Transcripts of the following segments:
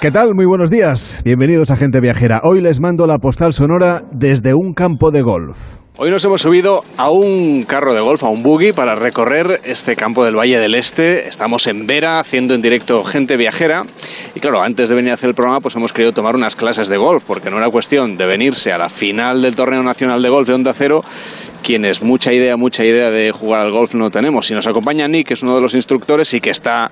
¿Qué tal? Muy buenos días. Bienvenidos a Gente Viajera. Hoy les mando la postal sonora desde un campo de golf. Hoy nos hemos subido a un carro de golf, a un buggy, para recorrer este campo del Valle del Este. Estamos en Vera, haciendo en directo gente viajera. Y claro, antes de venir a hacer el programa, pues hemos querido tomar unas clases de golf, porque no era cuestión de venirse a la final del Torneo Nacional de Golf de Onda Cero, quienes mucha idea, mucha idea de jugar al golf no tenemos. Y nos acompaña Nick, que es uno de los instructores y que está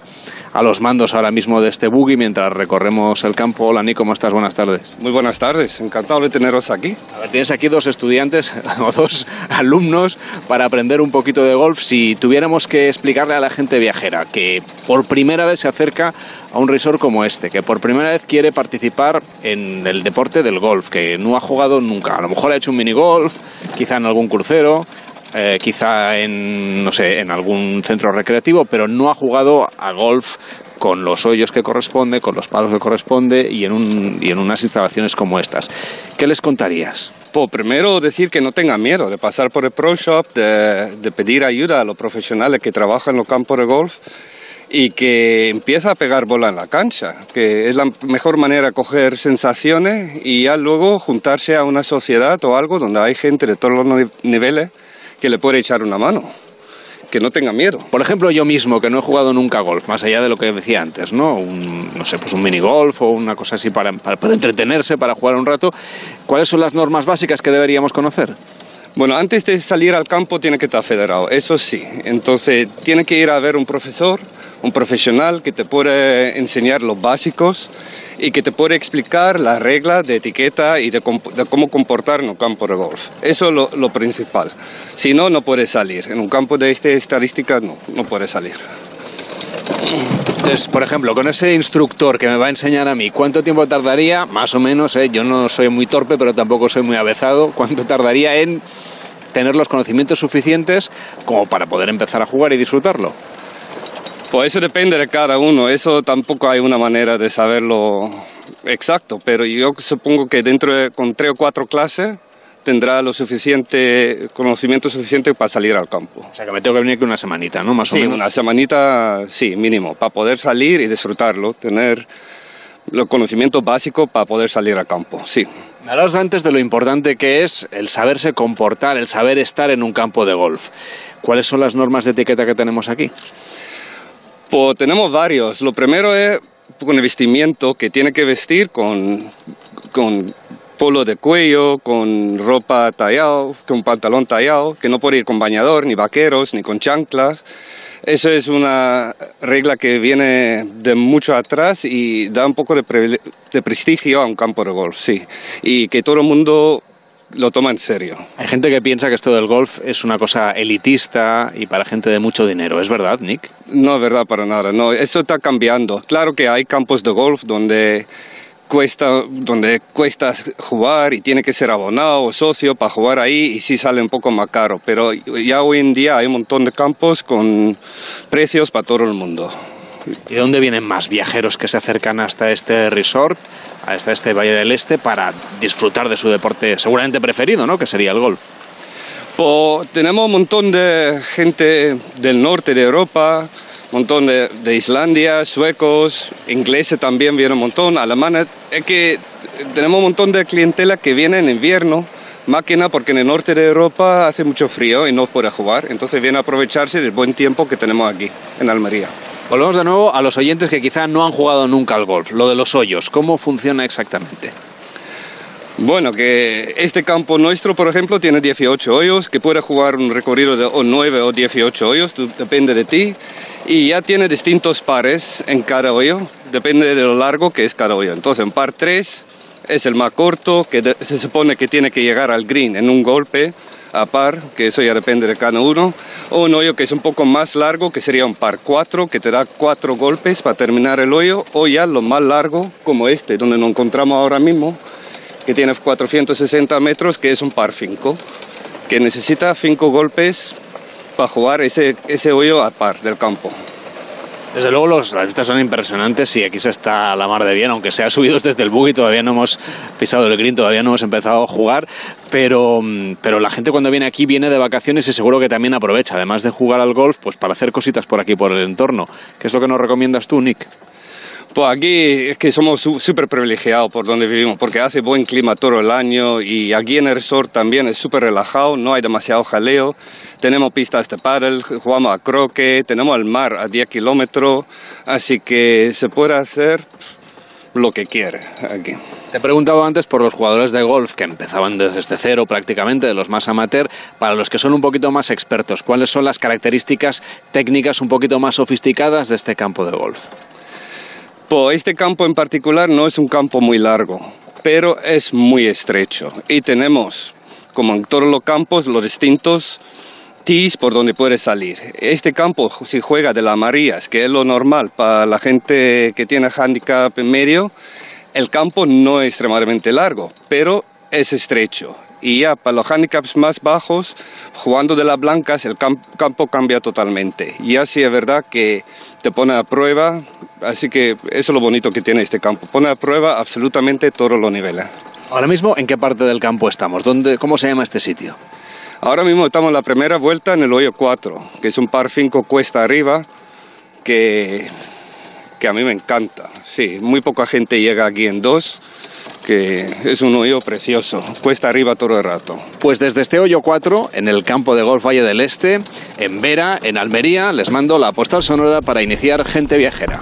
a los mandos ahora mismo de este buggy mientras recorremos el campo. Hola Nick, ¿cómo estás? Buenas tardes. Muy buenas tardes, encantado de teneros aquí. A ver, tienes aquí dos estudiantes o dos alumnos para aprender un poquito de golf. Si tuviéramos que explicarle a la gente viajera que por primera vez se acerca a un resort como este, que por primera vez quiere participar en el deporte del golf, que no ha jugado nunca. A lo mejor ha hecho un minigolf, quizá en algún crucero, eh, quizá en, no sé, en algún centro recreativo, pero no ha jugado a golf con los hoyos que corresponde, con los palos que corresponde y en, un, y en unas instalaciones como estas. ¿Qué les contarías? Pues primero decir que no tengan miedo de pasar por el Pro Shop, de, de pedir ayuda a los profesionales que trabajan en los campos de golf y que empieza a pegar bola en la cancha, que es la mejor manera de coger sensaciones y ya luego juntarse a una sociedad o algo donde hay gente de todos los niveles que le puede echar una mano. Que no tenga miedo. Por ejemplo, yo mismo, que no he jugado nunca golf, más allá de lo que decía antes, ¿no? Un, no sé, pues un minigolf o una cosa así para, para, para entretenerse, para jugar un rato. ¿Cuáles son las normas básicas que deberíamos conocer? Bueno, antes de salir al campo tiene que estar federado, eso sí. Entonces, tiene que ir a ver un profesor, un profesional que te puede enseñar los básicos y que te puede explicar las reglas de etiqueta y de, de, cómo comportar en un campo de golf. Eso es lo, lo principal. Si no, no puedes salir. En un campo de esta estadística no, no puedes salir. Entonces, por ejemplo, con ese instructor que me va a enseñar a mí, ¿cuánto tiempo tardaría? Más o menos, ¿eh? yo no soy muy torpe, pero tampoco soy muy avezado. ¿Cuánto tardaría en tener los conocimientos suficientes como para poder empezar a jugar y disfrutarlo? Pues eso depende de cada uno, eso tampoco hay una manera de saberlo exacto, pero yo supongo que dentro de con tres o cuatro clases tendrá lo suficiente conocimiento suficiente para salir al campo. O sea que me tengo que venir aquí una semanita, ¿no? Más sí, o menos. una semanita, sí, mínimo, para poder salir y disfrutarlo, tener los conocimientos básicos para poder salir al campo, sí. Me hablabas antes de lo importante que es el saberse comportar, el saber estar en un campo de golf. ¿Cuáles son las normas de etiqueta que tenemos aquí? Pues tenemos varios. Lo primero es con el vestimiento que tiene que vestir con, con polo de cuello, con ropa tallado, con pantalón tallado, que no puede ir con bañador, ni vaqueros, ni con chanclas. Eso es una regla que viene de mucho atrás y da un poco de, de prestigio a un campo de golf, sí. Y que todo el mundo lo toma en serio. Hay gente que piensa que esto del golf es una cosa elitista y para gente de mucho dinero. ¿Es verdad, Nick? No es verdad para nada. No, eso está cambiando. Claro que hay campos de golf donde cuesta, donde cuesta jugar y tiene que ser abonado o socio para jugar ahí y sí sale un poco más caro. Pero ya hoy en día hay un montón de campos con precios para todo el mundo. ¿Y de dónde vienen más viajeros que se acercan hasta este resort, hasta este Valle del Este, para disfrutar de su deporte seguramente preferido, ¿no? Que sería el golf. Pues tenemos un montón de gente del norte de Europa, un montón de, Islandia, suecos, ingleses también vienen un montón, alemanes. Es que tenemos un montón de clientela que viene en invierno, nada porque en el norte de Europa hace mucho frío y no puede jugar, entonces viene a aprovecharse del buen tiempo que tenemos aquí, en Almería. Volvemos de nuevo a los oyentes que quizá no han jugado nunca al golf, lo de los hoyos, ¿cómo funciona exactamente? Bueno, que este campo nuestro, por ejemplo, tiene 18 hoyos, que puede jugar un recorrido de 9 o 18 hoyos, depende de ti, y ya tiene distintos pares en cada hoyo, depende de lo largo que es cada hoyo. Entonces, en par 3 es el más corto, que se supone que tiene que llegar al green en un golpe a par, que eso ya depende de cada uno, o un hoyo que es un poco más largo, que sería un par 4, que te da cuatro golpes para terminar el hoyo, o ya lo más largo, como este, donde nos encontramos ahora mismo, que tiene 460 metros, que es un par 5, que necesita 5 golpes para jugar ese, ese hoyo a par del campo. Desde luego los, las vistas son impresionantes y aquí se está a la mar de bien, aunque sea subidos desde el buggy, todavía no hemos pisado el green, todavía no hemos empezado a jugar, pero, pero la gente cuando viene aquí viene de vacaciones y seguro que también aprovecha, además de jugar al golf, pues para hacer cositas por aquí, por el entorno. ¿Qué es lo que nos recomiendas tú, Nick? Pues aquí es que somos súper privilegiados por donde vivimos, porque hace buen clima todo el año y aquí en el resort también es súper relajado, no hay demasiado jaleo. Tenemos pistas de paddle, jugamos a croque, tenemos el mar a 10 kilómetros, así que se puede hacer lo que quiere aquí. Te he preguntado antes por los jugadores de golf que empezaban desde cero prácticamente, de los más amateur, para los que son un poquito más expertos, ¿cuáles son las características técnicas un poquito más sofisticadas de este campo de golf? Pues este campo en particular no es un campo muy largo, pero es muy estrecho. Y tenemos, como en todos los campos, los distintos tees por donde puede salir. Este campo, si juega de la Marías, que es lo normal para la gente que tiene handicap en medio, el campo no es extremadamente largo, pero es estrecho y ya para los handicaps más bajos, jugando de las blancas, el campo cambia totalmente. Y así es verdad que te pone a prueba, así que eso es lo bonito que tiene este campo, pone a prueba absolutamente todos los niveles. Ahora mismo, ¿en qué parte del campo estamos? ¿Dónde, ¿Cómo se llama este sitio? Ahora mismo estamos en la primera vuelta en el hoyo 4, que es un par 5 cuesta arriba, que, que a mí me encanta. Sí, muy poca gente llega aquí en dos que es un hoyo precioso, cuesta arriba todo el rato. Pues desde este hoyo 4, en el campo de golf Valle del Este, en Vera, en Almería, les mando la postal sonora para iniciar Gente Viajera.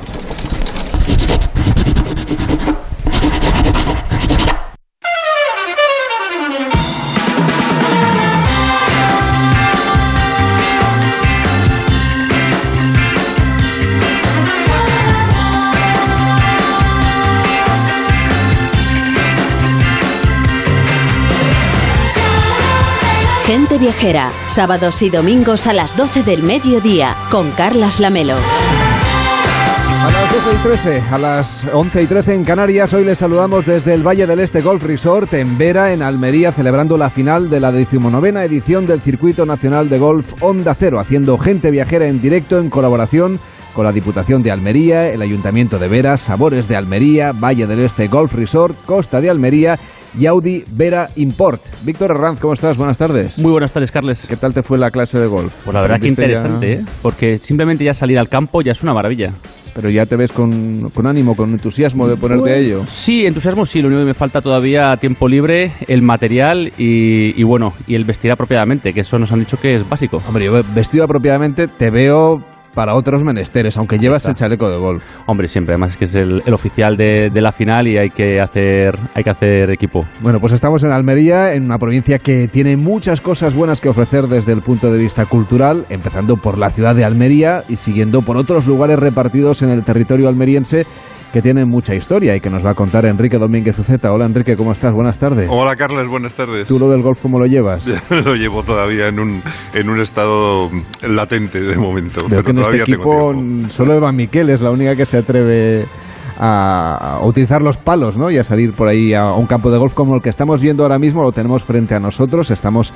Gente Viajera, sábados y domingos a las 12 del mediodía, con Carlas Lamelo. A las 12 y 13, a las 11 y 13 en Canarias, hoy les saludamos desde el Valle del Este Golf Resort en Vera, en Almería, celebrando la final de la decimonovena edición del Circuito Nacional de Golf Onda Cero, haciendo gente viajera en directo en colaboración con la Diputación de Almería, el Ayuntamiento de Vera, Sabores de Almería, Valle del Este Golf Resort, Costa de Almería y Audi Vera Import. Víctor Herranz, ¿cómo estás? Buenas tardes. Muy buenas tardes, Carles. ¿Qué tal te fue la clase de golf? Pues la verdad que interesante, ¿eh? porque simplemente ya salir al campo ya es una maravilla. Pero ya te ves con, ánimo, con entusiasmo de ponerte a ello. Sí, entusiasmo sí. Lo único que me falta todavía tiempo libre, el material y, y, bueno, y el vestir apropiadamente, que eso nos han dicho que es básico. Hombre, yo vestido apropiadamente te veo para otros menesteres, aunque llevas el chaleco de golf. Hombre, siempre, además es que es el, oficial de, la final y hay que hacer hay que hacer equipo. Bueno, pues estamos en Almería, en una provincia que tiene muchas cosas buenas que ofrecer desde el punto de vista cultural, empezando por la ciudad de Almería y siguiendo por otros lugares repartidos en el territorio almeriense que tienen mucha historia y que nos va a contar Enrique Domínguez Uceta. Hola Enrique, ¿cómo estás? Buenas tardes. Hola Carles, buenas tardes. ¿Tú lo del golf cómo lo llevas? lo llevo todavía en un, en un estado latente de momento. Veo que en este equipo solo Eva Miquel es la única que se atreve a, utilizar los palos ¿no? y a salir por ahí a, un campo de golf como el que estamos viendo ahora mismo, lo tenemos frente a nosotros, estamos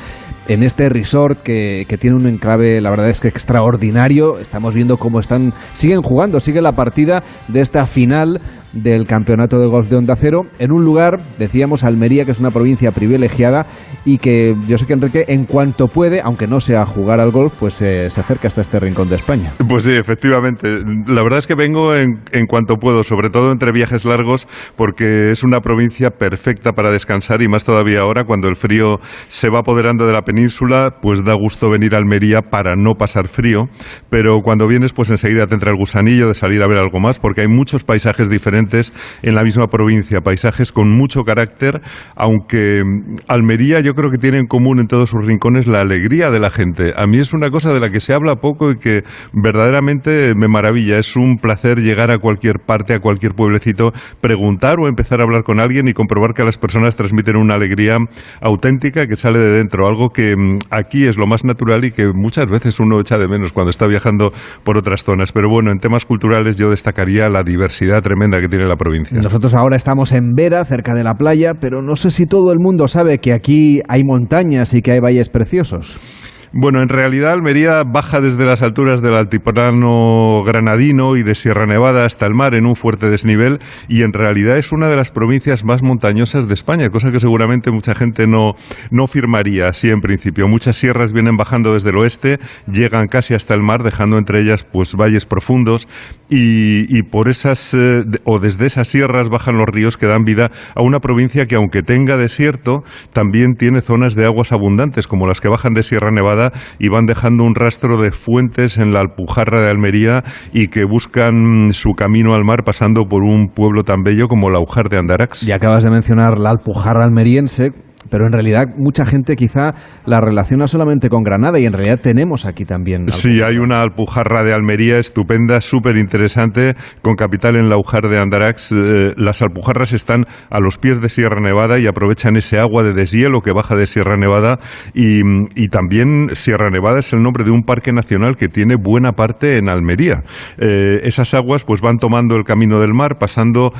en este resort que, que tiene un enclave, la verdad es que extraordinario, estamos viendo cómo están, siguen jugando, sigue la partida de esta final del Campeonato de Golf de Onda Cero en un lugar, decíamos, Almería, que es una provincia privilegiada y que yo sé que Enrique, en cuanto puede, aunque no sea jugar al golf, pues eh, se acerca hasta este rincón de España. Pues sí, efectivamente. La verdad es que vengo en, en cuanto puedo, sobre todo entre viajes largos, porque es una provincia perfecta para descansar y más todavía ahora, cuando el frío se va apoderando de la península, pues da gusto venir a Almería para no pasar frío, pero cuando vienes, pues enseguida te entra el gusanillo de salir a ver algo más, porque hay muchos paisajes diferentes en la misma provincia, paisajes con mucho carácter, aunque mm, Almería yo creo que tiene en común en todos sus rincones la alegría de la gente. A mí es una cosa de la que se habla poco y que verdaderamente me maravilla. Es un placer llegar a cualquier parte, a cualquier pueblecito, preguntar o empezar a hablar con alguien y comprobar que las personas transmiten una alegría auténtica que sale de dentro, algo que mm, aquí es lo más natural y que muchas veces uno echa de menos cuando está viajando por otras zonas. Pero bueno, en temas culturales yo destacaría la diversidad tremenda que tiene la provincia. Nosotros ahora estamos en Vera, cerca de la playa, pero no sé si todo el mundo sabe que aquí hay montañas y que hay valles preciosos. Bueno, en realidad Almería baja desde las alturas del altiplano granadino y de Sierra Nevada hasta el mar en un fuerte desnivel y en realidad es una de las provincias más montañosas de España, cosa que seguramente mucha gente no, no firmaría así en principio. Muchas sierras vienen bajando desde el oeste, llegan casi hasta el mar, dejando entre ellas pues valles profundos y, por esas eh, o desde esas sierras bajan los ríos que dan vida a una provincia que aunque tenga desierto, también tiene zonas de aguas abundantes como las que bajan de Sierra Nevada y van dejando un rastro de fuentes en la Alpujarra de Almería y que buscan su camino al mar pasando por un pueblo tan bello como la Ujar de Andarax. Y acabas de mencionar la Alpujarra almeriense, pero en realidad mucha gente quizá la relaciona solamente con Granada y en realidad tenemos aquí también. Sí, hay una alpujarra de Almería estupenda, súper interesante, con capital en la Ujar de Andarax. Eh, las alpujarras están a los pies de Sierra Nevada y aprovechan ese agua de deshielo que baja de Sierra Nevada y, también Sierra Nevada es el nombre de un parque nacional que tiene buena parte en Almería. Eh, esas aguas pues van tomando el camino del mar, pasando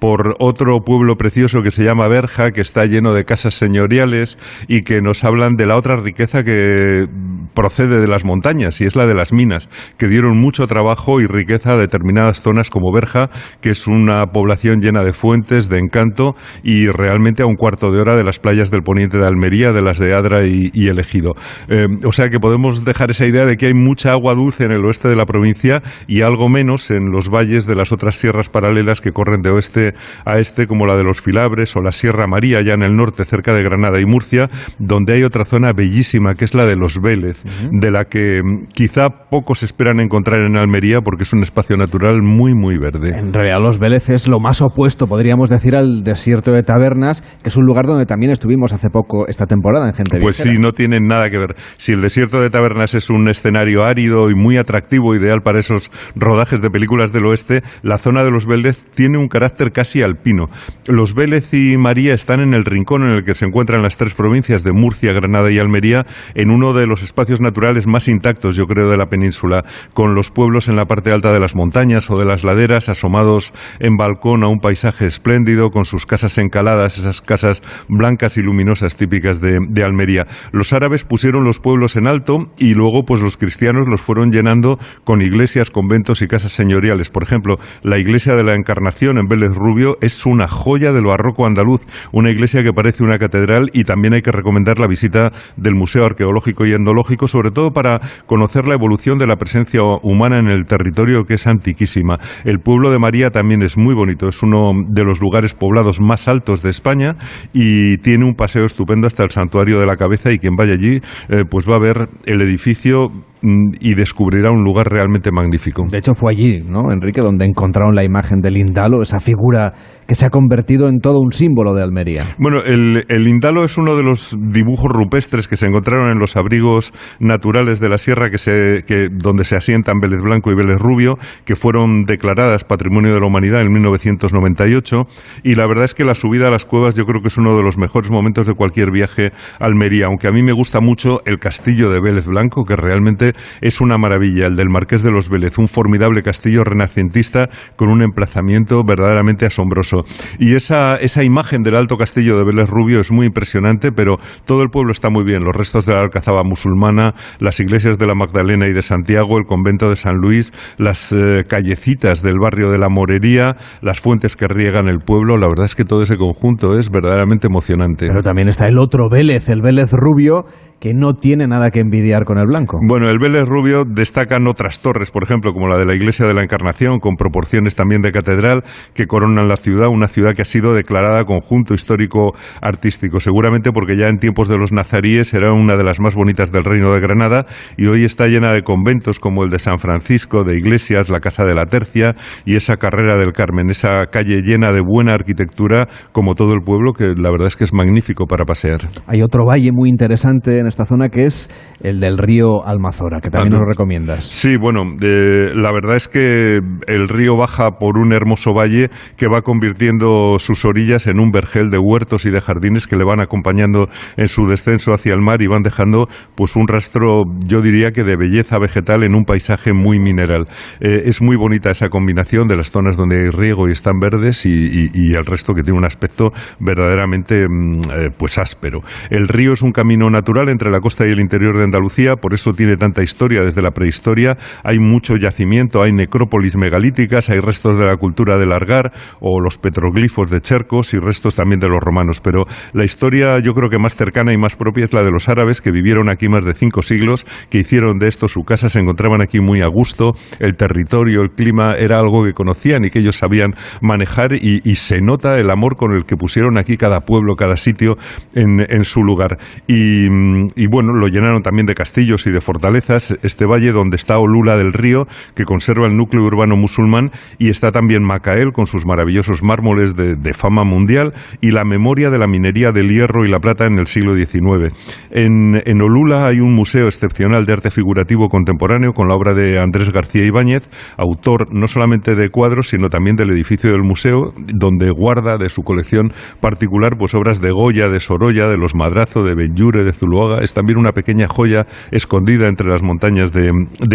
por otro pueblo precioso que se llama Berja, que está lleno de casas señoriales y que nos hablan de la otra riqueza que procede de las montañas y es la de las minas, que dieron mucho trabajo y riqueza a determinadas zonas como Berja, que es una población llena de fuentes, de encanto y realmente a un cuarto de hora de las playas del poniente de Almería, de las de Adra y, El Ejido. Eh, o sea que podemos dejar esa idea de que hay mucha agua dulce en el oeste de la provincia y algo menos en los valles de las otras sierras paralelas que corren de oeste a este, como la de los Filabres o la Sierra María, ya en el norte, cerca de Granada y Murcia, donde hay otra zona bellísima que es la de los Vélez, de la que mm, quizá pocos esperan encontrar en Almería porque es un espacio natural muy, muy verde. En realidad los Vélez es lo más opuesto, podríamos decir, al desierto de Tabernas, que es un lugar donde también estuvimos hace poco esta temporada en Gente Pues sí, no tienen nada que ver. Si el desierto de Tabernas es un escenario árido y muy atractivo, ideal para esos rodajes de películas del oeste, la zona de los Vélez tiene un carácter casi alpino. Los Vélez y María están en el rincón en el que se encuentran las tres provincias de Murcia, Granada y Almería, en uno de los espacios naturales más intactos, yo creo, de la península, con los pueblos en la parte alta de las montañas o de las laderas, asomados en balcón a un paisaje espléndido, con sus casas encaladas, esas casas blancas y luminosas típicas de, de Almería. Los árabes pusieron los pueblos en alto y luego, pues los cristianos los fueron llenando con iglesias, conventos y casas señoriales. Por ejemplo, la iglesia de la Encarnación en Vélez Rubio es una joya del barroco andaluz, una iglesia que parece una catedral y también hay que recomendar la visita del Museo Arqueológico y Endológico, sobre todo para conocer la evolución de la presencia humana en el territorio que es antiquísima. El pueblo de María también es muy bonito, es uno de los lugares poblados más altos de España y tiene un paseo estupendo hasta el Santuario de la Cabeza y quien vaya allí eh, pues va a ver el edificio y descubrirá un lugar realmente magnífico. De hecho fue allí, ¿no, Enrique, donde encontraron la imagen del Indalo, esa figura que se ha convertido en todo un símbolo de Almería. Bueno, el, Indalo es uno de los dibujos rupestres que se encontraron en los abrigos naturales de la sierra que se, que, donde se asientan Vélez Blanco y Vélez Rubio, que fueron declaradas Patrimonio de la Humanidad en 1998. Y la verdad es que la subida a las cuevas yo creo que es uno de los mejores momentos de cualquier viaje a Almería, aunque a mí me gusta mucho el castillo de Vélez Blanco, que realmente es una maravilla, el del Marqués de los Vélez, un formidable castillo renacentista con un emplazamiento verdaderamente asombroso. Y esa, esa imagen del alto castillo de Vélez Rubio es muy impresionante, pero todo el pueblo está muy bien. Los restos de la alcazaba musulmana, las iglesias de la Magdalena y de Santiago, el convento de San Luis, las eh, callecitas del barrio de la Morería, las fuentes que riegan el pueblo. La verdad es que todo ese conjunto es verdaderamente emocionante. Pero también está el otro Vélez, el Vélez Rubio, que no tiene nada que envidiar con el blanco. Bueno, el Vélez Rubio destacan otras torres, por ejemplo, como la de la Iglesia de la Encarnación, con proporciones también de catedral, que coronan la ciudad, una ciudad que ha sido declarada conjunto histórico artístico, seguramente porque ya en tiempos de los nazaríes era una de las más bonitas del Reino de Granada y hoy está llena de conventos como el de San Francisco, de iglesias, la Casa de la Tercia y esa carrera del Carmen, esa calle llena de buena arquitectura como todo el pueblo, que la verdad es que es magnífico para pasear. Hay otro valle muy interesante en esta zona que es el del río Almazor que también nos recomiendas. Sí, bueno, eh, la verdad es que el río baja por un hermoso valle que va convirtiendo sus orillas en un vergel de huertos y de jardines que le van acompañando en su descenso hacia el mar y van dejando pues un rastro, yo diría que de belleza vegetal en un paisaje muy mineral. Eh, es muy bonita esa combinación de las zonas donde hay riego y están verdes y, el resto que tiene un aspecto verdaderamente mm, eh, pues áspero. El río es un camino natural entre la costa y el interior de Andalucía, por eso tiene tanta historia desde la prehistoria. Hay mucho yacimiento, hay necrópolis megalíticas, hay restos de la cultura del Argar o los petroglifos de Chercos y restos también de los romanos. Pero la historia yo creo que más cercana y más propia es la de los árabes que vivieron aquí más de cinco siglos, que hicieron de esto su casa, se encontraban aquí muy a gusto, el territorio, el clima era algo que conocían y que ellos sabían manejar y, se nota el amor con el que pusieron aquí cada pueblo, cada sitio en, su lugar. Y, y bueno, lo llenaron también de castillos y de fortalezas, este valle donde está Olula del Río, que conserva el núcleo urbano musulmán, y está también Macael con sus maravillosos mármoles de, fama mundial y la memoria de la minería del hierro y la plata en el siglo XIX. En, Olula hay un museo excepcional de arte figurativo contemporáneo con la obra de Andrés García Ibáñez, autor no solamente de cuadros, sino también del edificio del museo, donde guarda de su colección particular pues obras de Goya, de Sorolla, de los Madrazo, de Benlure, de Zuluaga. Es también una pequeña joya escondida entre las montañas de,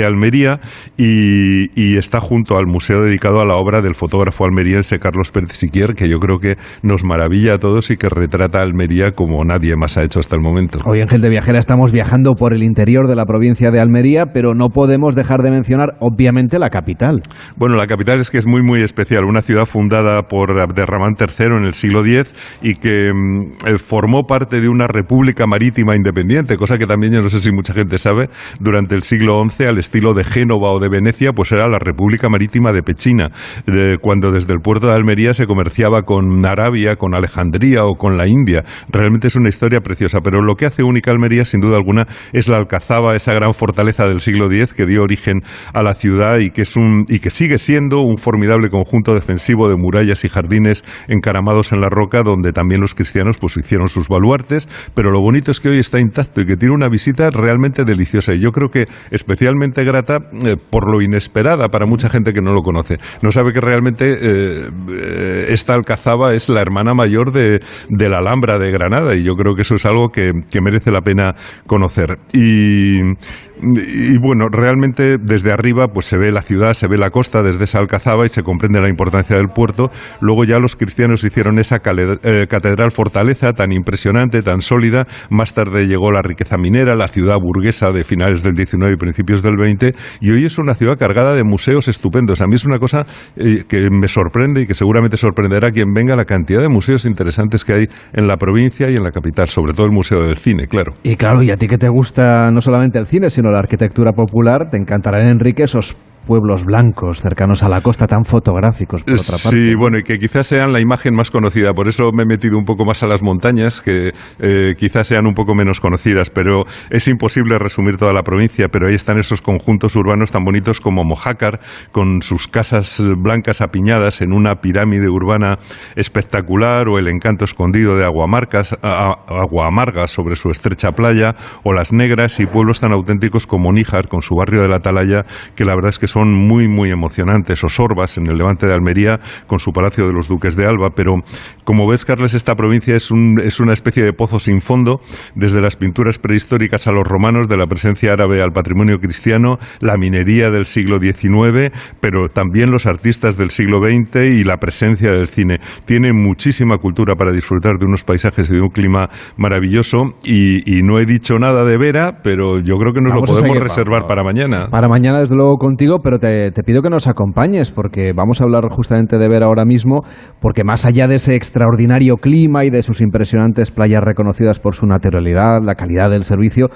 Almería y, y está junto al museo dedicado a la obra del fotógrafo almeriense Carlos Pérez Siquier, que yo creo que nos maravilla a todos y que retrata a Almería como nadie más ha hecho hasta el momento. Hoy en Gente Viajera estamos viajando por el interior de la provincia de Almería, pero no podemos dejar de mencionar, obviamente, la capital. Bueno, la capital es que es muy, muy especial. Una ciudad fundada por Abderramán III en el siglo X y que mm, eh, formó parte de una república marítima independiente, cosa que también yo no sé si mucha gente sabe, durante el siglo XI, al estilo de Génova o de Venecia, pues era la República Marítima de Pechina, cuando desde el puerto de Almería se comerciaba con Arabia, con Alejandría o con la India. Realmente es una historia preciosa, pero lo que hace única Almería, sin duda alguna, es la Alcazaba, esa gran fortaleza del siglo X que dio origen a la ciudad y que, es un, y que sigue siendo un formidable conjunto defensivo de murallas y jardines encaramados en la roca, donde también los cristianos pues, hicieron sus baluartes, pero lo bonito es que hoy está intacto y que tiene una visita realmente deliciosa y yo que especialmente grata eh, por lo inesperada para mucha gente que no lo conoce. No sabe que realmente eh, eh, esta Alcazaba es la hermana mayor de, la Alhambra de Granada y yo creo que eso es algo que, que merece la pena conocer. Y y bueno, realmente desde arriba pues se ve la ciudad, se ve la costa desde esa alcazaba y se comprende la importancia del puerto. Luego ya los cristianos hicieron esa eh, catedral fortaleza tan impresionante, tan sólida. Más tarde llegó la riqueza minera, la ciudad burguesa de finales del 19 y principios del 20 y hoy es una ciudad cargada de museos estupendos. A mí es una cosa eh, que me sorprende y que seguramente sorprenderá a quien venga la cantidad de museos interesantes que hay en la provincia y en la capital, sobre todo el Museo del Cine, claro. Y claro, y a ti que te gusta no solamente el cine, sino la arquitectura popular, te encantará, Enrique, esos pueblos blancos cercanos a la costa tan fotográficos por otra parte. Sí, bueno, y que quizás sean la imagen más conocida, por eso me he metido un poco más a las montañas, que eh, quizás sean un poco menos conocidas, pero es imposible resumir toda la provincia, pero ahí están esos conjuntos urbanos tan bonitos como Mojácar, con sus casas blancas apiñadas en una pirámide urbana espectacular, o el encanto escondido de Aguamarcas, Aguamarga sobre su estrecha playa, o las negras y pueblos tan auténticos como Níjar, con su barrio de la Atalaya, que la verdad es que son muy, muy emocionantes, o Sorbas en el levante de Almería con su Palacio de los Duques de Alba, pero como ves, Carles, esta provincia es, un, es una especie de pozo sin fondo, desde las pinturas prehistóricas a los romanos, de la presencia árabe al patrimonio cristiano, la minería del siglo XIX, pero también los artistas del siglo XX y la presencia del cine. Tiene muchísima cultura para disfrutar de unos paisajes y de un clima maravilloso, y, no he dicho nada de Vera, pero yo creo que nos lo podemos reservar para mañana. Para mañana, desde luego, contigo, pero te, pido que nos acompañes porque vamos a hablar justamente de ver ahora mismo, porque más allá de ese extraordinario clima y de sus impresionantes playas reconocidas por su naturalidad, la calidad del servicio,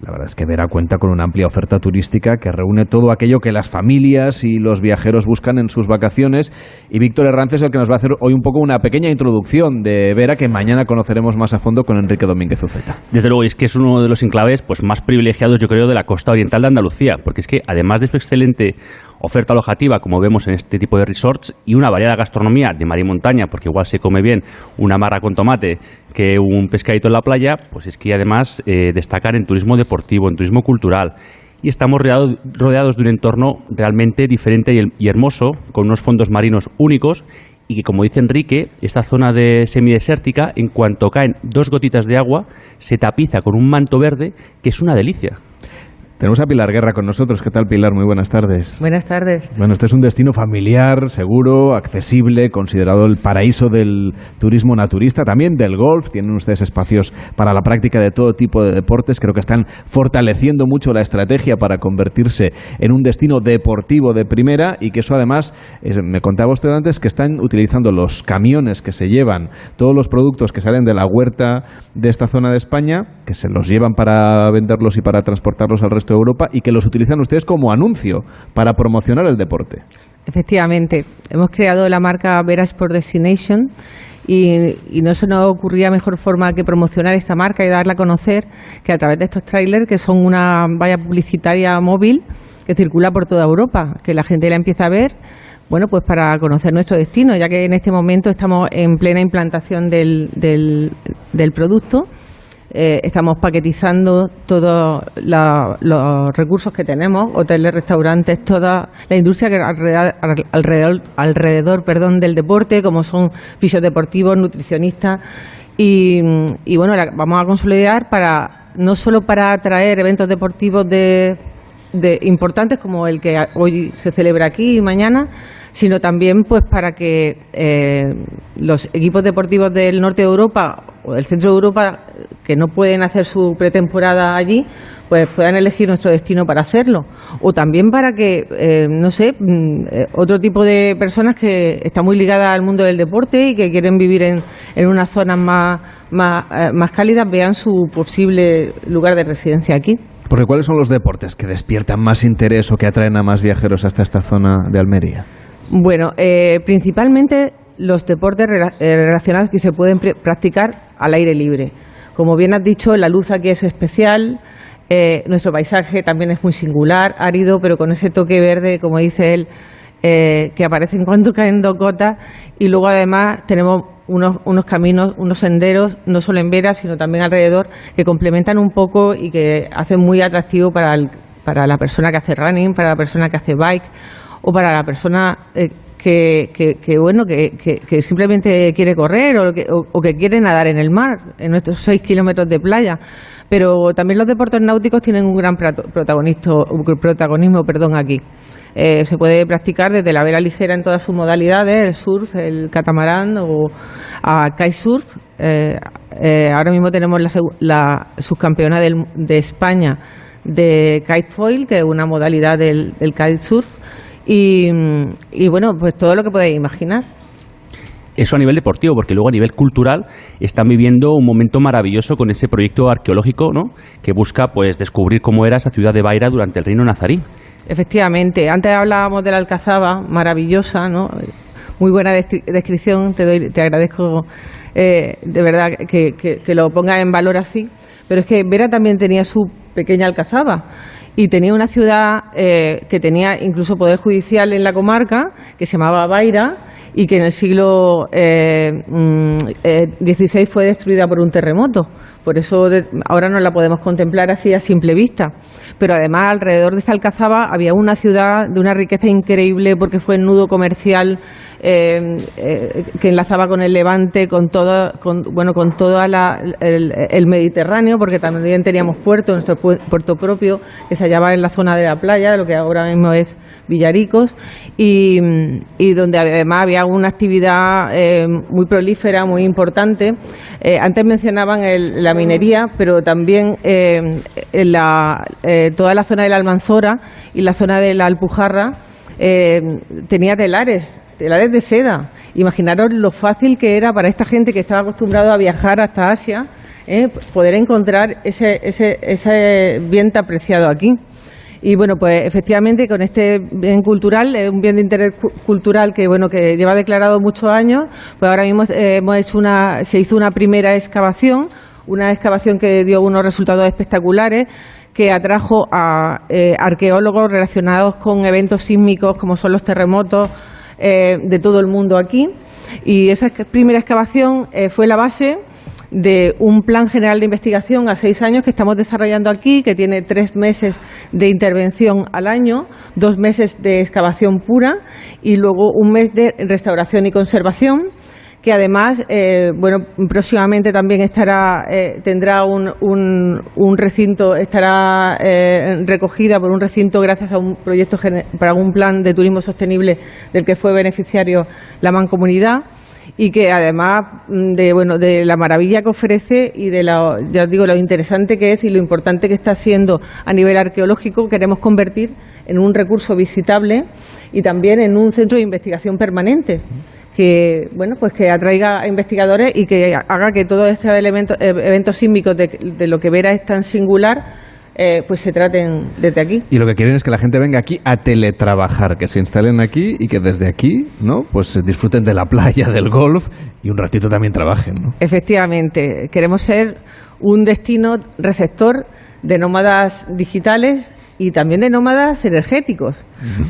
la verdad es que Vera cuenta con una amplia oferta turística que reúne todo aquello que las familias y los viajeros buscan en sus vacaciones. Y Víctor Herranz es el que nos va a hacer hoy un poco una pequeña introducción de Vera que mañana conoceremos más a fondo con Enrique Domínguez Uceta. Desde luego, es que es uno de los enclaves pues, más privilegiados, yo creo, de la costa oriental de Andalucía, porque es que además de su excelente oferta alojativa, como vemos en este tipo de resorts, y una variada gastronomía de mar y montaña, porque igual se come bien una marra con tomate que un pescadito en la playa, pues es que además eh, destacar en turismo deportivo, en turismo cultural y estamos rodeados de un entorno realmente diferente y hermoso, con unos fondos marinos únicos y que, como dice Enrique, esta zona de semidesértica, en cuanto caen dos gotitas de agua, se tapiza con un manto verde que es una delicia. Tenemos a Pilar Guerra con nosotros. ¿Qué tal, Pilar? Muy buenas tardes. Buenas tardes. Bueno, este es un destino familiar, seguro, accesible, considerado el paraíso del turismo naturista, también del golf. Tienen ustedes espacios para la práctica de todo tipo de deportes. Creo que están fortaleciendo mucho la estrategia para convertirse en un destino deportivo de primera y que eso además, me contaba usted antes, que están utilizando los camiones que se llevan, todos los productos que salen de la huerta de esta zona de España, que se los llevan para venderlos y para transportarlos al resto Europa y que los utilizan ustedes como anuncio para promocionar el deporte. Efectivamente, hemos creado la marca Vera Sport Destination y, no se nos ocurría mejor forma que promocionar esta marca y darla a conocer que a través de estos trailers que son una valla publicitaria móvil que circula por toda Europa, que la gente la empieza a ver bueno, pues para conocer nuestro destino, ya que en este momento estamos en plena implantación del, del producto eh, estamos paquetizando todos los recursos que tenemos, hoteles, restaurantes, toda la industria que alrededor, alrededor, perdón, del deporte, como son fisiodeportivos, nutricionistas. Y, bueno, vamos a consolidar para no solo para atraer eventos deportivos de, de importantes como el que hoy se celebra aquí y mañana, sino también pues para que eh, los equipos deportivos del norte de Europa o del centro de Europa que no pueden hacer su pretemporada allí, pues puedan elegir nuestro destino para hacerlo. O también para que, eh, no sé, mm, eh, otro tipo de personas que están muy ligadas al mundo del deporte y que quieren vivir en, en unas zonas más, más, más cálidas vean su posible lugar de residencia aquí. Porque ¿cuáles son los deportes que despiertan más interés o que atraen a más viajeros hasta esta zona de Almería? Bueno, eh, principalmente los deportes eh, relacionados que se pueden practicar al aire libre. Como bien has dicho, la luz aquí es especial, eh, nuestro paisaje también es muy singular, árido, pero con ese toque verde, como dice él, que aparece en cuanto caen dos gotas. Y luego además tenemos unos, unos caminos, unos senderos, no solo en Vera, sino también alrededor, que complementan un poco y que hacen muy atractivo para, para la persona que hace running, para la persona que hace bike o para la persona eh, que, que, bueno que, que, simplemente quiere correr o que, o, que quiere nadar en el mar en nuestros seis kilómetros de playa. Pero también los deportes náuticos tienen un gran protagonismo perdón aquí. Eh, se puede practicar desde la vela ligera en todas sus modalidades el surf el catamarán o a kitesurf. Eh, ahora mismo tenemos la, la subcampeona de España de kitefoil que es una modalidad del, del kitesurf y, y bueno, pues todo lo que podéis imaginar. Eso a nivel deportivo, porque luego a nivel cultural están viviendo un momento maravilloso con ese proyecto arqueológico ¿no? que busca pues descubrir cómo era esa ciudad de Baira durante el reino nazarí. Efectivamente, antes hablábamos de la Alcazaba, maravillosa, ¿no? muy buena descripción, te, doy, te agradezco eh, de verdad que, que, que lo pongas en valor así, pero es que Vera también tenía su pequeña Alcazaba y tenía una ciudad eh, que tenía incluso poder judicial en la comarca, que se llamaba Baira, y que en el siglo XVI eh, mm, eh, fue destruida por un terremoto. Por eso ahora no la podemos contemplar así a simple vista. Pero además alrededor de esta alcazaba había una ciudad de una riqueza increíble porque fue el nudo comercial eh, eh, que enlazaba con el Levante, con todo, con, bueno, con todo el, Mediterráneo, porque también teníamos puerto, nuestro puerto propio, que se hallaba en la zona de la playa, lo que ahora mismo es Villaricos, y, donde además había una actividad eh, muy prolífera, muy importante. antes mencionaban la minería, pero también en la, toda la zona de la Almanzora y la zona de la Alpujarra tenía telares telares de seda. Imaginaros lo fácil que era para esta gente que estaba acostumbrado a viajar hasta Asia, ¿eh? poder encontrar ese, ese, ese bien tan apreciado aquí. Y bueno, pues efectivamente con este bien cultural, un bien de interés cultural que bueno que lleva declarado muchos años, pues ahora mismo eh, hemos hecho una, se hizo una primera excavación, una excavación que dio unos resultados espectaculares que atrajo a eh, arqueólogos relacionados con eventos sísmicos como son los terremotos, eh, de todo el mundo aquí. Y esa primera excavación eh, fue la base de un plan general de investigación a seis años que estamos desarrollando aquí, que tiene tres meses de intervención al año, dos meses de excavación pura y luego un mes de restauración y conservación que además, eh, bueno, próximamente también estará, eh, tendrá un, un, recinto, estará eh, recogida por un recinto gracias a un proyecto para un plan de turismo sostenible del que fue beneficiario la mancomunidad y que además mm, de bueno de la maravilla que ofrece y de la, ya digo lo interesante que es y lo importante que está siendo a nivel arqueológico queremos convertir en un recurso visitable y también en un centro de investigación permanente que bueno pues que atraiga a investigadores y que haga que todos estos elementos, eh, eventos sísmicos de, de lo que Vera es tan singular eh, pues se traten desde aquí. Y lo que quieren es que la gente venga aquí a teletrabajar, que se instalen aquí y que desde aquí, ¿no? Pues disfruten de la playa, del golf y un ratito también trabajen, ¿no? Efectivamente, queremos ser un destino receptor de nómadas digitales y también de nómadas energéticos,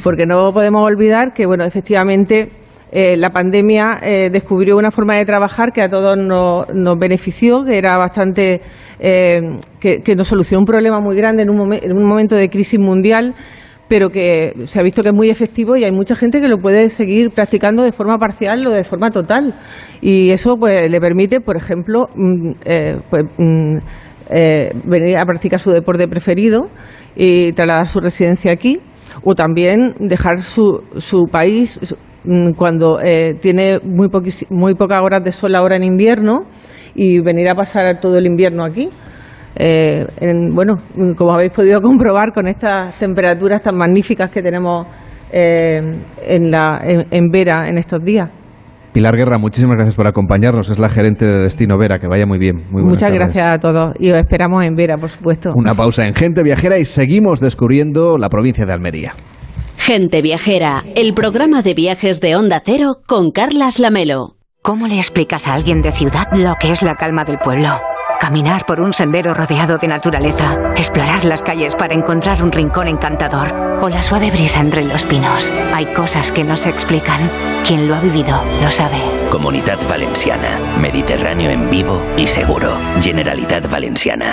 porque no podemos olvidar que, bueno, efectivamente eh, la pandemia eh, descubrió una forma de trabajar que a todos nos, benefició, que era bastante, eh, que, nos solucionó un problema muy grande en un, en un momento de crisis mundial pero que se ha visto que es muy efectivo y hay mucha gente que lo puede seguir practicando de forma parcial o de forma total. Y eso pues le permite, por ejemplo, mm, pues, mm, venir a practicar su deporte preferido y trasladar su residencia aquí, o también dejar su, su país, cuando eh, tiene muy, muy pocas horas de sol ahora en invierno y venir a pasar todo el invierno aquí. Eh, bueno, como habéis podido comprobar con estas temperaturas tan magníficas que tenemos eh, en, la, en, Vera en estos días. Pilar Guerra, muchísimas gracias por acompañarnos. Es la gerente de Destino Vera. Que vaya muy bien. Muchas gracias a todos y os esperamos en Vera, por supuesto. Una pausa en Gente Viajera y seguimos descubriendo la provincia de Almería. Gente Viajera, el programa de viajes de Onda Cero con Carlas Lamelo. ¿Cómo le explicas a alguien de ciudad lo que es la calma del pueblo? Caminar por un sendero rodeado de naturaleza, explorar las calles para encontrar un rincón encantador o la suave brisa entre los pinos. Hay cosas que no se explican. Quien lo ha vivido lo sabe. Comunidad Valenciana, Mediterráneo en vivo y seguro. Generalitat Valenciana.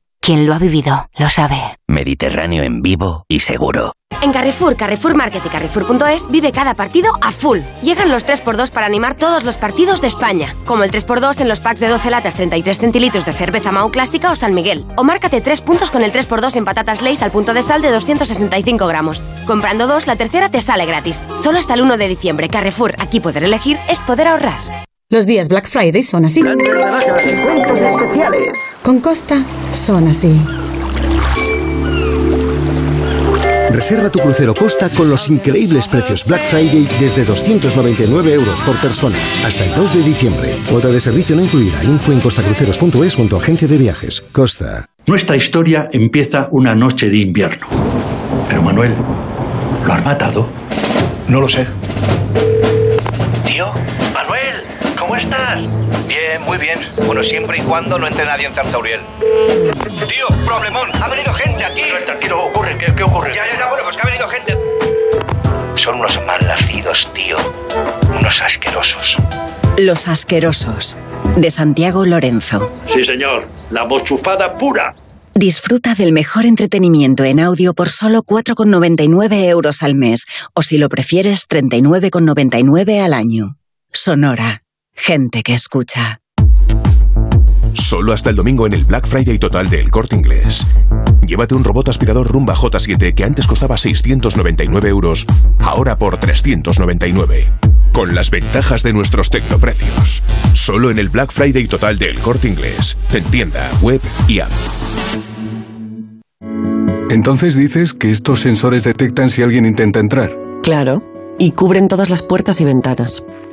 Quien lo ha vivido lo sabe. Mediterráneo en vivo y seguro. En Carrefour, Carrefour Market y Carrefour.es vive cada partido a full. Llegan los 3x2 para animar todos los partidos de España. Como el 3x2 en los packs de 12 latas 33 centilitros de cerveza Mau Clásica o San Miguel. O márcate 3 puntos con el 3x2 en patatas Lays al punto de sal de 265 gramos. Comprando dos, la tercera te sale gratis. Solo hasta el 1 de diciembre. Carrefour, aquí poder elegir es poder ahorrar. Los días Black Friday son así. especiales. Con Costa son así. Reserva tu crucero Costa con los increíbles precios Black Friday desde 299 euros por persona hasta el 2 de diciembre. Cuota de servicio no incluida. Info en costacruceros.es junto a agencia de viajes. Costa. Nuestra historia empieza una noche de invierno. Pero Manuel, ¿lo han matado? No lo sé. Bien, muy bien. Bueno, siempre y cuando no entre nadie en Zarzauriel. Tío, problemón. Ha venido gente aquí. No, tranquilo, ocurre. ¿Qué, ocurre? Ya, ya, ya. Bueno, pues que ha venido gente. Son unos malnacidos, tío. Unos asquerosos. Los asquerosos. De Santiago Lorenzo. Sí, señor. La mochufada pura. Disfruta del mejor entretenimiento en audio por solo 4,99 euros al mes. O si lo prefieres, 39,99 al año. Sonora. Gente que escucha. Solo hasta el domingo en el Black Friday total del Corte Inglés. Llévate un robot aspirador Rumba J7 que antes costaba 699 euros, ahora por 399. Con las ventajas de nuestros tecnoprecios. Solo en el Black Friday total del Corte Inglés. En tienda, web y app. Entonces dices que estos sensores detectan si alguien intenta entrar. Claro, y cubren todas las puertas y ventanas.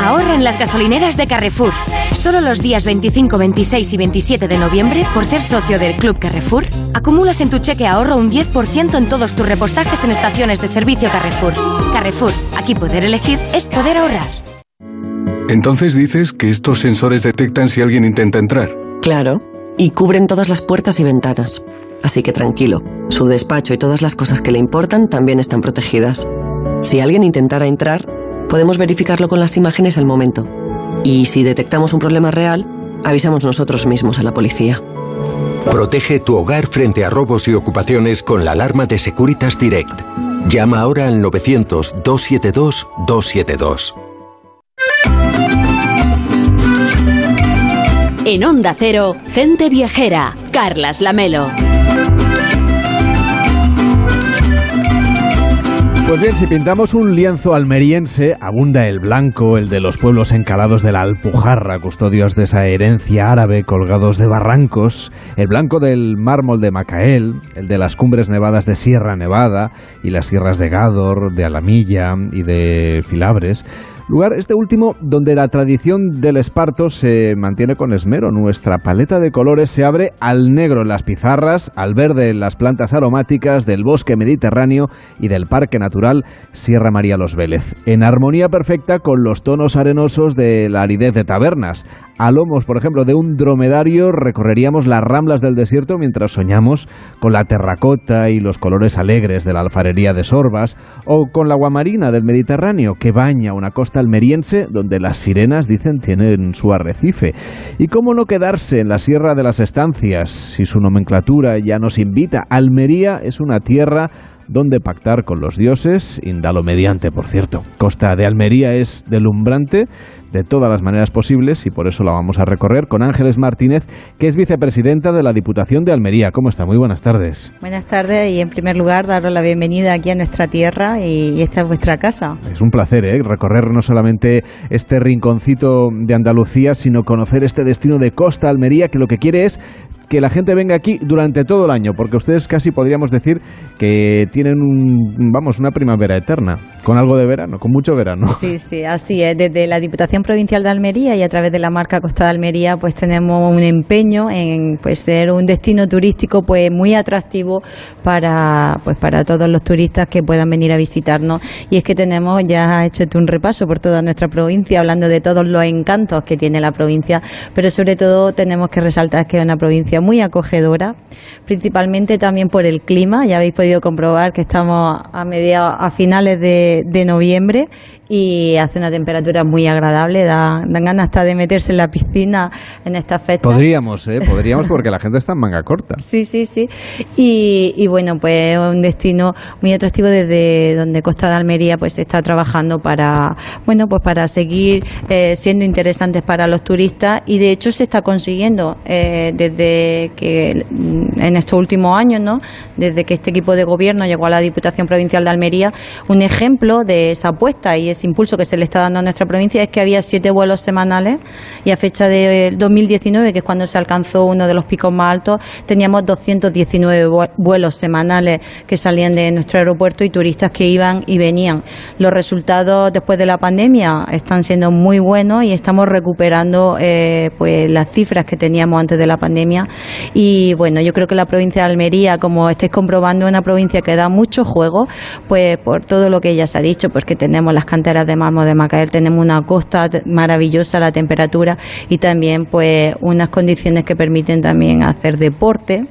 Ahorra en las gasolineras de Carrefour. Solo los días 25, 26 y 27 de noviembre, por ser socio del Club Carrefour, acumulas en tu cheque ahorro un 10% en todos tus repostajes en estaciones de servicio Carrefour. Carrefour, aquí poder elegir es poder ahorrar. Entonces dices que estos sensores detectan si alguien intenta entrar. Claro, y cubren todas las puertas y ventanas. Así que tranquilo, su despacho y todas las cosas que le importan también están protegidas. Si alguien intentara entrar, podemos verificarlo con las imágenes al momento. Y si detectamos un problema real, avisamos nosotros mismos a la policía. Protege tu hogar frente a robos y ocupaciones con la alarma de Securitas Direct. Llama ahora al 900-272-272. En Onda Cero, gente viajera, Carlas Lamelo. Pues bien, si pintamos un lienzo almeriense, abunda el blanco, el de los pueblos encalados de la Alpujarra, custodios de esa herencia árabe colgados de barrancos, el blanco del mármol de Macael, el de las cumbres nevadas de Sierra Nevada y las sierras de Gádor, de Alamilla y de Filabres. Lugar este último donde la tradición del esparto se mantiene con esmero. Nuestra paleta de colores se abre al negro en las pizarras, al verde en las plantas aromáticas del bosque mediterráneo y del Parque Natural Sierra María Los Vélez, en armonía perfecta con los tonos arenosos de la aridez de tabernas. A lomos, por ejemplo, de un dromedario recorreríamos las ramblas del desierto mientras soñamos con la terracota y los colores alegres de la alfarería de Sorbas o con la guamarina del Mediterráneo que baña una costa almeriense donde las sirenas dicen tienen su arrecife. ¿Y cómo no quedarse en la Sierra de las Estancias si su nomenclatura ya nos invita? Almería es una tierra donde pactar con los dioses, indalo mediante, por cierto. Costa de Almería es delumbrante de todas las maneras posibles y por eso la vamos a recorrer con Ángeles Martínez, que es vicepresidenta de la Diputación de Almería. ¿Cómo está? Muy buenas tardes. Buenas tardes y en primer lugar daros la bienvenida aquí a nuestra tierra y esta es vuestra casa. Es un placer ¿eh? recorrer no solamente este rinconcito de Andalucía, sino conocer este destino de Costa Almería que lo que quiere es que la gente venga aquí durante todo el año, porque ustedes casi podríamos decir que tienen un, vamos, una primavera eterna, con algo de verano, con mucho verano. Sí, sí, así es. Desde la Diputación Provincial de Almería y a través de la marca Costa de Almería, pues tenemos un empeño en pues ser un destino turístico pues muy atractivo para pues para todos los turistas que puedan venir a visitarnos. Y es que tenemos, ya hecho un repaso por toda nuestra provincia, hablando de todos los encantos que tiene la provincia, pero sobre todo tenemos que resaltar que es una provincia muy acogedora, principalmente también por el clima. Ya habéis podido comprobar que estamos a mediados, a finales de noviembre y hace una temperatura muy agradable. Da, dan ganas hasta de meterse en la piscina en estas fechas. Podríamos, ¿eh? Podríamos porque la gente está en manga corta. Sí, sí, sí. Y, y bueno, pues un destino muy atractivo desde donde Costa de Almería pues está trabajando para, bueno, pues para seguir eh, siendo interesantes para los turistas y de hecho se está consiguiendo eh, desde que mm, en estos últimos años, ¿no? Desde que este equipo de gobierno llegó a la Diputación Provincial de Almería, un ejemplo de esa apuesta y ese impulso que se le está dando a nuestra provincia es que había siete vuelos semanales y a fecha de 2019, que es cuando se alcanzó uno de los picos más altos, teníamos 219 vu- vuelos semanales que salían de nuestro aeropuerto y turistas que iban y venían. Los resultados después de la pandemia están siendo muy buenos y estamos recuperando eh, pues las cifras que teníamos antes de la pandemia y bueno, yo creo que la provincia de Almería, como estáis comprobando, es una provincia que da mucho juego, pues por todo lo que ya se ha dicho, pues que tenemos las canteras de mármol de Macael, tenemos una costa maravillosa, la temperatura y también pues unas condiciones que permiten también hacer deporte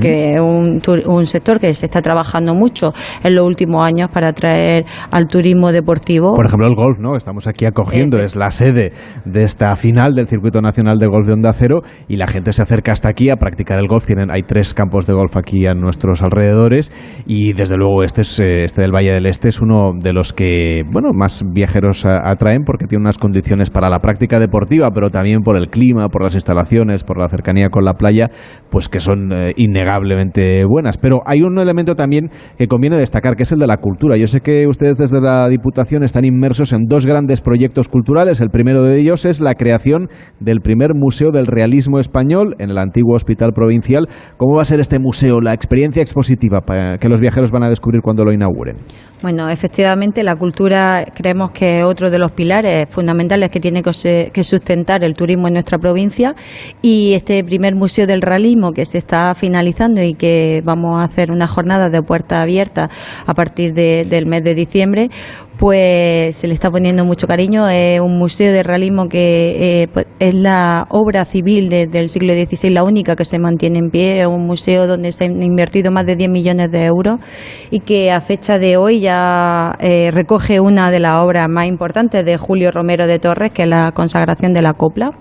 que es un, un sector que se está trabajando mucho en los últimos años para atraer al turismo deportivo. Por ejemplo, el golf, ¿no? Estamos aquí acogiendo, es la sede de esta final del Circuito Nacional de Golf de Onda Cero y la gente se acerca hasta aquí a practicar el golf. Tienen, hay tres campos de golf aquí a nuestros alrededores y desde luego este, es, eh, este del Valle del Este es uno de los que, bueno, más viajeros atraen porque tiene unas condiciones para la práctica deportiva, pero también por el clima, por las instalaciones, por la cercanía con la playa, pues que son eh, innegablemente buenas. Pero hay un elemento también que conviene destacar, que es el de la cultura. Yo sé que ustedes desde la Diputación están inmersos en dos grandes proyectos culturales. El primero de ellos es la creación del primer Museo del Realismo Español en el antiguo Hospital Provincial. ¿Cómo va a ser este museo, la experiencia expositiva que los viajeros van a descubrir cuando lo inauguren? Bueno, efectivamente, la cultura creemos que es otro de los pilares fundamentales que tiene que sustentar el turismo en nuestra provincia y este primer Museo del Realismo que se está finalizando y que vamos a hacer una jornada de puerta abierta a partir del mes de diciembre, pues se le está poniendo mucho cariño. Es un museo de realismo que eh, pues, es la obra civil del siglo XVI, la única que se mantiene en pie. Es un museo donde se han invertido más de 10 millones de euros y que a fecha de hoy ya eh, recoge una de las obras más importantes de Julio Romero de Torres, que es la consagración de la copla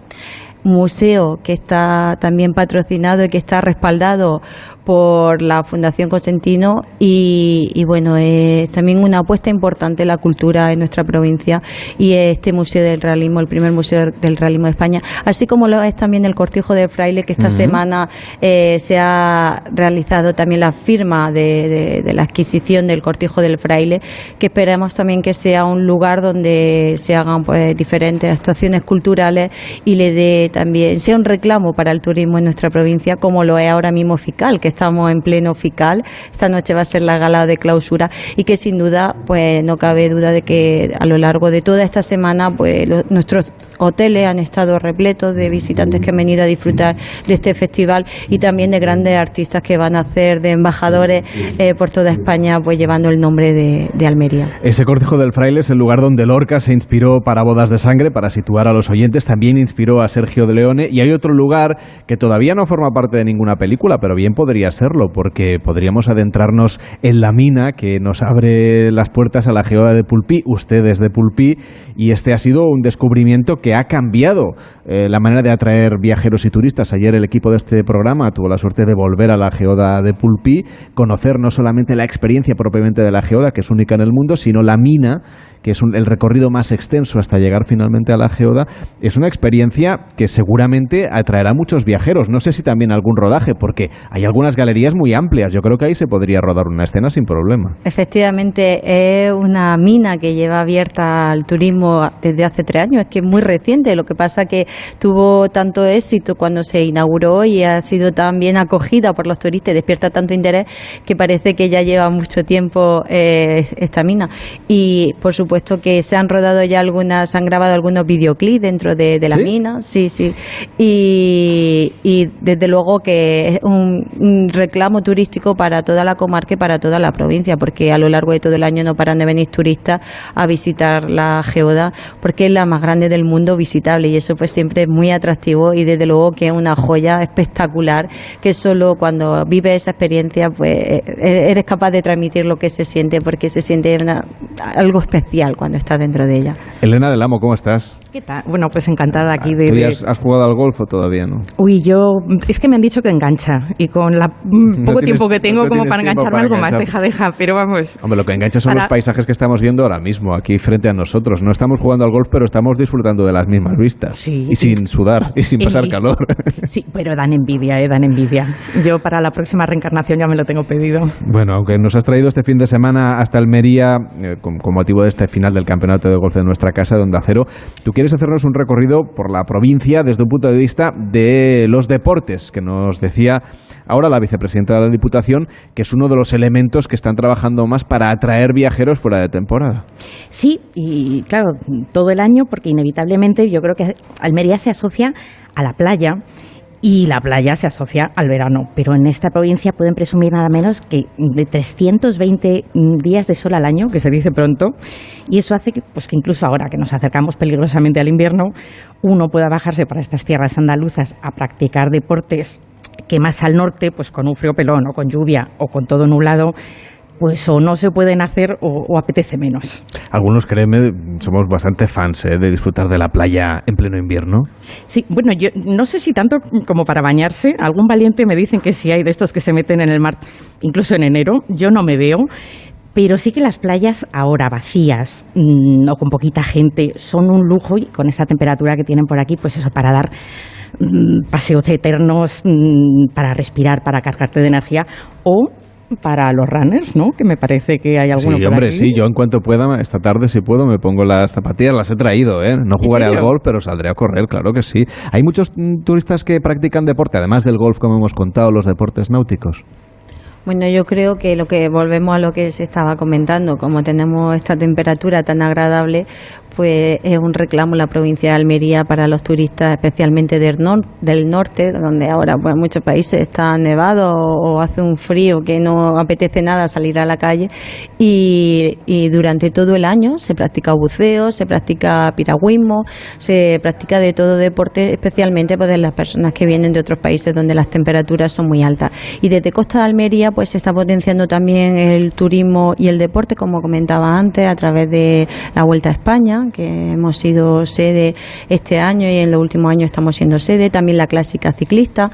museo que está también patrocinado y que está respaldado por la Fundación Cosentino y, bueno, es también una apuesta importante la cultura en nuestra provincia y este Museo del Realismo, el primer Museo del Realismo de España, así como lo es también el Cortijo del Fraile, que esta semana eh, se ha realizado también la firma de, la adquisición del Cortijo del Fraile, que esperamos también que sea un lugar donde se hagan pues diferentes actuaciones culturales y le dé también, sea un reclamo para el turismo en nuestra provincia, como lo es ahora mismo FICAL, que estamos en pleno FICAL. Esta noche va a ser la gala de clausura y que sin duda, pues no cabe duda de que a lo largo de toda esta semana, pues nuestros hoteles han estado repletos de visitantes que han venido a disfrutar de este festival y también de grandes artistas que van a hacer de embajadores eh, por toda España, pues llevando el nombre de, de, Almería. Ese cortijo del fraile es el lugar donde Lorca se inspiró para Bodas de Sangre, para situar a los oyentes, también inspiró a Sergio de Leone y hay otro lugar que todavía no forma parte de ninguna película, pero bien podría serlo, porque podríamos adentrarnos en la mina que nos abre las puertas a la geoda de Pulpí, ustedes de Pulpí, y este ha sido un descubrimiento que ha cambiado eh, la manera de atraer viajeros y turistas. Ayer el equipo de este programa tuvo la suerte de volver a la geoda de Pulpí, conocer no solamente la experiencia propiamente de la geoda, que es única en el mundo, sino la mina que es el recorrido más extenso hasta llegar finalmente a la geoda, es una experiencia que seguramente atraerá a muchos viajeros. No sé si también algún rodaje, porque hay algunas galerías muy amplias. Yo creo que ahí se podría rodar una escena sin problema. Efectivamente, es una mina que lleva abierta al turismo desde hace tres años. Es que es muy reciente. Lo que pasa que tuvo tanto éxito cuando se inauguró y ha sido tan bien acogida por los turistas, despierta tanto interés que parece que ya lleva mucho tiempo eh, esta mina. Y por supuesto puesto que se han rodado ya algunas, se han grabado algunos videoclips dentro de, la mina, sí, sí. Y, desde luego que es un, reclamo turístico para toda la comarca y para toda la provincia, porque a lo largo de todo el año no paran de venir turistas a visitar la geoda, porque es la más grande del mundo visitable y eso pues siempre es muy atractivo y desde luego que es una joya espectacular que solo cuando vives esa experiencia pues e-, e-, eres capaz de transmitir lo que se siente porque se siente algo especial cuando estás dentro de ella. Elena del Amo, ¿cómo estás? ¿Qué tal? Bueno, pues encantada aquí de... ¿Tú has, jugado al golf o todavía no? Uy, yo... Es que me han dicho que engancha y con la poco tiempo que tengo como para engancharme algo más, deja, deja, pero vamos... Hombre, lo que engancha son los paisajes que estamos viendo ahora mismo, aquí frente a nosotros. No estamos jugando al golf, pero estamos disfrutando de las mismas vistas. Sí. Y sin sudar y sin pasar calor. Sí, pero dan envidia, ¿eh? Dan envidia. Yo para la próxima reencarnación ya me lo tengo pedido. Bueno, aunque nos has traído este fin de semana hasta Almería eh, con, con motivo de este final del campeonato de golf de nuestra casa, de Onda Cero, tú quieres hacernos un recorrido por la provincia desde un punto de vista de los deportes, que nos decía ahora la vicepresidenta de la Diputación, que es uno de los elementos que están trabajando más para atraer viajeros fuera de temporada. Sí, y claro, todo el año, porque inevitablemente yo creo que Almería se asocia a la playa y la playa se asocia al verano. Pero en esta provincia pueden presumir nada menos que de 320 días de sol al año, que se dice pronto, y eso hace que, pues, que incluso ahora que nos acercamos peligrosamente al invierno, uno pueda bajarse para estas tierras andaluzas a practicar deportes que más al norte, pues con un frío pelón o con lluvia o con todo nublado, pues o no se pueden hacer o, apetece menos. Algunos, créeme, somos bastante fans ¿eh? de disfrutar de la playa en pleno invierno. Sí, bueno, yo no sé si tanto como para bañarse. Algún valiente me dicen que sí hay de estos que se meten en el mar, incluso en enero. Yo no me veo. Pero sí que las playas ahora vacías mm, o con poquita gente son un lujo y con esta temperatura que tienen por aquí, pues eso, para dar mm, paseos eternos mm, para respirar, para cargarte de energía, o para los runners, ¿no? Que me parece que hay algunos. Sí, hombre, sí, yo en cuanto pueda, esta tarde si puedo, me pongo las zapatillas, las he traído, ¿eh? No jugaré al golf, pero saldré a correr, claro que sí. Hay muchos mm, turistas que practican deporte, además del golf, como hemos contado, los deportes náuticos. Bueno, yo creo que lo que volvemos a lo que se estaba comentando, como tenemos esta temperatura tan agradable, pues es un reclamo la provincia de Almería para los turistas, especialmente del, del norte, donde ahora pues, muchos países están nevados o hace un frío que no apetece nada salir a la calle. Y, durante todo el año se practica buceo, se practica piragüismo, se practica de todo deporte, especialmente pues, las personas que vienen de otros países donde las temperaturas son muy altas. Y desde Costa de Almería pues se está potenciando también el turismo y el deporte, como comentaba antes, a través de la Vuelta a España, que hemos sido sede este año y en los últimos años estamos siendo sede, también la clásica ciclista.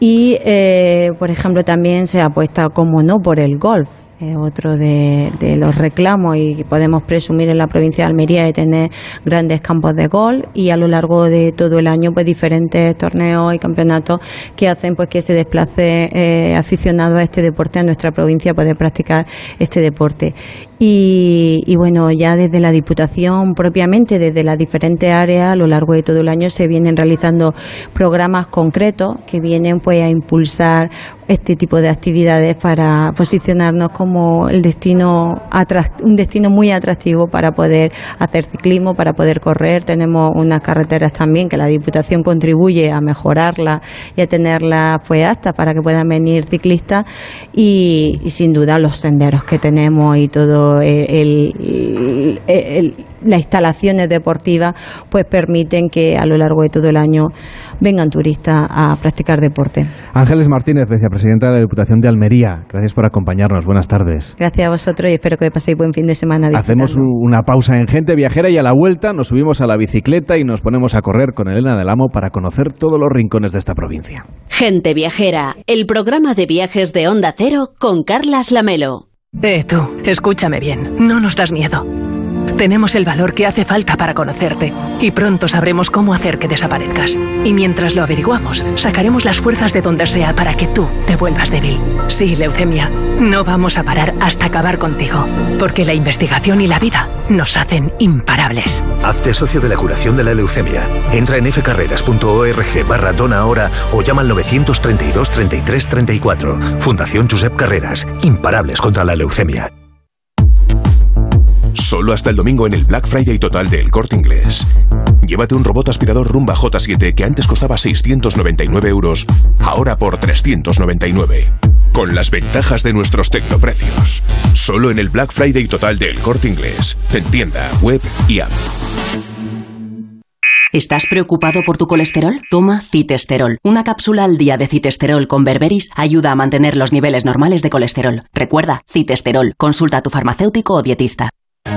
Y, eh, por ejemplo, también se apuesta, como no, por el golf otro de, los reclamos y podemos presumir en la provincia de Almería de tener grandes campos de golf y a lo largo de todo el año pues diferentes torneos y campeonatos que hacen pues que se desplace eh, aficionados a este deporte a nuestra provincia poder practicar este deporte y, y, bueno, ya desde la Diputación propiamente, desde las diferentes áreas, a lo largo de todo el año se vienen realizando programas concretos que vienen pues a impulsar este tipo de actividades para posicionarnos como el destino un destino muy atractivo para poder hacer ciclismo, para poder correr. Tenemos unas carreteras también que la Diputación contribuye a mejorarlas y a tenerlas pues hasta para que puedan venir ciclistas y, y sin duda los senderos que tenemos y todo el, las instalaciones deportivas pues permiten que a lo largo de todo el año vengan turistas a practicar deporte. Ángeles Martínez, vicepresidenta de la Diputación de Almería, gracias por acompañarnos. Buenas tardes. Gracias a vosotros y espero que paséis buen fin de semana. Hacemos una pausa en Gente Viajera y a la vuelta nos subimos a la bicicleta y nos ponemos a correr con Elena del Amo para conocer todos los rincones de esta provincia. Gente Viajera, el programa de viajes de Onda Cero con Carlas Lamelo. Eh, tú, escúchame bien, no nos das miedo. Tenemos el valor que hace falta para conocerte y pronto sabremos cómo hacer que desaparezcas. Y mientras lo averiguamos, sacaremos las fuerzas de donde sea para que tú te vuelvas débil. Sí, leucemia, no vamos a parar hasta acabar contigo, porque la investigación y la vida nos hacen imparables. Hazte socio de la curación de la leucemia. Entra en fcarreras.org barra dona ahora o llama al 932 33 34. Fundación Josep Carreras. Imparables contra la leucemia. Solo hasta el domingo en el Black Friday total del Corte Inglés. Llévate un robot aspirador Rumba J7 que antes costaba 699 euros, ahora por 399. Con las ventajas de nuestros tecnoprecios. Solo en el Black Friday total del Corte Inglés. En tienda, web y app. ¿Estás preocupado por tu colesterol? Toma citesterol. Una cápsula al día de citesterol con berberis ayuda a mantener los niveles normales de colesterol. Recuerda, citesterol. Consulta a tu farmacéutico o dietista.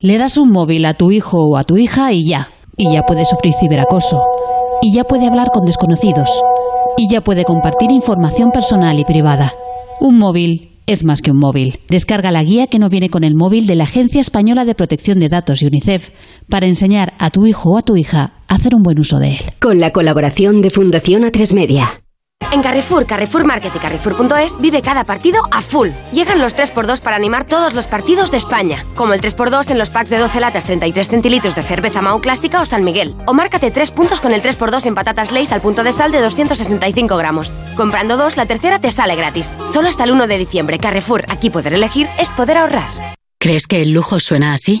Le das un móvil a tu hijo o a tu hija y ya. Y ya puede sufrir ciberacoso. Y ya puede hablar con desconocidos. Y ya puede compartir información personal y privada. Un móvil es más que un móvil. Descarga la guía que no viene con el móvil de la Agencia Española de Protección de Datos y UNICEF para enseñar a tu hijo o a tu hija a hacer un buen uso de él. Con la colaboración de Fundación A3 Media. En Carrefour, Carrefour Market y Carrefour.es vive cada partido a full. Llegan los 3x2 para animar todos los partidos de España, como el 3x2 en los packs de 12 latas 33 centilitros de cerveza Mau Clásica o San Miguel. O márcate 3 puntos con el 3x2 en patatas Lays al punto de sal de 265 gramos. Comprando dos, la tercera te sale gratis. Solo hasta el 1 de diciembre. Carrefour, aquí poder elegir es poder ahorrar. ¿Crees que el lujo suena así?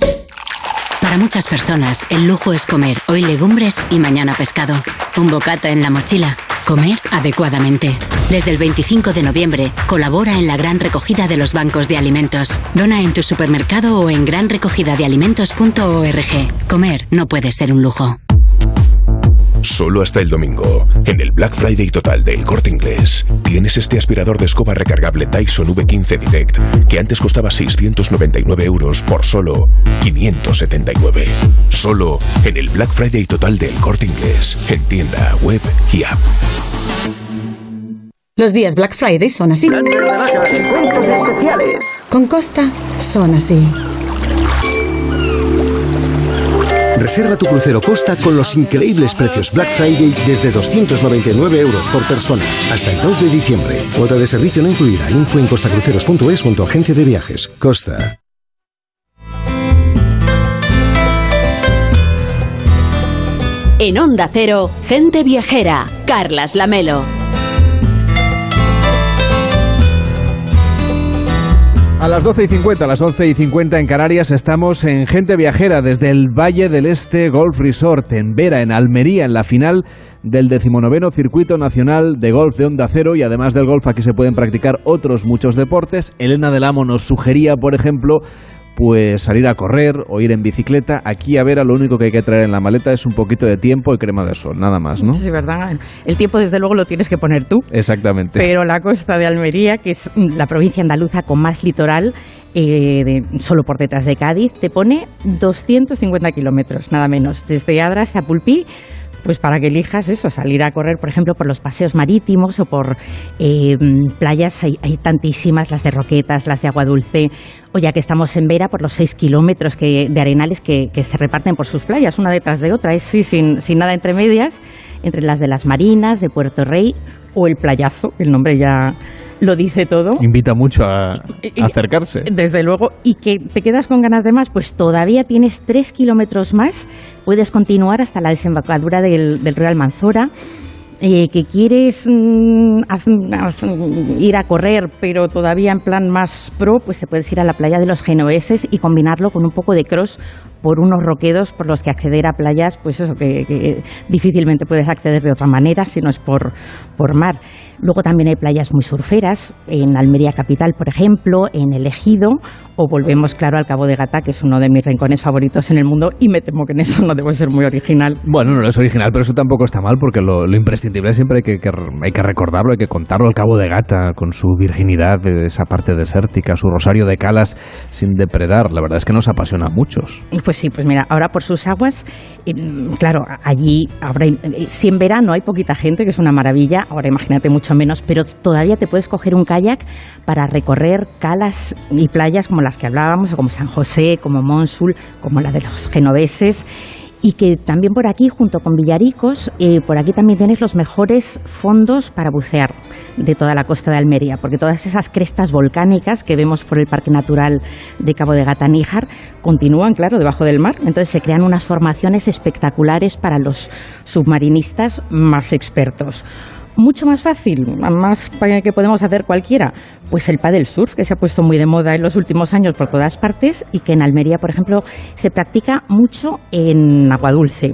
Para muchas personas, el lujo es comer hoy legumbres y mañana pescado. Un bocata en la mochila. Comer adecuadamente. Desde el 25 de noviembre, colabora en la gran recogida de los bancos de alimentos. Dona en tu supermercado o en granrecogidadealimentos.org. Comer no puede ser un lujo. Solo hasta el domingo, en el Black Friday total del Corte Inglés, tienes este aspirador de escoba recargable Dyson V15 Direct, que antes costaba 699 euros por solo 579. Solo en el Black Friday total del Corte Inglés, en tienda, web y app. Los días Black Friday son así. especiales. Con Costa son así. Reserva tu crucero Costa con los increíbles precios Black Friday desde 299 euros por persona hasta el 2 de diciembre. Cuota de servicio no incluida. Info en costacruceros.es junto a agencia de viajes. Costa. En Onda Cero, gente viajera. Carlas Lamelo. A las 12 y 50, a las 11 y 50 en Canarias, estamos en Gente Viajera desde el Valle del Este Golf Resort en Vera, en Almería, en la final del decimonoveno Circuito Nacional de Golf de Onda Cero y además del golf aquí se pueden practicar otros muchos deportes. Elena del Amo nos sugería, por ejemplo, pues salir a correr o ir en bicicleta. Aquí a Vera lo único que hay que traer en la maleta es un poquito de tiempo y crema de sol, nada más, ¿no? Sí, verdad. El tiempo desde luego lo tienes que poner tú. Exactamente. Pero la costa de Almería, que es la provincia andaluza con más litoral, eh, de- solo por detrás de Cádiz, te pone 250 kilómetros, nada menos, desde Adra hasta Pulpí. Pues para que elijas eso, salir a correr, por ejemplo, por los paseos marítimos o por eh, playas, hay, hay tantísimas, las de Roquetas, las de Agua Dulce, o ya que estamos en Vera, por los 6 kilómetros que, de arenales que, que se reparten por sus playas, una detrás de otra, es sí, sin, sin nada entre medias, entre las de las Marinas, de Puerto Rey o el Playazo, el nombre ya lo dice todo. Invita mucho a, a acercarse. Desde luego, y que te quedas con ganas de más, pues todavía tienes tres kilómetros más, puedes continuar hasta la desembocadura del, del río Almanzora. eh, que quieres mm, haz- ir a correr, pero todavía en plan más pro, pues te puedes ir a la playa de los genoveses y combinarlo con un poco de cross por unos roquedos por los que acceder a playas, pues eso, que, que difícilmente puedes acceder de otra manera si no es por, por mar. Luego también hay playas muy surferas, en Almería Capital, por ejemplo, en El Ejido, o volvemos, claro, al Cabo de Gata, que es uno de mis rincones favoritos en el mundo, y me temo que en eso no debo ser muy original. Bueno, no es original, pero eso tampoco está mal porque lo, lo imprescindible siempre hay que, que- hay que recordarlo, hay que contarlo. El Cabo de Gata con su virginidad, de esa parte desértica, su rosario de calas sin depredar, la verdad es que nos apasiona a muchos. Pues sí, pues mira, ahora por sus aguas, eh, claro, allí habrá, eh, si en verano hay poquita gente, que es una maravilla, ahora imagínate mucho menos, pero todavía te puedes coger un kayak para recorrer calas y playas como que hablábamos, como San José, como Monsul, como la de los genoveses. Y que también por aquí, junto con Villaricos, eh, por aquí también tienes los mejores fondos para bucear de toda la costa de Almería, porque todas esas crestas volcánicas que vemos por el Parque Natural de Cabo de Gata Níjar continúan, claro, debajo del mar. Entonces se crean unas formaciones espectaculares para los submarinistas más expertos. Mucho más fácil, más que podemos hacer cualquiera, pues el paddle surf, que se ha puesto muy de moda en los últimos años por todas partes y que en Almería, por ejemplo, se practica mucho en agua dulce.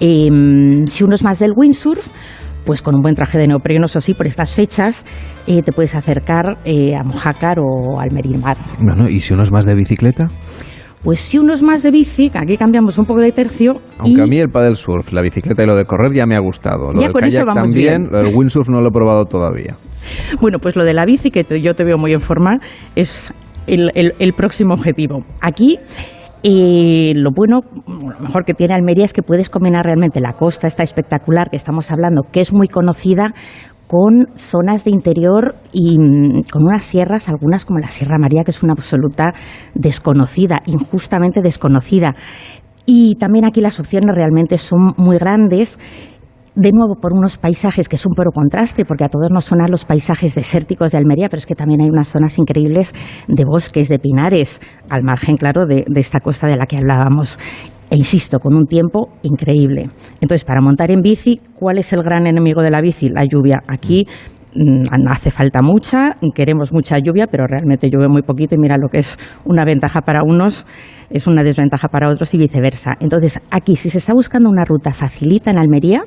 Em, si uno es más del windsurf, pues con un buen traje de neopreno, eso sí, por estas fechas, eh, te puedes acercar eh, a Mojácar o al Merimar. Bueno, ¿y si uno es más de bicicleta? Pues si uno es más de bici, aquí cambiamos un poco de tercio. Aunque y a mí el paddle surf, la bicicleta y lo de correr ya me ha gustado. Lo Ya del con eso kayak vamos también, bien. lo del windsurf no lo he probado todavía. Bueno, pues lo de la bici, que te- yo te veo muy en forma, es el, el- el próximo objetivo. Aquí, eh, lo bueno, lo mejor que tiene Almería es que puedes combinar realmente la costa, esta espectacular que estamos hablando, que es muy conocida, con zonas de interior y mm, con unas sierras, algunas como la Sierra María, que es una absoluta desconocida, injustamente desconocida. Y también aquí las opciones realmente son muy grandes de nuevo por unos paisajes que es un puro contraste, porque a todos nos sonan los paisajes desérticos de Almería, pero es que también hay unas zonas increíbles de bosques, de pinares, al margen, claro, de, de esta costa de la que hablábamos. E insisto, con un tiempo increíble. Entonces, para montar en bici, ¿cuál es el gran enemigo de la bici? La lluvia. Aquí mm, hace falta mucha, queremos mucha lluvia, pero realmente llueve muy poquito y mira lo que es una ventaja para unos, es una desventaja para otros y viceversa. Entonces, aquí si se está buscando una ruta facilita en Almería,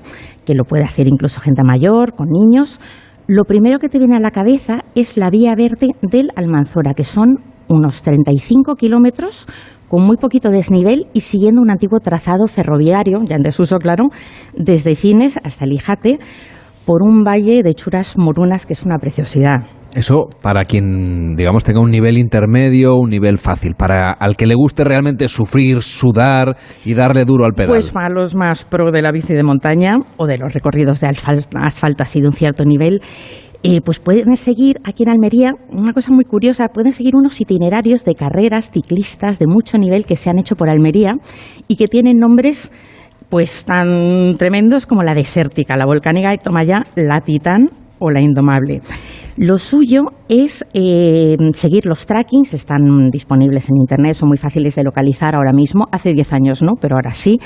que lo puede hacer incluso gente mayor, con niños, lo primero que te viene a la cabeza es la vía verde del Almanzora, que son unos 35 kilómetros con muy poquito desnivel y siguiendo un antiguo trazado ferroviario, ya en desuso, claro, desde Cines hasta el Ijate, por un valle de churas morunas que es una preciosidad. Eso para quien, digamos, tenga un nivel intermedio, un nivel fácil. Para al que le guste realmente sufrir, sudar y darle duro al pedal. Pues para los más pro de la bici de montaña o de los recorridos de asfalto así de un cierto nivel, eh, pues pueden seguir aquí en Almería una cosa muy curiosa, pueden seguir unos itinerarios de carreras ciclistas de mucho nivel que se han hecho por Almería y que tienen nombres pues tan tremendos como la desértica, la volcánica y toma ya la titán o la indomable. Lo suyo es eh, seguir los trackings, están disponibles en Internet, son muy fáciles de localizar ahora mismo, hace 10 años no, pero ahora sí.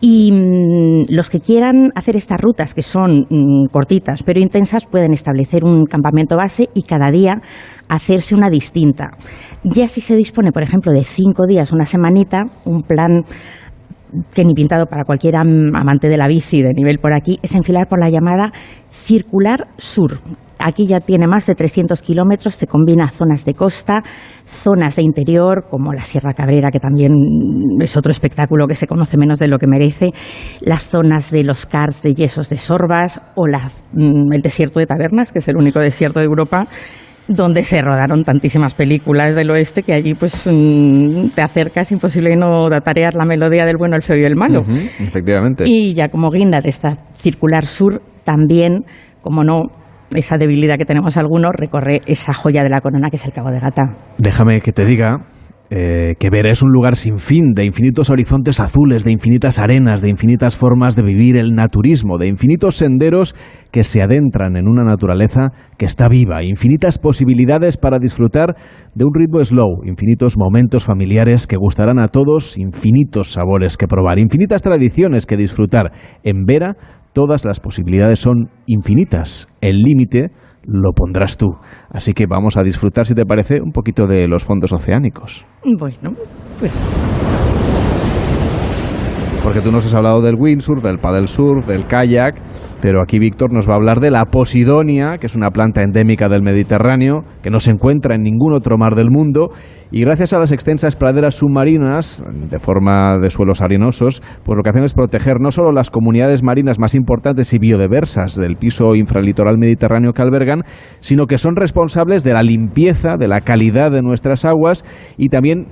Y mm, los que quieran hacer estas rutas, que son mm, cortitas pero intensas, pueden establecer un campamento base y cada día hacerse una distinta. Ya si se dispone, por ejemplo, de cinco días, una semanita, un plan que ni pintado para cualquier amante de la bici de nivel por aquí, es enfilar por la llamada Circular Sur. Aquí ya tiene más de 300 kilómetros, se combina zonas de costa, zonas de interior, como la Sierra Cabrera, que también es otro espectáculo que se conoce menos de lo que merece, las zonas de los cars de yesos de Sorbas o mm, el desierto de Tabernas, que es el único desierto de Europa donde se rodaron tantísimas películas del oeste que allí pues mm, te acercas imposible no datarear la melodía del bueno, el feo y el malo. efectivamente. Y ya como guinda de esta circular sur, también, como no, esa debilidad que tenemos algunos, recorre esa joya de la corona que es el Cabo de Gata. Déjame que te diga eh, que Vera es un lugar sin fin, de infinitos horizontes azules, de infinitas arenas, de infinitas formas de vivir el naturismo, de infinitos senderos que se adentran en una naturaleza que está viva, infinitas posibilidades para disfrutar de un ritmo slow, infinitos momentos familiares que gustarán a todos, infinitos sabores que probar, infinitas tradiciones que disfrutar. En Vera todas las posibilidades son infinitas. El límite lo pondrás tú. Así que vamos a disfrutar, si te parece, un poquito de los fondos oceánicos. Bueno, pues... Porque tú nos has hablado del windsurf, del paddle surf, del kayak, pero aquí Víctor nos va a hablar de la posidonia, que es una planta endémica del Mediterráneo, que no se encuentra en ningún otro mar del mundo, y gracias a las extensas praderas submarinas, de forma de suelos arenosos, pues lo que hacen es proteger no solo las comunidades marinas más importantes y biodiversas del piso infralitoral mediterráneo que albergan, sino que son responsables de la limpieza, de la calidad de nuestras aguas y también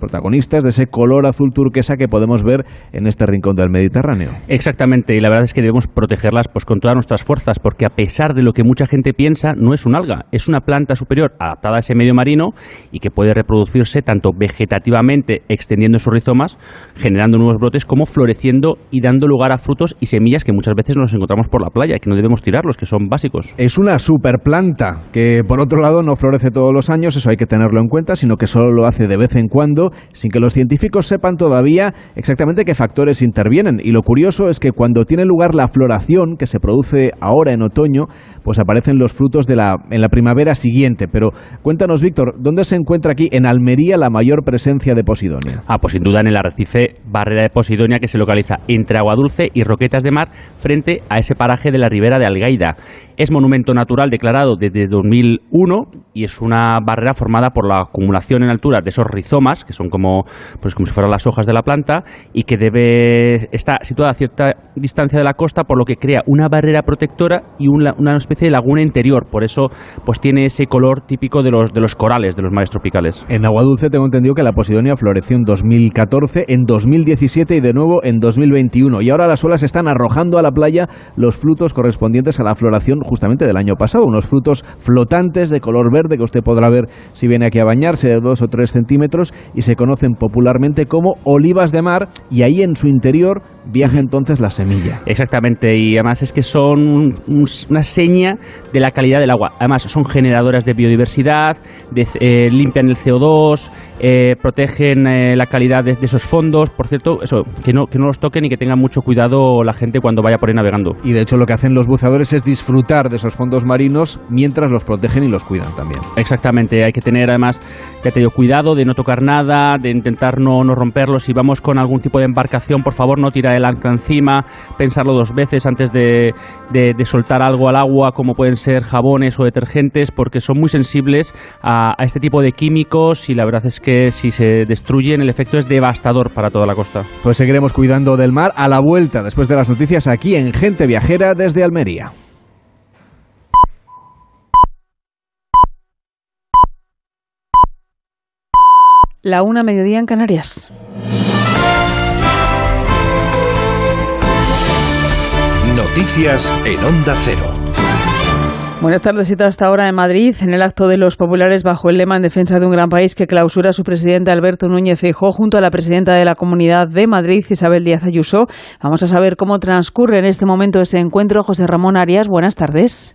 protagonistas de ese color azul turquesa que podemos ver en este rincón del Mediterráneo. Exactamente, y la verdad es que debemos protegerlas pues con todas nuestras fuerzas, porque a pesar de lo que mucha gente piensa, no es un alga, es una planta superior adaptada a ese medio marino y que puede reproducirse tanto vegetativamente extendiendo sus rizomas, generando nuevos brotes, como floreciendo y dando lugar a frutos y semillas que muchas veces nos encontramos por la playa y que no debemos tirarlos, que son básicos. Es una superplanta que por otro lado no florece todos los años, eso hay que tenerlo en cuenta, sino que solo lo hace de vez en cuando sin que los científicos sepan todavía exactamente qué factores intervienen. Y lo curioso es que cuando tiene lugar la floración, que se produce ahora en otoño, pues aparecen los frutos de la, en la primavera siguiente. Pero cuéntanos, Víctor, ¿dónde se encuentra aquí en Almería la mayor presencia de Posidonia? Ah, pues sin duda en el arrecife Barrera de Posidonia que se localiza entre Agua Dulce y Roquetas de Mar frente a ese paraje de la ribera de Algaida. Es monumento natural declarado desde 2001 y es una barrera formada por la acumulación en altura de esos rizomas, que son como, pues como si fueran las hojas de la planta, y que debe está situada a cierta distancia de la costa, por lo que crea una barrera protectora y una, especie de laguna interior. Por eso, pues tiene ese color típico de los, de los corales, de los mares tropicales. En Agua Dulce tengo entendido que la Posidonia floreció en 2014, en 2017 y de nuevo en 2021. Y ahora las olas están arrojando a la playa los frutos correspondientes a la floración justamente del año pasado, unos frutos flotantes de color verde que usted podrá ver si viene aquí a bañarse de dos o tres centímetros y se conocen popularmente como olivas de mar y ahí en su interior viaja entonces la semilla. Exactamente, y además es que son una de la calidad del agua. Además son generadoras de biodiversidad, eh, limpian el CO2, eh, protegen eh, la calidad de, esos fondos. Por cierto, eso, que no, que no los toquen y que tengan mucho cuidado la gente cuando vaya por ahí navegando. Y de hecho lo que hacen los buceadores es disfrutar de esos fondos marinos mientras los protegen y los cuidan también. Exactamente, hay que tener además, ya te digo, cuidado de no tocar nada, de intentar no, no romperlos. Si vamos con algún tipo de embarcación, por favor no tirar el ancla encima, pensarlo dos veces antes de, de, de soltar algo al agua, como pueden ser jabones o detergentes, porque son muy sensibles a, a este tipo de químicos y la verdad es que si se destruyen el efecto es devastador para toda la costa. Pues seguiremos cuidando del mar a la vuelta después de las noticias aquí en Gente Viajera desde Almería. La una mediodía en Canarias. Noticias en Onda Cero. Buenas tardes. Y hasta ahora en Madrid, en el acto de los populares bajo el lema en defensa de un gran país que clausura su presidente Alberto Núñez Feijóo junto a la presidenta de la Comunidad de Madrid, Isabel Díaz Ayuso. Vamos a saber cómo transcurre en este momento ese encuentro. José Ramón Arias, buenas tardes.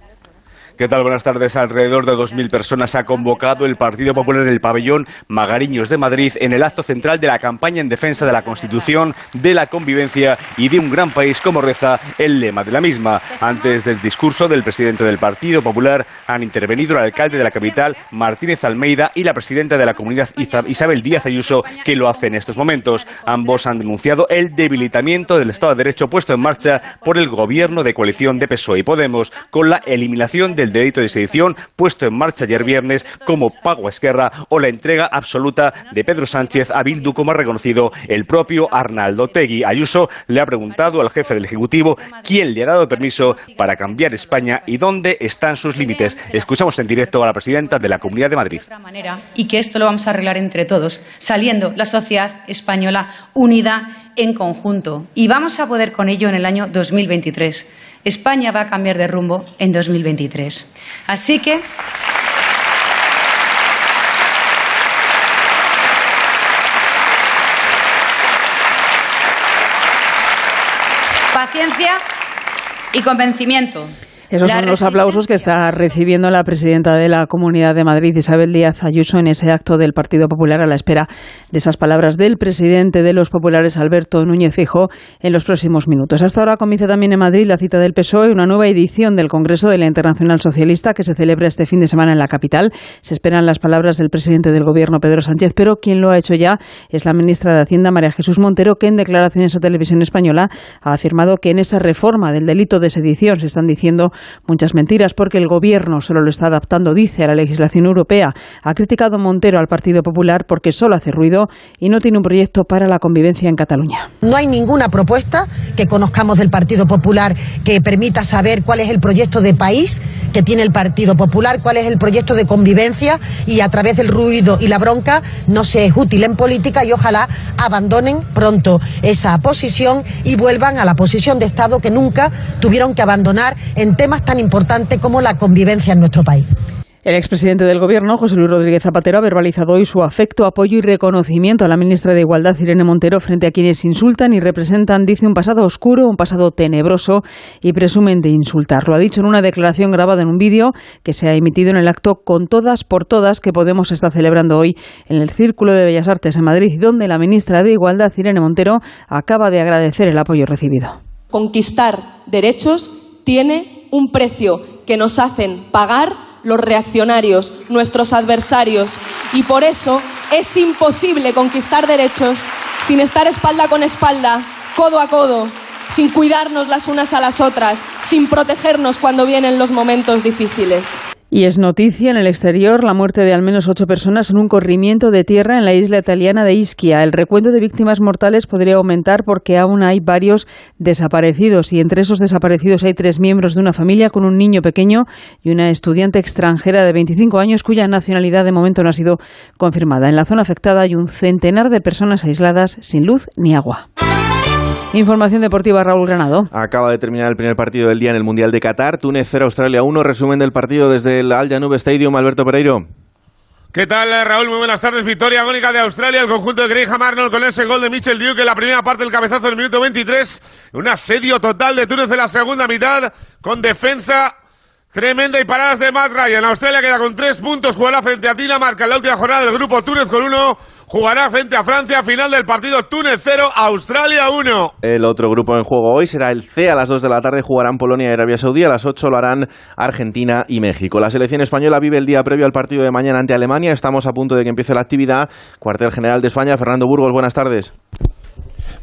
¿Qué tal? Buenas tardes. Alrededor de 2.000 personas ha convocado el Partido Popular en el pabellón Magariños de Madrid en el acto central de la campaña en defensa de la Constitución, de la convivencia y de un gran país como reza el lema de la misma. Antes del discurso del presidente del Partido Popular han intervenido el alcalde de la capital, Martínez Almeida, y la presidenta de la comunidad, Isabel Díaz Ayuso, que lo hace en estos momentos. Ambos han denunciado el debilitamiento del Estado de Derecho puesto en marcha por el gobierno de coalición de PSOE y Podemos, con la eliminación de el delito de sedición puesto en marcha ayer viernes como pago a Esquerra o la entrega absoluta de Pedro Sánchez a Bildu, como ha reconocido el propio Arnaldo Tegui. Ayuso le ha preguntado al jefe del Ejecutivo quién le ha dado permiso para cambiar España y dónde están sus límites. Escuchamos en directo a la presidenta de la Comunidad de Madrid. Y que esto lo vamos a arreglar entre todos, saliendo la sociedad española unida en conjunto. Y vamos a poder con ello en el año 2023. España va a cambiar de rumbo en 2023. Así que. Paciencia y convencimiento. Esos son los aplausos que está recibiendo la presidenta de la Comunidad de Madrid, Isabel Díaz Ayuso, en ese acto del Partido Popular a la espera de esas palabras del presidente de los populares, Alberto Núñez Fijo, en los próximos minutos. Hasta ahora comienza también en Madrid la cita del PSOE, una nueva edición del Congreso de la Internacional Socialista que se celebra este fin de semana en la capital. Se esperan las palabras del presidente del Gobierno, Pedro Sánchez, pero quien lo ha hecho ya es la ministra de Hacienda, María Jesús Montero, que en declaraciones a Televisión Española ha afirmado que en esa reforma del delito de sedición se están diciendo muchas mentiras porque el Gobierno solo lo está adaptando, dice, a la legislación europea. Ha criticado Montero al Partido Popular porque solo hace ruido y no tiene un proyecto para la convivencia en Cataluña. No hay ninguna propuesta que conozcamos del Partido Popular que permita saber cuál es el proyecto de país que tiene el Partido Popular, cuál es el proyecto de convivencia y a través del ruido y la bronca no se es útil en política y ojalá abandonen pronto esa posición y vuelvan a la posición de Estado que nunca tuvieron que abandonar en temas tan importantes como la convivencia en nuestro país. El expresidente del Gobierno, José Luis Rodríguez Zapatero, ha verbalizado hoy su afecto, apoyo y reconocimiento a la ministra de Igualdad, Irene Montero, frente a quienes insultan y representan, dice, un pasado oscuro, un pasado tenebroso y presumen de insultar. Lo ha dicho en una declaración grabada en un vídeo que se ha emitido en el acto Con Todas por Todas que Podemos está celebrando hoy en el Círculo de Bellas Artes en Madrid, donde la ministra de Igualdad, Irene Montero, acaba de agradecer el apoyo recibido. Conquistar derechos tiene un precio que nos hacen pagar los reaccionarios, nuestros adversarios. Y por eso es imposible conquistar derechos sin estar espalda con espalda, codo a codo, sin cuidarnos las unas a las otras, sin protegernos cuando vienen los momentos difíciles. Y es noticia en el exterior la muerte de al menos ocho personas en un corrimiento de tierra en la isla italiana de Ischia. El recuento de víctimas mortales podría aumentar porque aún hay varios desaparecidos y entre esos desaparecidos hay tres miembros de una familia con un niño pequeño y una estudiante extranjera de 25 años cuya nacionalidad de momento no ha sido confirmada. En la zona afectada hay un centenar de personas aisladas sin luz ni agua. Información deportiva, Raúl Granado. Acaba de terminar el primer partido del día en el Mundial de Qatar. Túnez 0, Australia 1. Resumen del partido desde el Al Janube Stadium. Alberto Pereiro. ¿Qué tal, Raúl? Muy buenas tardes. Victoria agónica de Australia. El conjunto de Graham Arnold con ese gol de Mitchell Duke en la primera parte del cabezazo del minuto 23. Un asedio total de Túnez en la segunda mitad con defensa tremenda y paradas de Matt Ryan. Australia queda con tres puntos. Jugará frente a Dinamarca en la última jornada del grupo Túnez con uno jugará frente a Francia, final del partido Túnez 0, Australia 1. El otro grupo en juego hoy será el C a las 2 de la tarde, jugarán Polonia y Arabia Saudí, a las 8 lo harán Argentina y México. La selección española vive el día previo al partido de mañana ante Alemania, estamos a punto de que empiece la actividad. Cuartel General de España, Fernando Burgos, buenas tardes.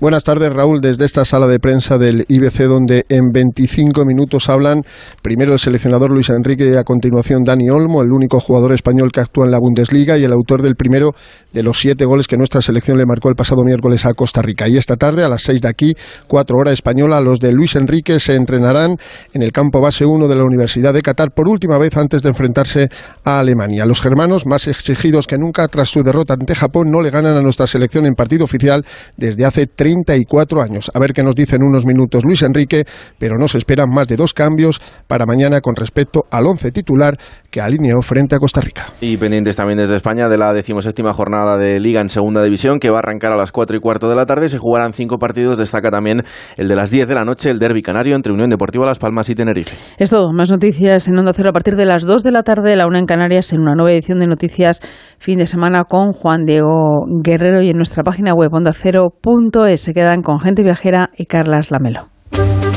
Buenas tardes, Raúl, desde esta sala de prensa del IBC, donde en 25 minutos hablan primero el seleccionador Luis Enrique y a continuación Dani Olmo, el único jugador español que actúa en la Bundesliga y el autor del primero de los siete goles que nuestra selección le marcó el pasado miércoles a Costa Rica. Y esta tarde, a las seis de aquí, cuatro horas española, los de Luis Enrique se entrenarán en el campo base 1 de la Universidad de Qatar por última vez antes de enfrentarse a Alemania. Los germanos, más exigidos que nunca tras su derrota ante Japón, no le ganan a nuestra selección en partido oficial desde hace 34 años. A ver qué nos dicen unos minutos Luis Enrique, pero nos esperan más de dos cambios para mañana con respecto al once titular que alineó frente a Costa Rica. Y pendientes también desde España de la decimoséptima jornada de Liga en Segunda División, que va a arrancar a las 4 y cuarto de la tarde. Se jugarán cinco partidos. Destaca también el de las 10 de la noche, el derby canario entre Unión Deportiva Las Palmas y Tenerife. Es todo. Más noticias en Onda Cero a partir de las 2 de la tarde, la una en Canarias, en una nueva edición de Noticias fin de semana con Juan Diego Guerrero y en nuestra página web ondacero.es. Se quedan con gente viajera y Carlas Lamelo.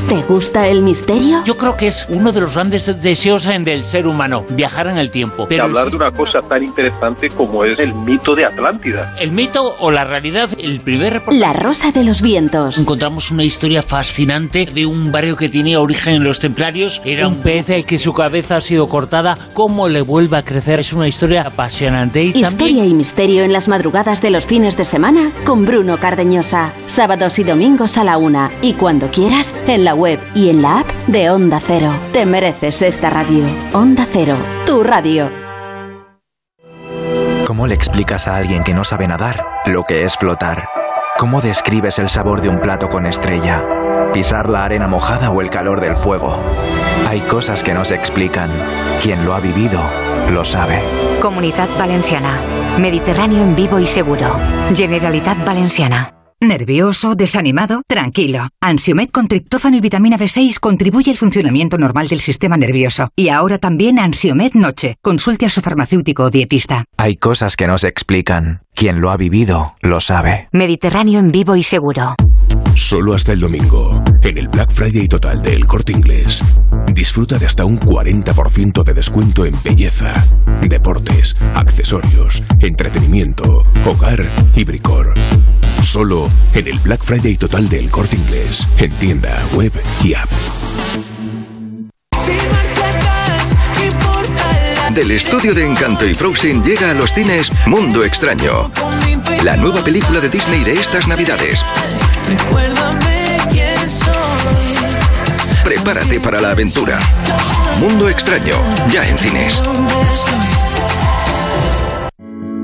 ¿Te gusta el misterio? Yo creo que es uno de los grandes deseos del ser humano, viajar en el tiempo. Pero hablar de una cosa tan interesante como es el mito de Atlántida. El mito o la realidad, el primer La Rosa de los Vientos. Encontramos una historia fascinante de un barrio que tenía origen en los templarios. Era un pez que su cabeza ha sido cortada. ¿Cómo le vuelve a crecer? Es una historia apasionante. Y Historia también... y misterio en las madrugadas de los fines de semana con Bruno Cardeñosa. Sábados y domingos a la una. Y cuando quieras, en la web y en la app de Onda Cero. Te mereces esta radio. Onda Cero, tu radio. ¿Cómo le explicas a alguien que no sabe nadar lo que es flotar? ¿Cómo describes el sabor de un plato con estrella? ¿Pisar la arena mojada o el calor del fuego? Hay cosas que no se explican. Quien lo ha vivido, lo sabe. Comunidad Valenciana. Mediterráneo en vivo y seguro. Generalitat Valenciana. ¿Nervioso? ¿Desanimado? Tranquilo. Ansiomed con triptófano y vitamina B6 contribuye al funcionamiento normal del sistema nervioso. Y ahora también Ansiomed Noche. Consulte a su farmacéutico o dietista. Hay cosas que no se explican. Quien lo ha vivido, lo sabe. Mediterráneo en vivo y seguro. Solo hasta el domingo, en el Black Friday total de El Corte Inglés. Disfruta de hasta un 40% de descuento en belleza, deportes, accesorios, entretenimiento, hogar y bricor. Solo en el Black Friday total de El Corte Inglés, en tienda, web y app. Del estudio de Encanto y Frozen llega a los cines Mundo Extraño. La nueva película de Disney de estas navidades. Prepárate para la aventura. Mundo Extraño, ya en cines.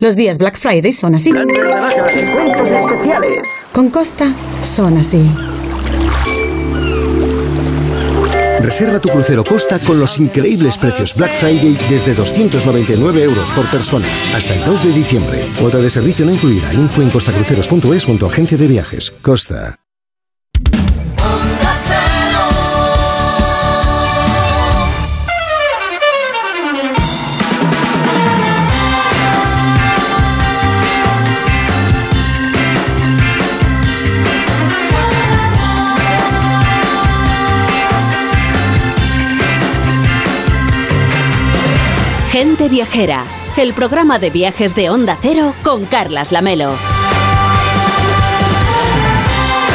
Los días Black Friday son así. Descuentos especiales. Con Costa son así. Reserva tu crucero Costa con los increíbles precios Black Friday desde 299 euros por persona hasta el 2 de diciembre. Cuota de servicio no incluida. Info en costacruceros.es o en tu agencia de viajes. Costa. Gente Viajera, el programa de viajes de Onda Cero con Carlas Lamelo.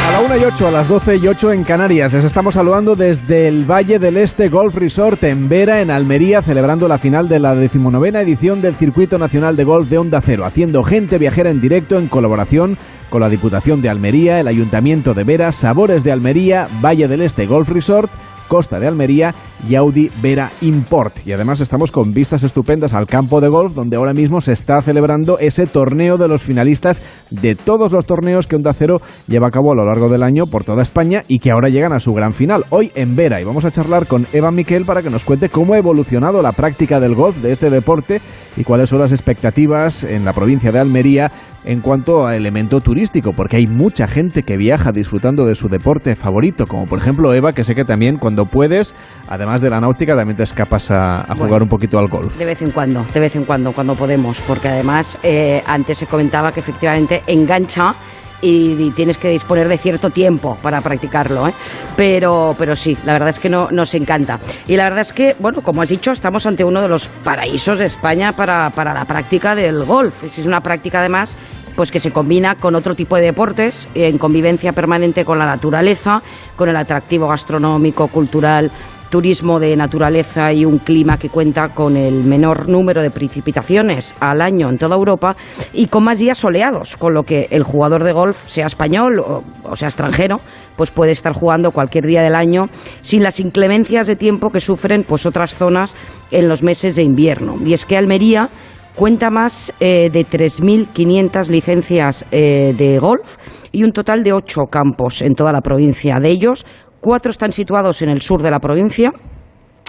A la 1 y 8, a las 12 y 8 en Canarias. Les estamos saludando desde el Valle del Este Golf Resort en Vera, en Almería, celebrando la final de la decimonovena edición del Circuito Nacional de Golf de Onda Cero, haciendo gente viajera en directo en colaboración con la Diputación de Almería, el Ayuntamiento de Vera, Sabores de Almería, Valle del Este Golf Resort Costa de Almería y Audi Vera Import. Y además estamos con vistas estupendas al campo de golf, donde ahora mismo se está celebrando ese torneo de los finalistas de todos los torneos que Onda Cero lleva a cabo a lo largo del año por toda España y que ahora llegan a su gran final, hoy en Vera. Y vamos a charlar con Eva Miquel para que nos cuente cómo ha evolucionado la práctica del golf de este deporte y cuáles son las expectativas en la provincia de Almería en cuanto a elemento turístico, porque hay mucha gente que viaja disfrutando de su deporte favorito, como por ejemplo Eva, que sé que también cuando puedes, además de la náutica, también te escapas a, a jugar un poquito al golf. De vez en cuando, de vez en cuando, cuando podemos, porque además eh, antes se comentaba que efectivamente engancha y, y tienes que disponer de cierto tiempo para practicarlo, ¿eh? pero, pero sí, la verdad es que no, nos encanta. Y la verdad es que, bueno, como has dicho, estamos ante uno de los paraísos de España para, para la práctica del golf. Es una práctica además pues que se combina con otro tipo de deportes en convivencia permanente con la naturaleza, con el atractivo gastronómico, cultural, turismo de naturaleza y un clima que cuenta con el menor número de precipitaciones al año en toda Europa y con más días soleados, con lo que el jugador de golf, sea español o, o sea extranjero, pues puede estar jugando cualquier día del año sin las inclemencias de tiempo que sufren pues otras zonas en los meses de invierno. Y es que Almería cuenta más eh, de 3.500 licencias eh, de golf y un total de ocho campos en toda la provincia. De ellos, cuatro están situados en el sur de la provincia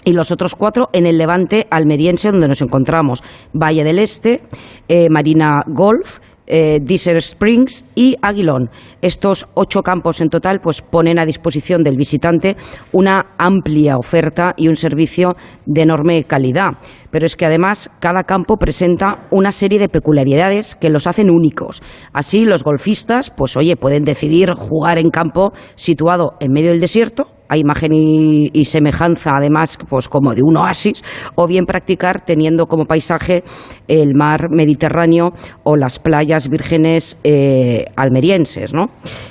y los otros cuatro en el levante almeriense donde nos encontramos. Valle del Este, eh, Marina Golf, eh, Springs y Aguilón. Estos ocho campos en total pues ponen a disposición del visitante una amplia oferta y un servicio de enorme calidad. Pero es que además cada campo presenta una serie de peculiaridades que los hacen únicos. Así los golfistas, pues oye, pueden decidir jugar en campo situado en medio del desierto a imagen y, semejanza, además, pues como de un oasis, o bien practicar teniendo como paisaje el mar Mediterráneo o las playas vírgenes eh, almerienses, ¿no?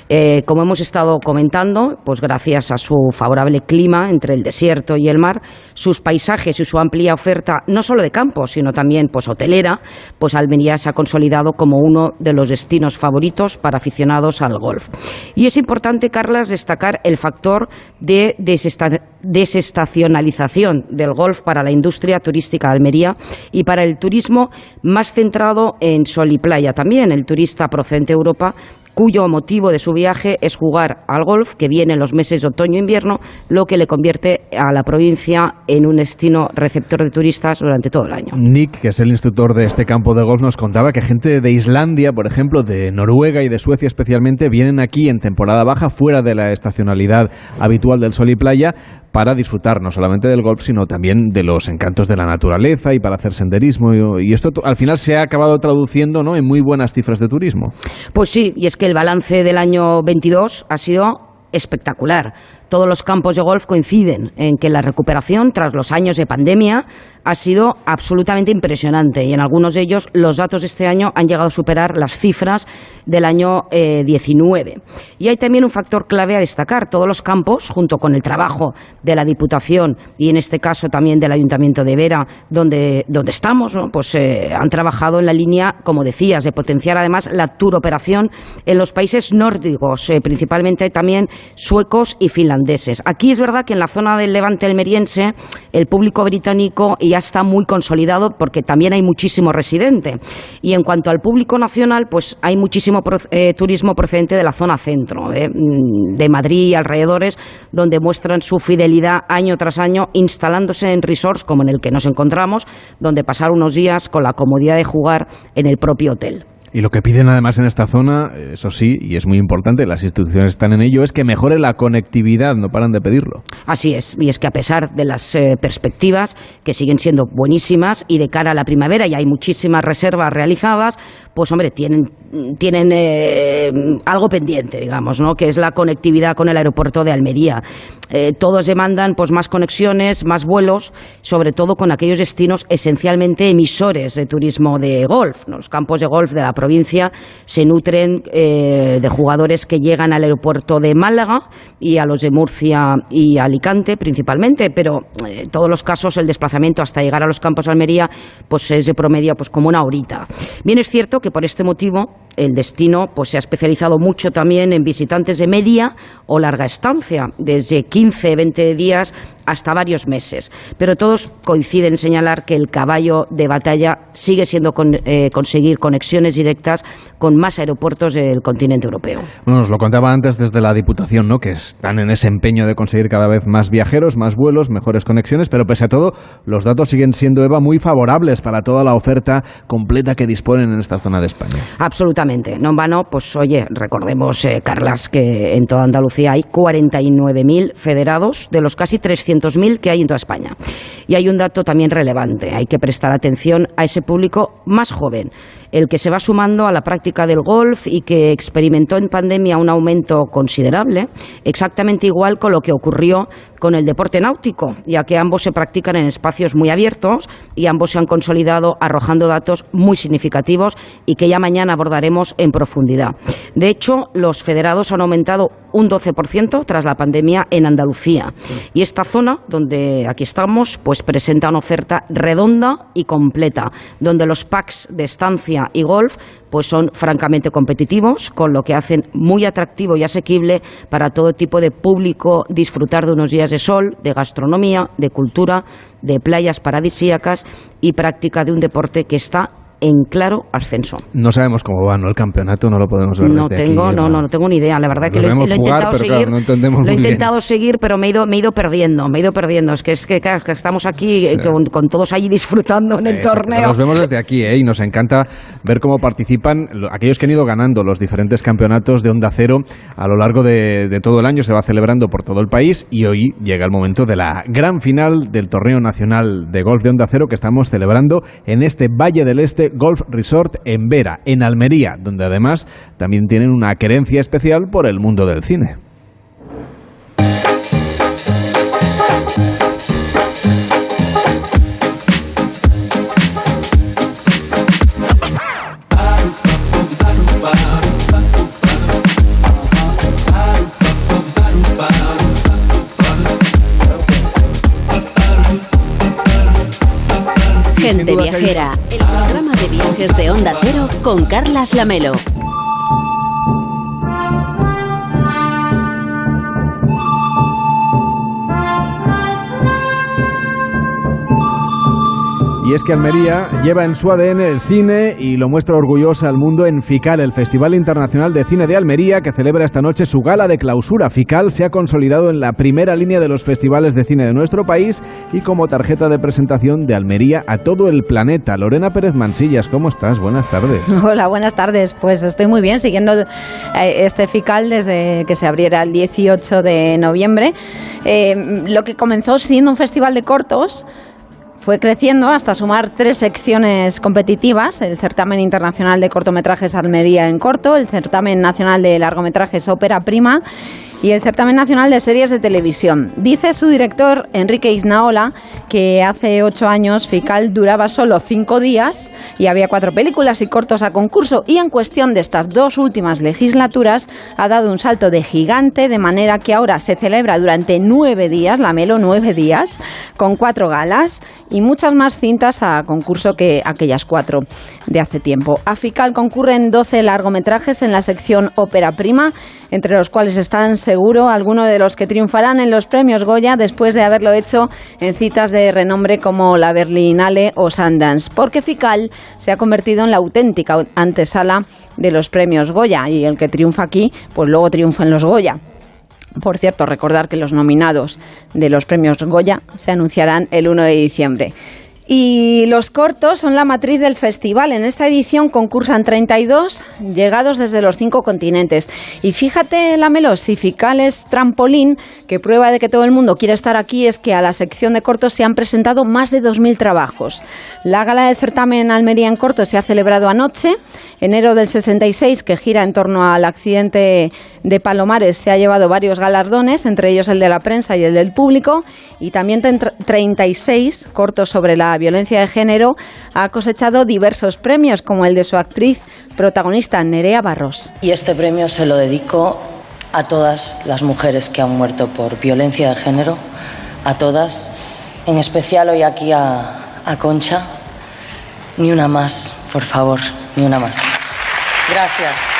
Eh, como hemos estado comentando, pues gracias a su favorable clima entre el desierto y el mar, sus paisajes y su amplia oferta, no solo de campo, sino también pues hotelera, pues Almería se ha consolidado como uno de los destinos favoritos para aficionados al golf. Y es importante, Carlas, destacar el factor desesta- desestacionalización del golf para la industria turística de Almería y para el turismo más centrado en sol y playa también. El turista procedente de Europa cuyo motivo de su viaje es jugar al golf, que viene en los meses de otoño e lo que le convierte a la provincia en un destino receptor de turistas durante todo el año. Nick, que es el instructor de este campo de golf, nos contaba que gente de Islandia, por ejemplo, de Noruega y de Suecia especialmente, vienen aquí en temporada baja, fuera de la estacionalidad habitual del sol y playa, para disfrutar no solamente del golf, sino también de los encantos de la naturaleza y para hacer senderismo. Y esto to- al final se ha acabado traduciendo ¿no? en muy buenas cifras de turismo. Pues sí, y es que el balance del año 22 ha sido espectacular. Todos los campos de golf coinciden en que la recuperación tras los años de pandemia ha sido absolutamente impresionante y en algunos de ellos los datos de este año han llegado a superar las cifras del año eh, 19. Y hay también un factor clave a destacar. Todos los campos, junto con el trabajo de la Diputación y en este caso también del Ayuntamiento de Vera, donde, donde estamos, ¿no? pues eh, han trabajado en la línea, como decías, de potenciar además la tour operación en los países nórdicos, eh, principalmente también suecos y finlandeses. Aquí es verdad que en la zona del levante almeriense el público británico está muy consolidado porque también hay muchísimo residente. Y en cuanto al público nacional, pues hay muchísimo eh, turismo procedente de la zona centro, de, mm, de Madrid y alrededores, donde muestran su fidelidad año tras año instalándose en resorts como en el que nos encontramos, donde pasar unos días con la comodidad de jugar en el propio hotel. Y lo que piden además en esta zona, eso sí, y es muy importante, las instituciones están en ello, es que mejore la conectividad, no paran de pedirlo. Así es, y es que a pesar de las eh, perspectivas que siguen siendo buenísimas y de cara a la primavera y hay muchísimas reservas realizadas, pues hombre, tienen, tienen eh, algo pendiente, digamos, ¿no? que es la conectividad con el aeropuerto de Almería. Eh, todos demandan pues más conexiones, más vuelos, sobre todo con aquellos destinos esencialmente emisores de turismo de golf. Los campos de golf de la provincia se nutren eh, de jugadores que llegan al aeropuerto de Málaga y a los de Murcia y Alicante principalmente, pero eh, en todos los casos el desplazamiento hasta llegar a los campos de Almería pues es de promedio pues como una horita. Bien es cierto que por este motivo el destino pues se ha especializado mucho también en visitantes de media o larga estancia, desde 15, 20 días hasta varios meses. Pero todos coinciden en señalar que el caballo de batalla sigue siendo eh, conseguir conexiones directas con más aeropuertos del continente europeo. Bueno, nos lo contaba antes desde la Diputación, ¿no? que están en ese empeño de conseguir cada vez más viajeros, más vuelos, mejores conexiones, pero pese a todo, los datos siguen siendo, Eva, muy favorables para toda la oferta completa que disponen en esta zona de España. Absolutamente. No en vano, pues oye, recordemos, eh, Carlas, que en toda Andalucía hay 49.000 federados, de los casi 300 200.000 que hay en toda España. Y hay un dato también relevante, hay que prestar atención a ese público más joven el que se va sumando a la práctica del golf y que experimentó en pandemia un aumento considerable, exactamente igual con lo que ocurrió con el deporte náutico, ya que ambos se practican en espacios muy abiertos y ambos se han consolidado arrojando datos muy significativos y que ya mañana abordaremos en profundidad. De hecho, los federados han aumentado un 12% tras la pandemia en Andalucía. Y esta zona, donde aquí estamos, pues presenta una oferta redonda y completa, donde los packs de estancia y Golf pues son francamente competitivos, con lo que hacen muy atractivo y asequible para todo tipo de público disfrutar de unos días de sol, de gastronomía, de cultura, de playas paradisíacas y práctica de un deporte que está en claro ascenso. No sabemos cómo va ¿no? el campeonato, no lo podemos ver. No tengo, no, no, no tengo ni idea. La verdad que lo, he intentado seguir, lo he intentado seguir, pero me he ido, me he ido perdiendo, me he ido perdiendo. Es que es que, estamos aquí eh, con, todos allí disfrutando en el torneo. Nos vemos desde aquí, ¿eh? y nos encanta ver cómo participan aquellos que han ido ganando los diferentes campeonatos de onda cero a lo largo de, de todo el año. Se va celebrando por todo el país y hoy llega el momento de la gran final del torneo nacional de golf de onda cero que estamos celebrando en este Valle del Este Golf Resort en Vera, en Almería, donde además también tienen una querencia especial por el mundo del cine. Gente viajera de Onda Cero con Carlas Lamelo. Y es que Almería lleva en su ADN el cine y lo muestra orgullosa al mundo en FICAL, el Festival Internacional de Cine de Almería, que celebra esta noche su gala de clausura. FICAL se ha consolidado en la primera línea de los festivales de cine de nuestro país y como tarjeta de presentación de Almería a todo el planeta. Lorena Pérez Mansillas, ¿cómo estás? Buenas tardes. Hola, buenas tardes. Pues estoy muy bien, siguiendo eh, este FICAL desde que se abriera el 18 de noviembre. Eh, lo que comenzó siendo un festival de cortos, fue creciendo hasta sumar tres secciones competitivas, el certamen internacional de cortometrajes Almería en corto, el certamen nacional de largometrajes Ópera Prima y el Certamen Nacional de Series de Televisión. Dice su director, Enrique Iznaola, que hace ocho años Fical duraba solo cinco días y había cuatro películas y cortos a concurso y en cuestión de estas dos últimas legislaturas ha dado un salto de gigante de manera que ahora se celebra durante nueve días, la Melo nueve días, con cuatro galas y muchas más cintas a concurso que aquellas cuatro de hace tiempo. A Fical concurren 12 largometrajes en la sección ópera prima entre los cuales están seguro algunos de los que triunfarán en los premios Goya después de haberlo hecho en citas de renombre como la Berlinale o Sundance, porque Fical se ha convertido en la auténtica antesala de los premios Goya y el que triunfa aquí, pues luego triunfa en los Goya. Por cierto, recordar que los nominados de los premios Goya se anunciarán el 1 de diciembre. Y los cortos son la matriz del festival. En esta edición concursan 32 llegados desde los cinco continentes. Y fíjate, Lamelo, si Trampolín, que prueba de que todo el mundo quiere estar aquí, es que a la sección de cortos se han presentado más de 2.000 trabajos. La gala del certamen Almería en Cortos se ha celebrado anoche. Enero del 66, que gira en torno al accidente de Palomares, se ha llevado varios galardones, entre ellos el de la prensa y el del público. Y también 36 cortos sobre la violencia de género ha cosechado diversos premios, como el de su actriz protagonista Nerea Barros. Y este premio se lo dedico a todas las mujeres que han muerto por violencia de género, a todas, en especial hoy aquí a, a Concha. Ni una más, por favor, ni una más. Gracias.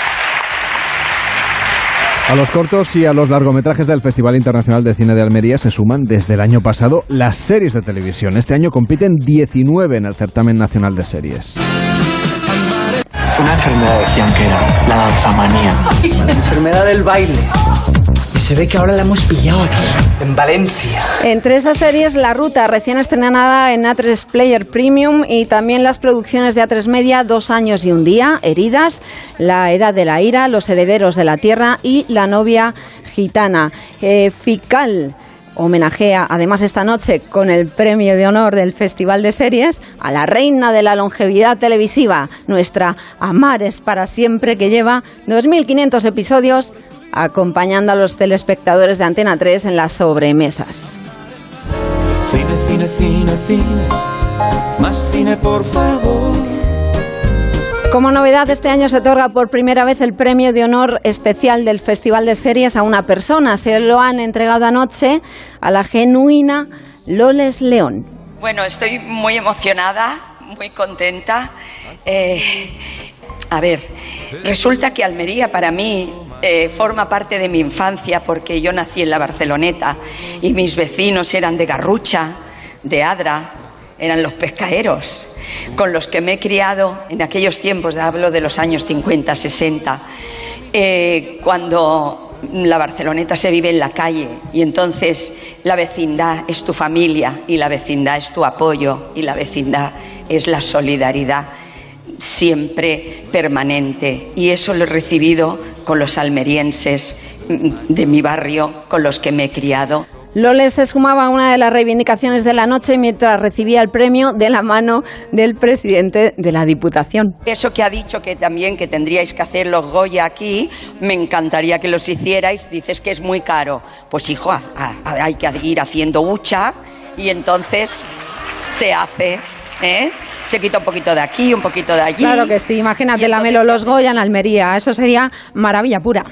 A los cortos y a los largometrajes del Festival Internacional de Cine de Almería se suman desde el año pasado las series de televisión. Este año compiten 19 en el certamen nacional de series. Una enfermedad decían que era, la danzamanía. La enfermedad del baile. Y se ve que ahora la hemos pillado aquí, en Valencia. Entre esas series, La Ruta, recién estrenada en A3 Player Premium y también las producciones de A3 Media, Dos años y un día, Heridas, La Edad de la Ira, Los Herederos de la Tierra y La Novia Gitana. Eh, Fical homenajea además esta noche con el premio de honor del Festival de Series a la reina de la longevidad televisiva, nuestra Amares para siempre, que lleva 2.500 episodios acompañando a los telespectadores de Antena 3 en las sobremesas. Cine, cine, cine, cine. Más cine, por favor. Como novedad, este año se otorga por primera vez el premio de honor especial del Festival de Series a una persona. Se lo han entregado anoche a la genuina Loles León. Bueno, estoy muy emocionada, muy contenta. Eh, a ver, resulta que Almería para mí eh, forma parte de mi infancia porque yo nací en la Barceloneta y mis vecinos eran de Garrucha, de Adra, eran los pescaderos con los que me he criado en aquellos tiempos, hablo de los años 50, 60, eh, cuando la Barceloneta se vive en la calle y entonces la vecindad es tu familia y la vecindad es tu apoyo y la vecindad es la solidaridad siempre permanente. Y eso lo he recibido con los almerienses de mi barrio con los que me he criado. Loles se sumaba a una de las reivindicaciones de la noche mientras recibía el premio de la mano del presidente de la Diputación. Eso que ha dicho que también que tendríais que hacer los Goya aquí, me encantaría que los hicierais. Dices que es muy caro. Pues hijo, ha- ha- hay que ir haciendo hucha y entonces se hace, ¿eh? Se quita un poquito de aquí, un poquito de allí. Claro que sí, imagínate la Melo Los Goya en Almería, eso sería maravilla pura.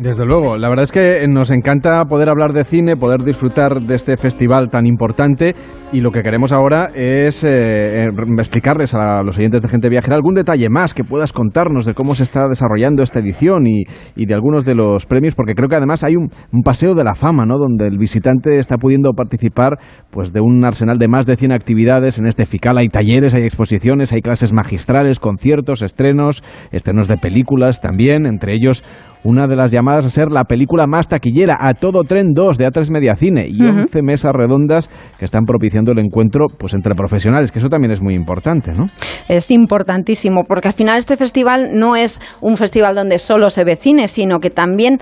Desde luego, la verdad es que nos encanta poder hablar de cine, poder disfrutar de este festival tan importante y lo que queremos ahora es eh, eh, explicarles a los oyentes de Gente Viajera algún detalle más que puedas contarnos de cómo se está desarrollando esta edición y, y de algunos de los premios, porque creo que además hay un, paseo de la fama, ¿no? Donde el visitante está pudiendo participar pues de un arsenal de más de 100 actividades en este FICAL. Hay talleres, hay exposiciones, hay clases magistrales, conciertos, estrenos, estrenos de películas también, entre ellos una de las llamadas a ser la película más taquillera, A Todo Tren 2 de A3 Media Cine y Ujú. 11 mesas redondas que están propiciando el encuentro pues entre profesionales, que eso también es muy importante, ¿no? Es importantísimo porque al final este festival no es un festival donde solo se ve cine, sino que también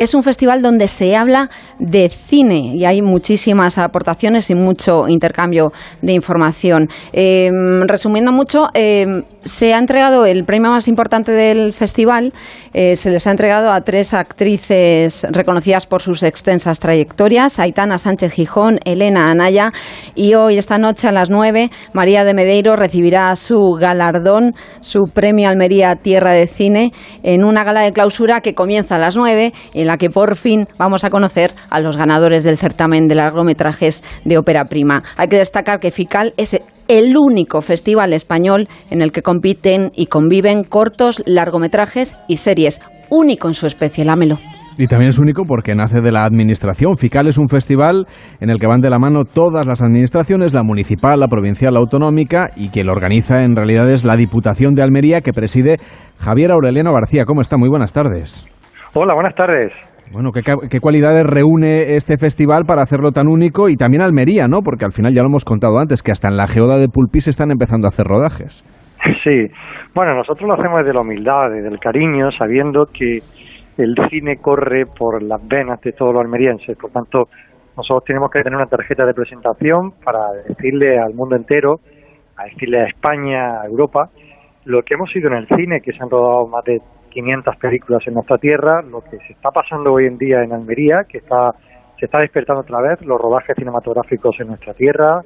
es un festival donde se habla de cine y hay muchísimas aportaciones y mucho intercambio de información. Eh, resumiendo mucho, eh, se ha entregado el premio más importante del festival, eh, se les ha entregado a tres actrices reconocidas por sus extensas trayectorias, Aitana Sánchez Gijón, Elena Anaya y hoy, esta noche a las 9, María de Medeiro recibirá su galardón, su premio Almería Tierra de Cine, en una gala de clausura que comienza a las 9, en la que por fin vamos a conocer a los ganadores del certamen de largometrajes de ópera prima. Hay que destacar que FICAL es el único festival español en el que compiten y conviven cortos, largometrajes y series, único en su especie, lámelo. Y también es único porque nace de la administración. FICAL es un festival en el que van de la mano todas las administraciones, la municipal, la provincial, la autonómica, y que lo organiza en realidad es la Diputación de Almería que preside Javier Aureliano García. ¿Cómo está? Muy buenas tardes. Hola, buenas tardes. Bueno, ¿qué, qué cualidades reúne este festival para hacerlo tan único? Y también Almería, ¿no? Porque al final ya lo hemos contado antes, que hasta en la geoda de Pulpí se están empezando a hacer rodajes. Sí, bueno, nosotros lo hacemos desde la humildad, desde el cariño, sabiendo que el cine corre por las venas de todos los almerienses. Por tanto, nosotros tenemos que tener una tarjeta de presentación para decirle al mundo entero, a decirle a España, a Europa, lo que hemos sido en el cine, que se han rodado más de 500 películas en nuestra tierra, lo que se está pasando hoy en día en Almería, que está se está despertando otra vez los rodajes cinematográficos en nuestra tierra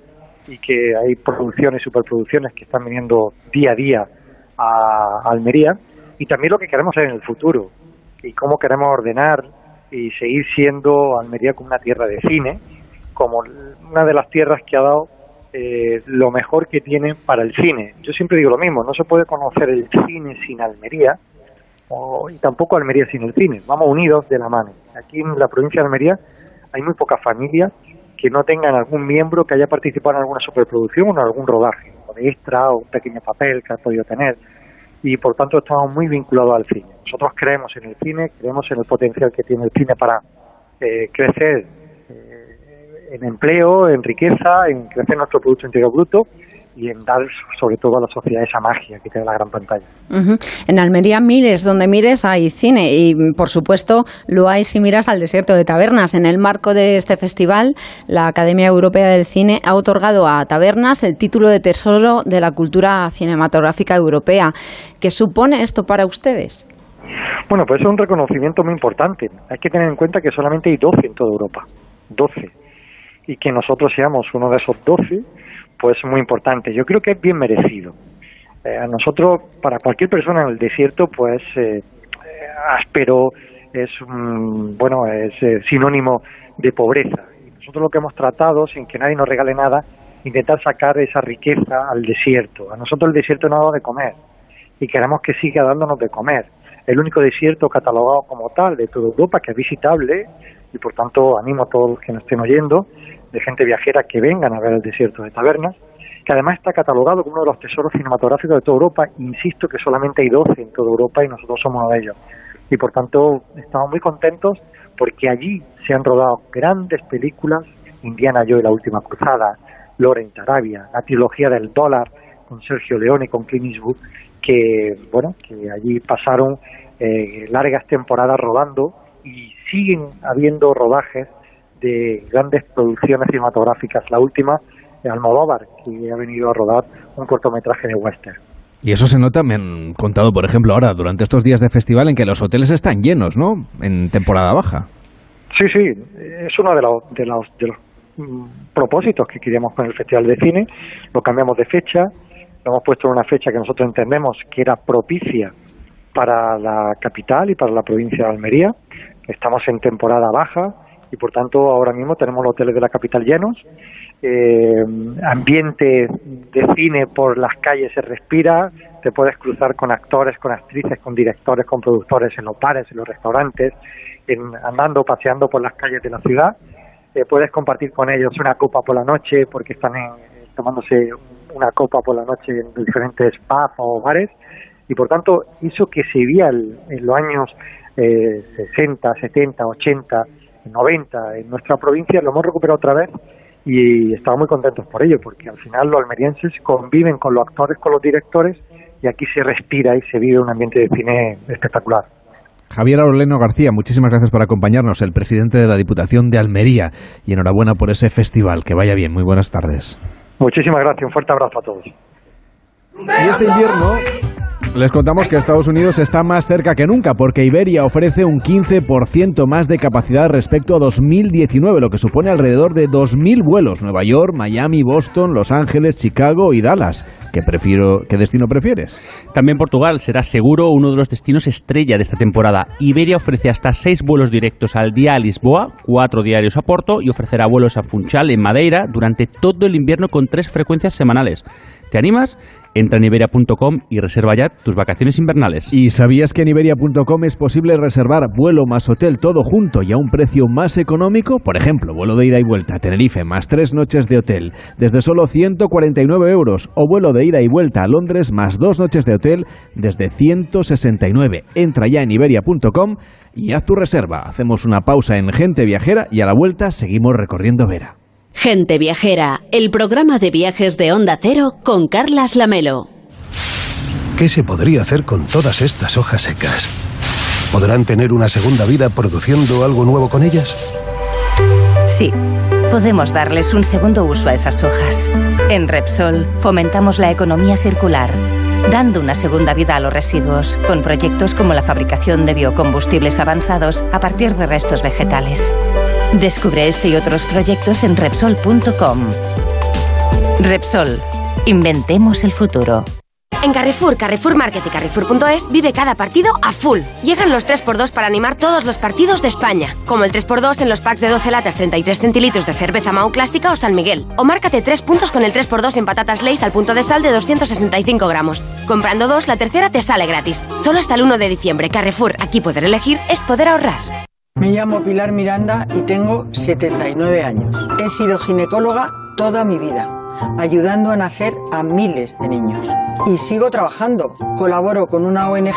y que hay producciones y superproducciones que están viniendo día a día a Almería y también lo que queremos en el futuro y cómo queremos ordenar y seguir siendo Almería como una tierra de cine, como una de las tierras que ha dado eh, lo mejor que tiene para el cine. Yo siempre digo lo mismo, no se puede conocer el cine sin Almería, o, y tampoco Almería sin el cine. Vamos unidos de la mano. Aquí en la provincia de Almería hay muy pocas familias que no tengan algún miembro que haya participado en alguna superproducción o en algún rodaje, o de extra o un pequeño papel que ha podido tener. Y por tanto estamos muy vinculados al cine. Nosotros creemos en el cine, creemos en el potencial que tiene el cine para eh, crecer eh, en empleo, en riqueza, en crecer nuestro Producto Interior Bruto y en dar sobre todo a la sociedad esa magia que tiene la gran pantalla. En Almería mires, donde mires hay cine y por supuesto lo hay si miras al desierto de Tabernas. En el marco de este festival, la Academia Europea del Cine ha otorgado a Tabernas el título de Tesoro de la Cultura Cinematográfica Europea. ¿Qué supone esto para ustedes? Bueno, pues es un reconocimiento muy importante. Hay que tener en cuenta que solamente hay 12 en toda Europa. 12. Y que nosotros seamos uno de esos 12, pues muy importante. Yo creo que es bien merecido. Eh, a nosotros, para cualquier persona en el desierto, pues eh, áspero es, mm, bueno, es eh, sinónimo de pobreza. Y nosotros lo que hemos tratado, sin que nadie nos regale nada, intentar sacar esa riqueza al desierto. A nosotros el desierto nos ha dado de comer y queremos que siga dándonos de comer. El único desierto catalogado como tal de toda Europa que es visitable y por tanto animo a todos los que nos estén oyendo, de gente viajera que vengan a ver el desierto de Tabernas, que además está catalogado como uno de los tesoros cinematográficos de toda Europa. Insisto que solamente hay 12 en toda Europa y nosotros somos uno de ellos. Y por tanto estamos muy contentos porque allí se han rodado grandes películas, Indiana Joe y la última cruzada, Lawrence Arabia, la trilogía del dólar con Sergio Leone y con Clint Eastwood, que bueno, que allí pasaron eh, largas temporadas rodando y siguen habiendo rodajes de grandes producciones cinematográficas. La última, Almodóvar, que ha venido a rodar un cortometraje de western. Y eso se nota, me han contado, por ejemplo, ahora, durante estos días de festival, en que los hoteles están llenos, ¿no? En temporada baja. Sí, sí, es uno de los, de los, de los mm, propósitos que queríamos con el Festival de Cine. Lo cambiamos de fecha, lo hemos puesto en una fecha que nosotros entendemos que era propicia para la capital y para la provincia de Almería. Estamos en temporada baja y por tanto ahora mismo tenemos los hoteles de la capital llenos. Eh, ambiente de cine por las calles se respira, te puedes cruzar con actores, con actrices, con directores, con productores en los bares, en los restaurantes, en, andando, paseando por las calles de la ciudad. Eh, puedes compartir con ellos una copa por la noche porque están en, tomándose una copa por la noche en diferentes pubs o bares y por tanto eso que se el- en los años eh, 60, 70, 80, 90 en nuestra provincia lo hemos recuperado otra vez y estamos muy contentos por ello porque al final los almerienses conviven con los actores, con los directores y aquí se respira y se vive un ambiente de cine espectacular. Javier Aureleno García, muchísimas gracias por acompañarnos, el presidente de la Diputación de Almería. Y enhorabuena por ese festival. Que vaya bien. Muy buenas tardes. Muchísimas gracias, un fuerte abrazo a todos. Y este invierno les contamos que Estados Unidos está más cerca que nunca porque Iberia ofrece un 15% más de capacidad respecto a 2019, lo que supone alrededor de 2.000 vuelos. Nueva York, Miami, Boston, Los Ángeles, Chicago y Dallas. ¿Qué, prefiero, ¿Qué destino prefieres? También Portugal será seguro uno de los destinos estrella de esta temporada. Iberia ofrece hasta seis vuelos directos al día a Lisboa, cuatro diarios a Porto y ofrecerá vuelos a Funchal en Madeira durante todo el invierno con tres frecuencias semanales. ¿Te animas? Entra en iberia.com y reserva ya tus vacaciones invernales. ¿Y sabías que en iberia.com es posible reservar vuelo más hotel todo junto y a un precio más económico? Por ejemplo, vuelo de ida y vuelta a Tenerife más tres noches de hotel desde solo 149 euros o vuelo de ida y vuelta a Londres más dos noches de hotel desde 169. Entra ya en iberia.com y haz tu reserva. Hacemos una pausa en Gente Viajera y a la vuelta seguimos recorriendo Vera. Gente Viajera, el programa de viajes de Onda Cero con Carlas Lamelo. ¿Qué se podría hacer con todas estas hojas secas? ¿Podrán tener una segunda vida produciendo algo nuevo con ellas? Sí, podemos darles un segundo uso a esas hojas. En Repsol fomentamos la economía circular, dando una segunda vida a los residuos, con proyectos como la fabricación de biocombustibles avanzados a partir de restos vegetales. Descubre este y otros proyectos en Repsol.com. Repsol, inventemos el futuro. En Carrefour, Carrefour Market y Carrefour.es vive cada partido a full. Llegan los 3x2 para animar todos los partidos de España, como el 3x2 en los packs de 12 latas 33 centilitros de cerveza Mau Clásica o San Miguel. O márcate 3 puntos con el 3x2 en patatas Lays al punto de sal de 265 gramos. Comprando dos, la tercera te sale gratis. Solo hasta el 1 de diciembre. Carrefour, aquí poder elegir es poder ahorrar. Me llamo Pilar Miranda y tengo 79 años. He sido ginecóloga toda mi vida, ayudando a nacer a miles de niños. Y sigo trabajando. Colaboro con una ONG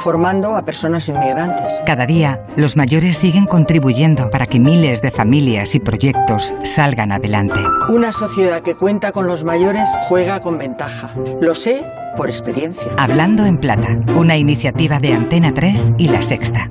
formando a personas inmigrantes. Cada día, los mayores siguen contribuyendo para que miles de familias y proyectos salgan adelante. Una sociedad que cuenta con los mayores juega con ventaja. Lo sé por experiencia. Hablando en Plata, una iniciativa de Antena 3 y La Sexta.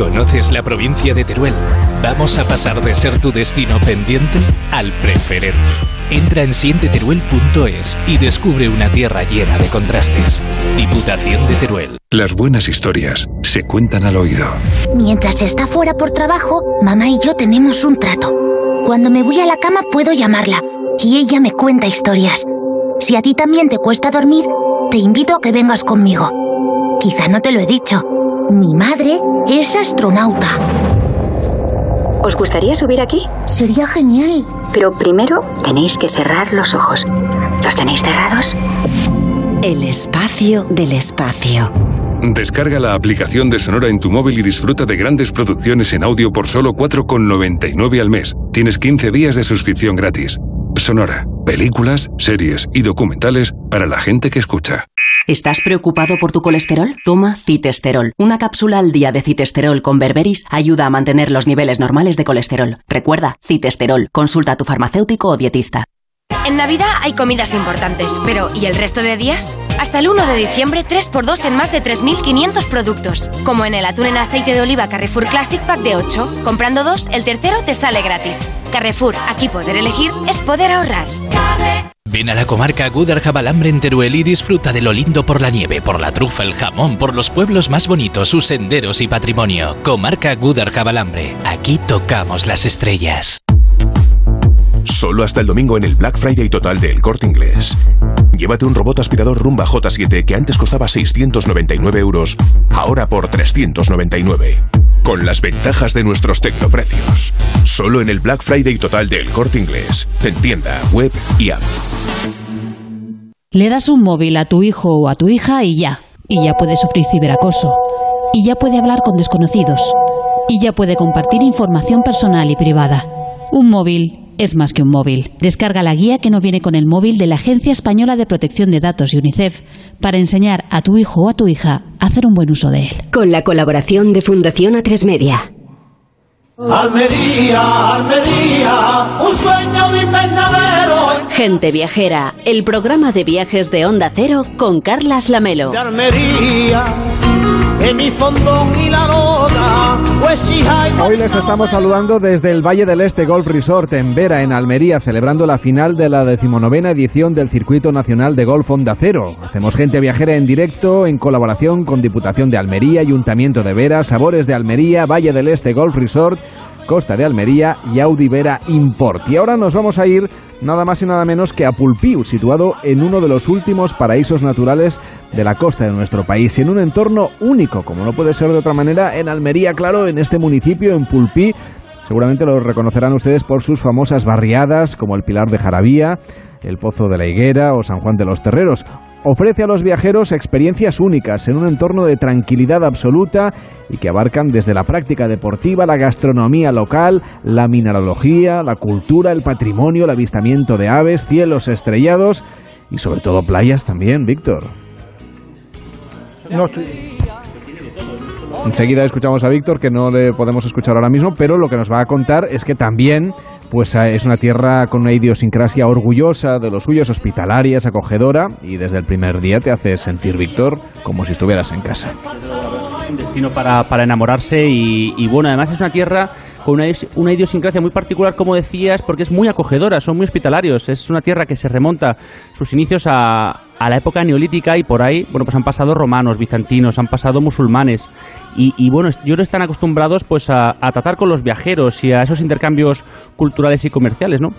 ¿Conoces la provincia de Teruel? Vamos a pasar de ser tu destino pendiente al preferente. Entra en sienteteruel.es y descubre una tierra llena de contrastes. Diputación de Teruel. Las buenas historias se cuentan al oído. Mientras está fuera por trabajo, mamá y yo tenemos un trato. Cuando me voy a la cama puedo llamarla y ella me cuenta historias. Si a ti también te cuesta dormir, te invito a que vengas conmigo. Quizá no te lo he dicho. Mi madre es astronauta. ¿Os gustaría subir aquí? Sería genial. Pero primero tenéis que cerrar los ojos. ¿Los tenéis cerrados? El espacio del espacio. Descarga la aplicación de Sonora en tu móvil y disfruta de grandes producciones en audio por solo 4,99 al mes. Tienes 15 días de suscripción gratis. Sonora, películas, series y documentales para la gente que escucha. ¿Estás preocupado por tu colesterol? Toma citesterol. Una cápsula al día de citesterol con berberis ayuda a mantener los niveles normales de colesterol. Recuerda, citesterol. Consulta a tu farmacéutico o dietista. En Navidad hay comidas importantes, pero ¿y el resto de días? Hasta el 1 de diciembre, 3x2 en más de 3.500 productos. Como en el atún en aceite de oliva Carrefour Classic Pack de 8. Comprando dos, el tercero te sale gratis. Carrefour, aquí poder elegir es poder ahorrar. Ven a la comarca Gudar Jabalambre en Teruel y disfruta de lo lindo por la nieve, por la trufa, el jamón, por los pueblos más bonitos, sus senderos y patrimonio. Comarca Gudar Jabalambre. Aquí tocamos las estrellas. Solo hasta el domingo en el Black Friday total del Corte Inglés. Llévate un robot aspirador Rumba J7 que antes costaba 699 euros, ahora por 399. Con las ventajas de nuestros tecnoprecios. Solo en el Black Friday total del Corte Inglés. En tienda, web y app. Le das un móvil a tu hijo o a tu hija y ya. Y ya puede sufrir ciberacoso. Y ya puede hablar con desconocidos. Y ya puede compartir información personal y privada. Un móvil es más que un móvil. Descarga la guía que no viene con el móvil de la Agencia Española de Protección de Datos y UNICEF para enseñar a tu hijo o a tu hija a hacer un buen uso de él. Con la colaboración de Fundación A3 Media. Almería, Almería, un sueño de invernadero. Gente Viajera, el programa de viajes de Onda Cero con Carlas Lamelo. De Almería, pues. Hoy les estamos saludando desde el Valle del Este Golf Resort en Vera, en Almería, celebrando la final de la decimonovena edición del Circuito Nacional de Golf Onda Cero. Hacemos gente viajera en directo, en colaboración con Diputación de Almería, Ayuntamiento de Vera, Sabores de Almería, Valle del Este Golf Resort, Costa de Almería y Audi Vera Import. Y ahora nos vamos a ir nada más y nada menos que a Pulpiu, situado en uno de los últimos paraísos naturales de la costa de nuestro país y en un entorno único, como no puede ser de otra manera, en Almería, claro, en este municipio, en Pulpí. Seguramente lo reconocerán ustedes por sus famosas barriadas como el Pilar de Jarabía, el Pozo de la Higuera o San Juan de los Terreros. Ofrece a los viajeros experiencias únicas en un entorno de tranquilidad absoluta y que abarcan desde la práctica deportiva, la gastronomía local, la mineralogía, la cultura, el patrimonio, el avistamiento de aves, cielos estrellados y sobre todo playas también, Víctor. No estoy... Enseguida escuchamos a Víctor, que no le podemos escuchar ahora mismo, pero lo que nos va a contar es que también pues eh, es una tierra con una idiosincrasia orgullosa de los suyos, hospitalaria, es acogedora y desde el primer día te hace sentir, Víctor, como si estuvieras en casa. un destino para, para enamorarse y, y, bueno, además es una tierra con una, una, idiosincrasia muy particular, como decías, porque es muy acogedora, son muy hospitalarios. Es una tierra que se remonta sus inicios a, a la época neolítica y por ahí, bueno, pues han pasado romanos, bizantinos, han pasado musulmanes y, y bueno, ellos están acostumbrados pues a, a tratar con los viajeros y a esos intercambios culturales y comerciales, ¿no?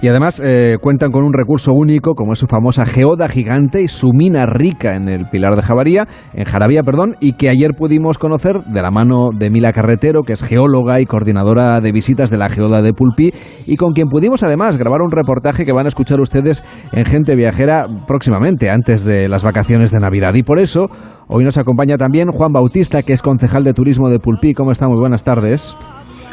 Y además eh, cuentan con un recurso único como es su famosa geoda gigante y su mina rica en el Pilar de Jabaría, en Jarabía, perdón, y que ayer pudimos conocer de la mano de Mila Carretero, que es geóloga y coordinadora de visitas de la geoda de Pulpí, y con quien pudimos además grabar un reportaje que van a escuchar ustedes en Gente Viajera próximamente, antes de las vacaciones de Navidad. Y por eso hoy nos acompaña también Juan Bautista, que es concejal de turismo de Pulpí. ¿Cómo está? Muy buenas tardes.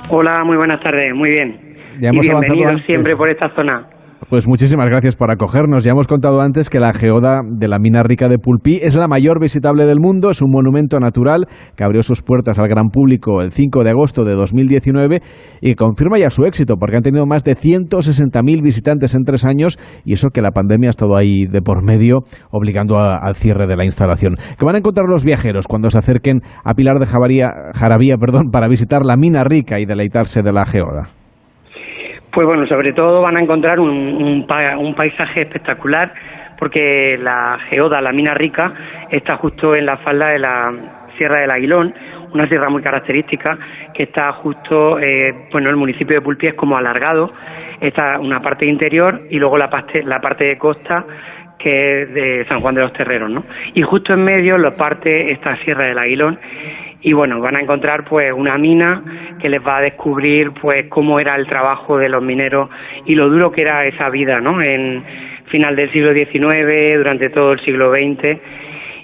Hola, muy buenas tardes, muy bien. Ya hemos y bienvenidos siempre por esta zona. Pues muchísimas gracias por acogernos. Ya hemos contado antes que la geoda de la mina rica de Pulpí es la mayor visitable del mundo, es un monumento natural que abrió sus puertas al gran público el 5 de agosto de 2019 y confirma ya su éxito porque han tenido más de 160.000 visitantes en tres años y eso que la pandemia ha estado ahí de por medio obligando a, al cierre de la instalación. ¿Qué van a encontrar los viajeros cuando se acerquen a Pilar de Jabaría, Jarabía perdón, para visitar la mina rica y deleitarse de la geoda? Pues bueno, sobre todo van a encontrar un, un, un, paisaje espectacular porque la geoda, la mina rica, está justo en la falda de la Sierra del Aguilón, una sierra muy característica que está justo, eh, bueno, el municipio de Pulpí es como alargado, está una parte interior y luego la parte, la parte de costa que es de San Juan de los Terreros, ¿no? Y justo en medio la parte esta Sierra del Aguilón y bueno, van a encontrar pues una mina que les va a descubrir pues cómo era el trabajo de los mineros y lo duro que era esa vida, ¿no? En final del siglo XIX, durante todo el siglo XX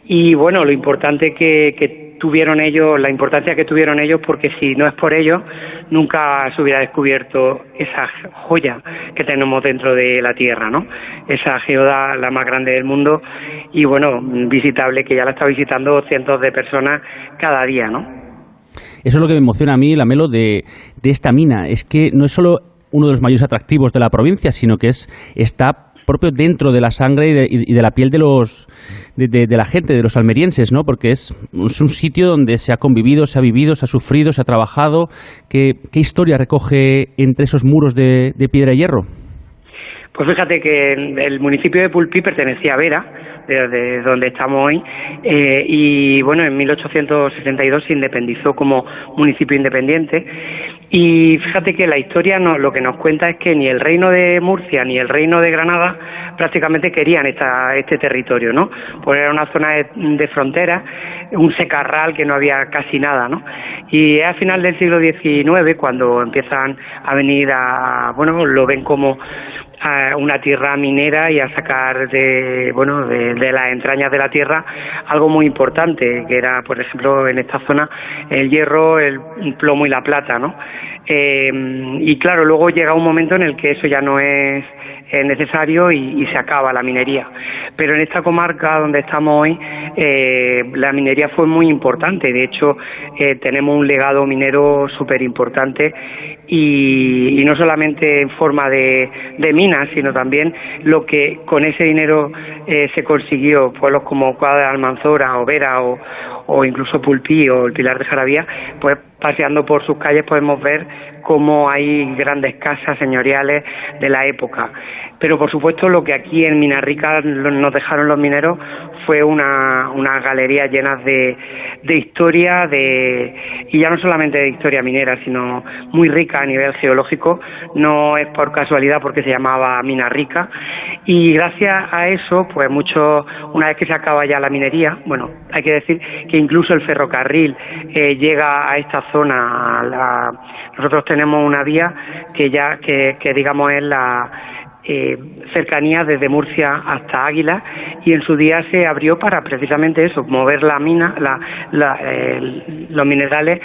y bueno, lo importante que, que tuvieron ellos, la importancia que tuvieron ellos, porque si no es por ellos, nunca se hubiera descubierto esa joya que tenemos dentro de la Tierra, ¿no? Esa geoda, la más grande del mundo, y bueno, visitable, que ya la está visitando cientos de personas cada día, ¿no? Eso es lo que me emociona a mí, la Melo, de, de esta mina. Es que no es solo uno de los mayores atractivos de la provincia, sino que es está propio dentro de la sangre y de, y de la piel de los de, de, de, la gente, de los almerienses, ¿no? Porque es, un sitio donde se ha convivido, se ha vivido, se ha sufrido, se ha trabajado. ¿Qué, qué historia recoge entre esos muros de piedra y hierro? Pues fíjate que el municipio de Pulpí pertenecía a Vera, de, de donde estamos hoy, eh, y bueno, en 1862 se independizó como municipio independiente. Y fíjate que la historia no, lo que nos cuenta es que ni el reino de Murcia ni el reino de Granada prácticamente querían esta, este territorio, ¿no? Porque era una zona de, de frontera, un secarral que no había casi nada, ¿no? Y es a final del siglo XIX cuando empiezan a venir a, bueno, lo ven como a una tierra minera y a sacar de bueno de, de, las entrañas de la tierra algo muy importante que era por ejemplo en esta zona el hierro el plomo y la plata no eh, y claro luego llega un momento en el que eso ya no es es necesario y, y, se acaba la minería. Pero en esta comarca donde estamos hoy, eh, la minería fue muy importante. De hecho, eh, tenemos un legado minero súper importante y, y, no solamente en forma de, de, minas, sino también lo que con ese dinero eh, se consiguió, pueblos como Cuadra Almanzora o Vera o, incluso Pulpí o el Pilar de Jarabía, pues paseando por sus calles podemos ver cómo hay grandes casas señoriales de la época. Pero por supuesto lo que aquí en Minarrica nos dejaron los mineros fue una, una galería llena de, de historia, de, y ya no solamente de historia minera, sino muy rica a nivel geológico. No es por casualidad porque se llamaba Mina Rica. Y gracias a eso, pues mucho, una vez que se acaba ya la minería, bueno, hay que decir que incluso el ferrocarril eh, llega a esta zona. La, nosotros tenemos una vía que ya, que, que digamos es la, eh, cercanía desde Murcia hasta Águila y en su día se abrió para precisamente eso, mover la mina, la, los minerales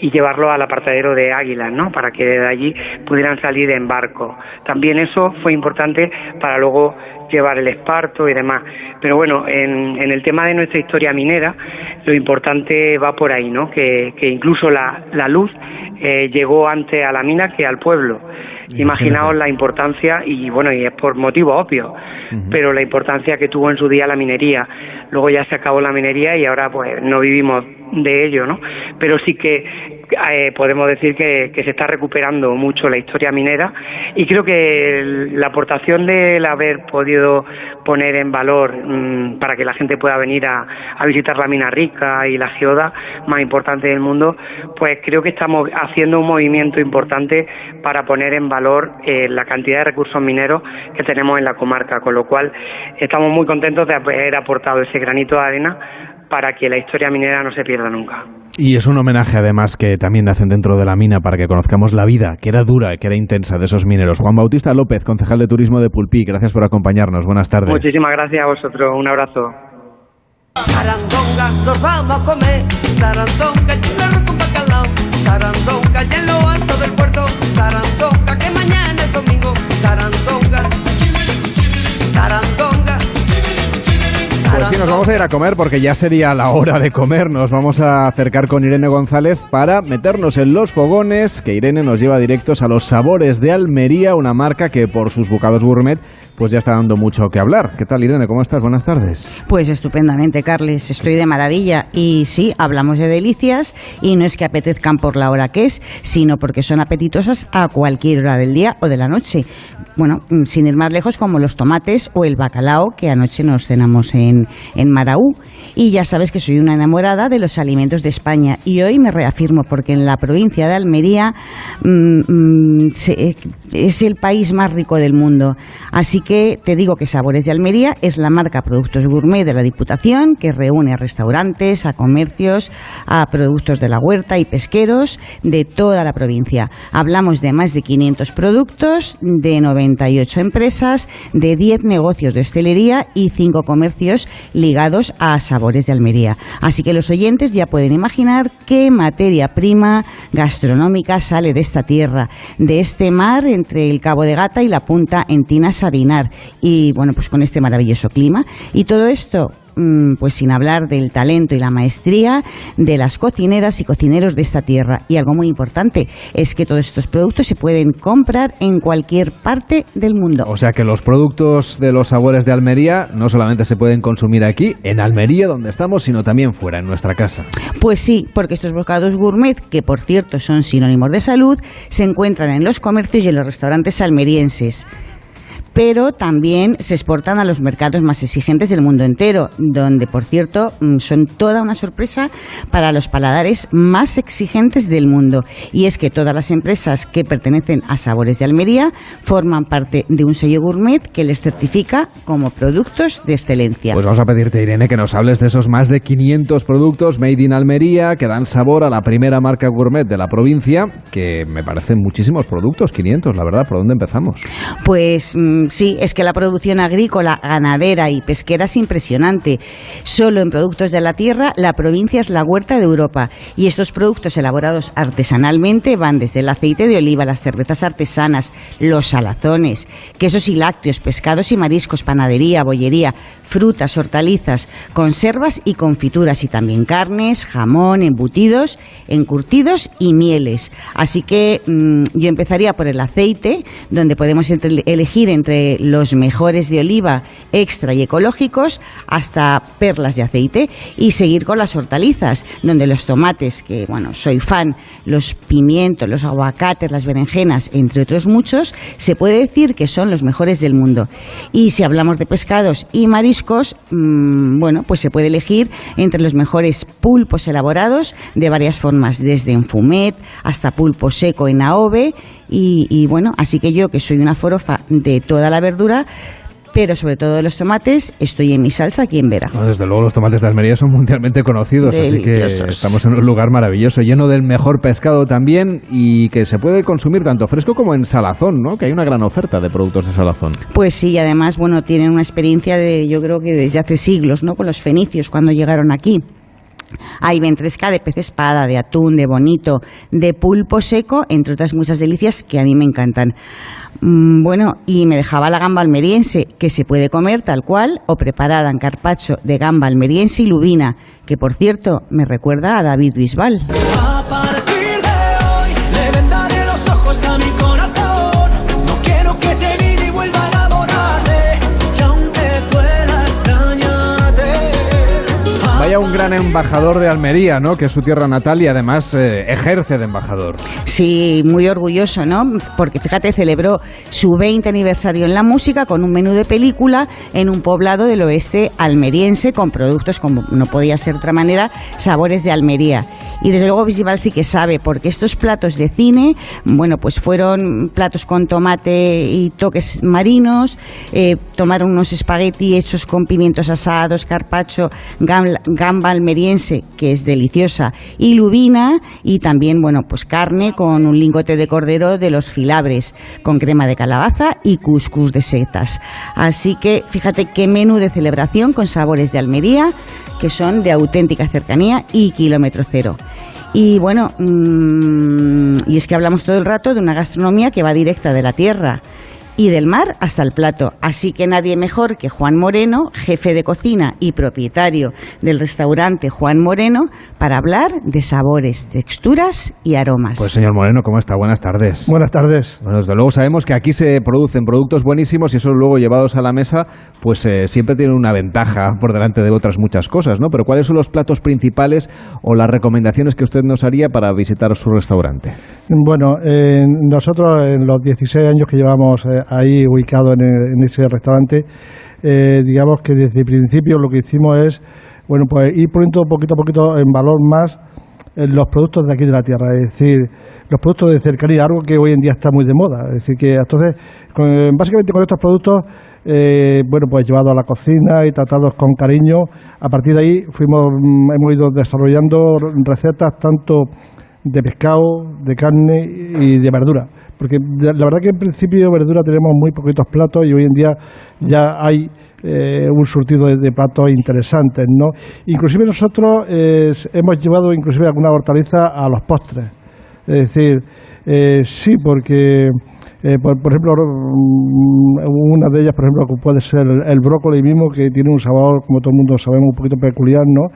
y llevarlo al apartadero de Águila, ¿no? Para que de allí pudieran salir en barco. También eso fue importante para luego llevar el esparto y demás. Pero bueno, en, en el tema de nuestra historia minera, lo importante va por ahí, ¿no? Que, que incluso la, la luz eh, llegó antes a la mina que al pueblo. Imaginaos la importancia, y bueno, y es por motivo obvio, pero la importancia que tuvo en su día la minería. Luego ya se acabó la minería y ahora pues no vivimos de ello, ¿no? Pero sí que eh, podemos decir que, que, se está recuperando mucho la historia minera y creo que el, la aportación del haber podido poner en valor mmm, para que la gente pueda venir a, a, visitar la mina rica y la geoda más importante del mundo, pues creo que estamos haciendo un movimiento importante para poner en valor eh, la cantidad de recursos mineros que tenemos en la comarca, con lo cual estamos muy contentos de haber aportado ese granito de arena para que la historia minera no se pierda nunca. Y es un homenaje además que también hacen dentro de la mina para que conozcamos la vida, que era dura, que era intensa de esos mineros. Juan Bautista López, concejal de turismo de Pulpí, gracias por acompañarnos. Buenas tardes. Muchísimas gracias a vosotros. Un abrazo. Sarandonga, nos vamos a comer. Sarandonga, yo con bacalao. Sarandonga, y en lo alto del puerto. Sarandonga, que mañana es domingo. Sarandonga, Sarandonga. Sí, nos vamos a ir a comer porque ya sería la hora de comer. Nos vamos a acercar con Irene González para meternos en los fogones, que Irene nos lleva directos a los sabores de Almería, una marca que por sus bocados gourmet pues ya está dando mucho que hablar. ¿Qué tal, Irene? ¿Cómo estás? Buenas tardes. Pues estupendamente, Carles. Estoy de maravilla. Y sí, hablamos de delicias y no es que apetezcan por la hora que es, sino porque son apetitosas a cualquier hora del día o de la noche. Bueno, sin ir más lejos, como los tomates o el bacalao que anoche nos cenamos en, en Maraú. Y ya sabes que soy una enamorada de los alimentos de España. Y hoy me reafirmo porque en la provincia de Almería mmm, mmm, se, es el país más rico del mundo. Así que te digo que Sabores de Almería es la marca Productos Gourmet de la Diputación que reúne a restaurantes, a comercios, a productos de la huerta y pesqueros de toda la provincia. Hablamos de más de 500 productos, de 98 empresas, de 10 negocios de hostelería y 5 comercios ligados a Sabores de Almería. Así que los oyentes ya pueden imaginar qué materia prima gastronómica sale de esta tierra, de este mar entre el Cabo de Gata y la punta Entina Sabinar. Y bueno, pues con este maravilloso clima. Y todo esto pues sin hablar del talento y la maestría de las cocineras y cocineros de esta tierra. Y algo muy importante es que todos estos productos se pueden comprar en cualquier parte del mundo. O sea que los productos de los sabores de Almería no solamente se pueden consumir aquí, en Almería, donde estamos, sino también fuera, en nuestra casa. Pues sí, porque estos bocados gourmet, que por cierto son sinónimos de salud, se encuentran en los comercios y en los restaurantes almerienses pero también se exportan a los mercados más exigentes del mundo entero, donde, por cierto, son toda una sorpresa para los paladares más exigentes del mundo. Y es que todas las empresas que pertenecen a Sabores de Almería forman parte de un sello gourmet que les certifica como productos de excelencia. Pues vamos a pedirte, Irene, que nos hables de esos más de 500 productos made in Almería que dan sabor a la primera marca gourmet de la provincia, que me parecen muchísimos productos, 500, la verdad. ¿Por dónde empezamos? Pues Sí, es que la producción agrícola, ganadera y pesquera es impresionante. Solo en productos de la tierra, la provincia es la huerta de Europa. Y estos productos elaborados artesanalmente van desde el aceite de oliva, las cervezas artesanas, los salazones, quesos y lácteos, pescados y mariscos, panadería, bollería, frutas, hortalizas, conservas y confituras, y también carnes, jamón, embutidos, encurtidos y mieles. Así que mmm, yo empezaría por el aceite, donde podemos elegir entre los mejores de oliva extra y ecológicos hasta perlas de aceite y seguir con las hortalizas, donde los tomates, que bueno, soy fan, los pimientos, los aguacates, las berenjenas, entre otros muchos, se puede decir que son los mejores del mundo. Y si hablamos de pescados y mariscos, mmm, bueno, pues se puede elegir entre los mejores pulpos elaborados de varias formas, desde en fumet hasta pulpo seco en aove y, y, bueno, así que yo que soy una forofa de toda la verdura, pero sobre todo de los tomates, estoy en mi salsa aquí en Vera. No, desde luego los tomates de Almería son mundialmente conocidos, Deliciosos. así que estamos en un lugar maravilloso, lleno del mejor pescado también y que se puede consumir tanto fresco como en salazón, ¿no? Que hay una gran oferta de productos de salazón. Pues sí, y además, bueno, tienen una experiencia de, yo creo que desde hace siglos, ¿no? Con los fenicios cuando llegaron aquí Hay ventresca de pez espada, de atún, de bonito, de pulpo seco, entre otras muchas delicias que a mí me encantan. Mm, Bueno, y me dejaba la gamba almeriense, que se puede comer tal cual o preparada en carpacho de gamba almeriense y lubina, que por cierto me recuerda a David Bisbal. A partir de hoy los ojos a mi gran embajador de Almería, ¿no? Que es su tierra natal y además eh, ejerce de embajador. Sí, muy orgulloso, ¿no? Porque fíjate, celebró su 20 aniversario en la música con un menú de película en un poblado del oeste almeriense con productos como no podía ser de otra manera, sabores de Almería. Y desde luego Bisbal sí que sabe, porque estos platos de cine, bueno, pues fueron platos con tomate y toques marinos, eh, tomaron unos espagueti hechos con pimientos asados, carpacho, gam- gamba almeriense, que es deliciosa, y lubina, y también, bueno, pues carne con un lingote de cordero de los filabres, con crema de calabaza y cuscús de setas. Así que fíjate qué menú de celebración con sabores de Almería, que son de auténtica cercanía y kilómetro cero. Y bueno, mm, y es que hablamos todo el rato de una gastronomía que va directa de la tierra y del mar hasta el plato. Así que nadie mejor que Juan Moreno, jefe de cocina y propietario del restaurante Juan Moreno, para hablar de sabores, texturas y aromas. Pues señor Moreno, ¿cómo está? Buenas tardes. Buenas tardes. Bueno, desde luego sabemos que aquí se producen productos buenísimos y esos luego llevados a la mesa, pues eh, siempre tienen una ventaja por delante de otras muchas cosas, ¿no? Pero ¿cuáles son los platos principales o las recomendaciones que usted nos haría para visitar su restaurante? Bueno, eh, nosotros en los 16 años que llevamos eh, ahí ubicado en, ese restaurante, eh, digamos que desde el principio lo que hicimos es, bueno, pues ir poniendo poquito a poquito en valor más eh, los productos de aquí de la tierra, es decir, los productos de cercanía, algo que hoy en día está muy de moda. Es decir, que entonces, con- básicamente con estos productos, eh, bueno, pues llevados a la cocina y tratados con cariño, a partir de ahí fuimos, mm, hemos ido desarrollando recetas tanto de pescado, de carne y de verdura. Porque la verdad que en principio verdura tenemos muy poquitos platos y hoy en día ya hay eh, un surtido de, de platos interesantes, ¿no? Inclusive nosotros eh, hemos llevado inclusive alguna hortaliza a los postres. Es decir, eh, sí, porque eh, por, por ejemplo, mm, una de ellas, por ejemplo, puede ser el, brócoli mismo, que tiene un sabor, como todo el mundo sabemos, un poquito peculiar, ¿no?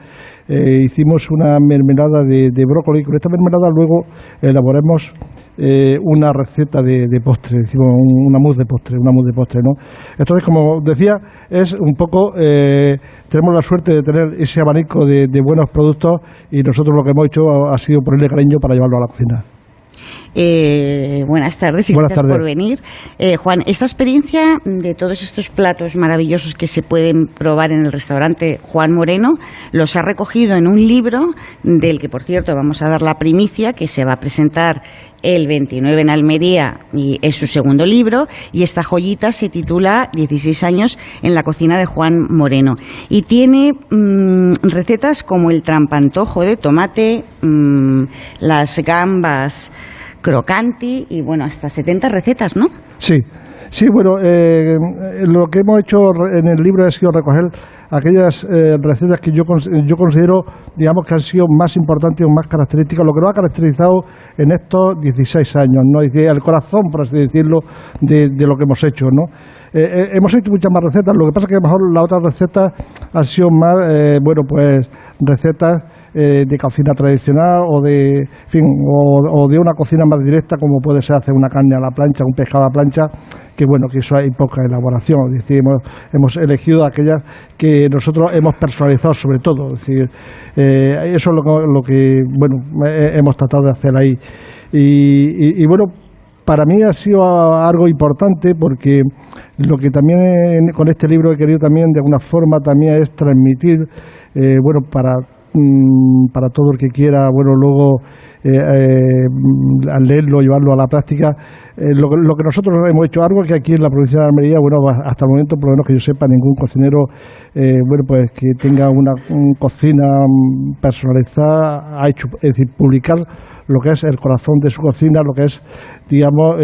Eh, hicimos una mermelada de, de brócoli. Con esta mermelada luego elaboramos eh, una receta de, de postre, decimos un- una mousse de postre, una mousse de postre, ¿no? Entonces, como decía, es un poco, eh, tenemos la suerte de tener ese abanico de, de buenos productos y nosotros lo que hemos hecho ha sido ponerle cariño para llevarlo a la cocina. Eh, buenas tardes y Buenas gracias por venir. Eh, Juan, esta experiencia de todos estos platos maravillosos que se pueden probar en el restaurante Juan Moreno, los ha recogido en un libro del que, por cierto, vamos a dar la primicia, que se va a presentar el 29 en Almería y es su segundo libro y esta joyita se titula 16 años en la cocina de Juan Moreno y tiene mm, recetas como el trampantojo de tomate, mm, las gambas crocanti y bueno, hasta 70 recetas, ¿no? Sí, sí, bueno, eh, lo que hemos hecho en el libro ha sido recoger aquellas eh, recetas que yo, cons- yo considero, digamos, que han sido más importantes o más características, lo que nos ha caracterizado en estos 16 años, ¿no? El corazón, por así decirlo, de, lo que hemos hecho, ¿no? Eh, eh, hemos hecho muchas más recetas, lo que pasa es que a lo mejor las otras recetas han sido más, eh, bueno, pues recetas eh, de cocina tradicional o de, fin, o, o de una cocina más directa como puede ser hacer una carne a la plancha, un pescado a la plancha, que bueno, que eso hay poca elaboración. Es decir, hemos, hemos elegido aquellas que nosotros hemos personalizado sobre todo. Es decir, eh, eso es lo que, lo que bueno, eh, hemos tratado de hacer ahí. Y, y- bueno, para mí ha sido algo importante porque lo que también con este libro he querido también de alguna forma también es transmitir, eh, bueno, para mm, para todo el que quiera, bueno, luego eh, eh, al leerlo, llevarlo a la práctica, eh, lo, lo que nosotros hemos hecho, algo que aquí en la provincia de Almería, bueno, hasta el momento, por lo menos que yo sepa, ningún cocinero, eh, bueno, pues que tenga una, un cocina mm, personalizada, ha hecho, es decir, publicar lo que es el corazón de su cocina, lo que es, digamos,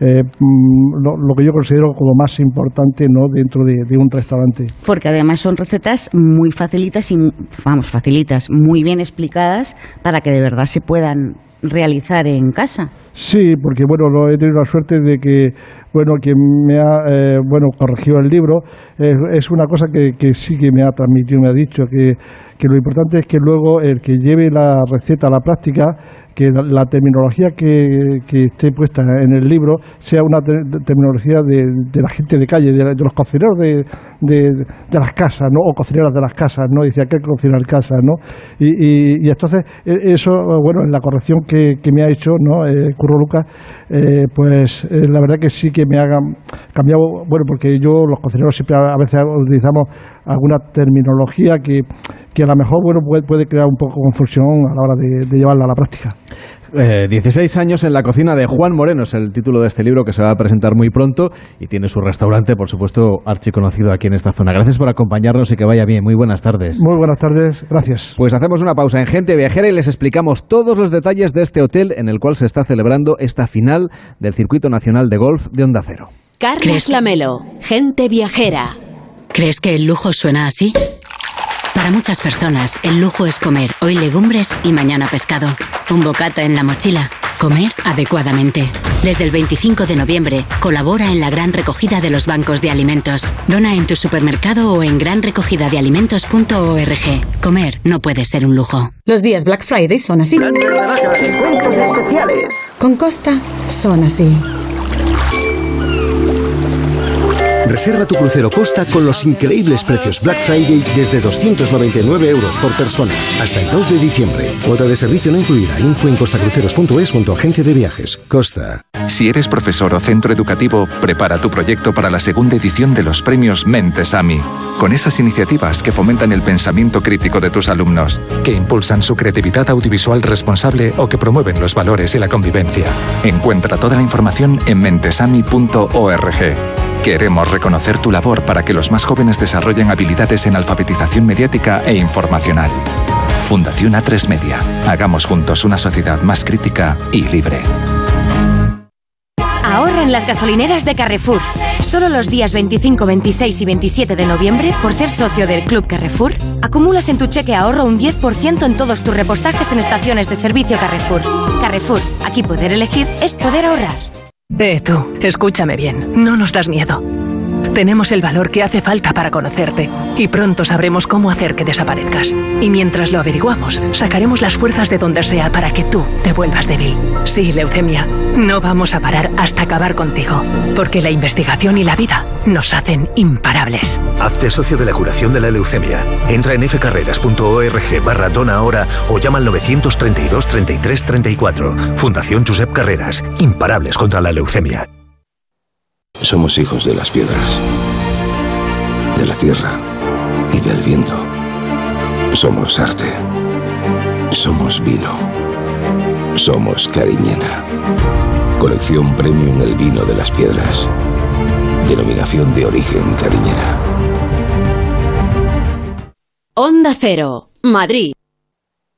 eh, mm, lo, lo que yo considero como más importante ¿no? dentro de, de un restaurante. Porque además son recetas muy facilitas y, vamos, facilitas, muy bien explicadas para que de verdad se puedan realizar en casa. Sí, porque bueno, lo, he tenido la suerte de que bueno, quien me ha eh, bueno corregido el libro es una cosa que, que sí que me ha transmitido, me ha dicho que, que lo importante es que luego el que lleve la receta a la práctica, que la, terminología que, que esté puesta en el libro sea una te- terminología de, de la gente de calle, de, de los cocineros de, de, las casas, ¿no? O cocineras de las casas, ¿no? Dice, que cocinar casas, ¿no? Y, y, entonces, e- eso, bueno, en la corrección que, que me ha hecho, ¿no? Eh, Curro Lucas, eh, pues eh, la verdad que sí que me ha cambiado, bueno, porque yo, los cocineros, siempre a, veces utilizamos alguna terminología que, que a lo mejor, bueno, puede, puede crear un poco confusión a la hora de, de llevarla a la práctica. Eh, 16 años en la cocina de Juan Moreno es el título de este libro que se va a presentar muy pronto y tiene su restaurante, por supuesto, archiconocido aquí en esta zona. Gracias por acompañarnos y que vaya bien. Muy buenas tardes. Muy buenas tardes, gracias. Pues hacemos una pausa en Gente Viajera y les explicamos todos los detalles de este hotel en el cual se está celebrando esta final del Circuito Nacional de Golf de Onda Cero. Carlos Lamelo, gente viajera. ¿Crees que el lujo suena así? Para muchas personas, el lujo es comer hoy legumbres y mañana pescado. Un bocata en la mochila. Comer adecuadamente. Desde el 25 de noviembre, colabora en la gran recogida de los bancos de alimentos. Dona en tu supermercado o en granrecogidadealimentos.org. Comer no puede ser un lujo. Los días Black Friday son así. Con Costa son así. Reserva tu crucero Costa con los increíbles precios Black Friday desde 299 euros por persona hasta el 2 de diciembre. Cuota de servicio no incluida. Info en costacruceros.es o en tu agencia de viajes. Costa. Si eres profesor o centro educativo, prepara tu proyecto para la segunda edición de los premios Mentes AMI, con esas iniciativas que fomentan el pensamiento crítico de tus alumnos, que impulsan su creatividad audiovisual responsable o que promueven los valores y la convivencia. Encuentra toda la información en mentesami.org. Queremos reconocer tu labor para que los más jóvenes desarrollen habilidades en alfabetización mediática e informacional. Fundación A3 Media. Hagamos juntos una sociedad más crítica y libre. Ahorra en las gasolineras de Carrefour. Solo los días 25, 26 y 27 de noviembre, por ser socio del Club Carrefour, acumulas en tu cheque ahorro un 10% en todos tus repostajes en estaciones de servicio Carrefour. Carrefour, aquí poder elegir es poder ahorrar. Eh, tú, escúchame bien, no nos das miedo. Tenemos el valor que hace falta para conocerte y pronto sabremos cómo hacer que desaparezcas. Y mientras lo averiguamos, sacaremos las fuerzas de donde sea para que tú te vuelvas débil. Sí, leucemia, no vamos a parar hasta acabar contigo, porque la investigación y la vida nos hacen imparables. Hazte socio de la curación de la leucemia. Entra en fcarreras.org barra dona ahora o llama al 932 33 34. Fundación Josep Carreras. Imparables contra la leucemia. Somos hijos de las piedras, de la tierra y del viento. Somos arte. Somos vino. Somos Cariñena. Colección Premium El Vino de las Piedras. Denominación de origen Cariñena. Onda Cero, Madrid.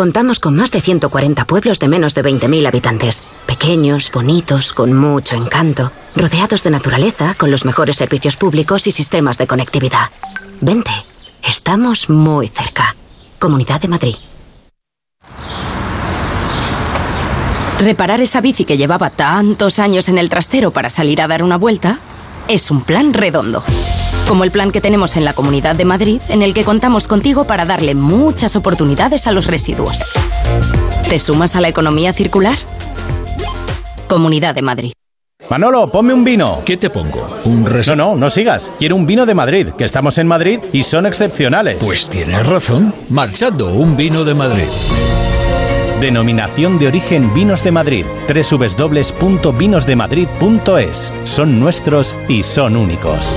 Contamos con más de 140 pueblos de menos de 20.000 habitantes, pequeños, bonitos, con mucho encanto, rodeados de naturaleza, con los mejores servicios públicos y sistemas de conectividad. Vente, estamos muy cerca. Comunidad de Madrid. Reparar esa bici que llevaba tantos años en el trastero para salir a dar una vuelta es un plan redondo. Como el plan que tenemos en la Comunidad de Madrid, en el que contamos contigo para darle muchas oportunidades a los residuos. ¿Te sumas a la economía circular? Comunidad de Madrid. Manolo, ponme un vino. ¿Qué te pongo? ¿Un No, no, no sigas. Quiero un vino de Madrid, que estamos en Madrid y son excepcionales. Pues tienes razón. Marchando, un vino de Madrid. Denominación de origen Vinos de Madrid. www.vinosdemadrid.es. Son nuestros y son únicos.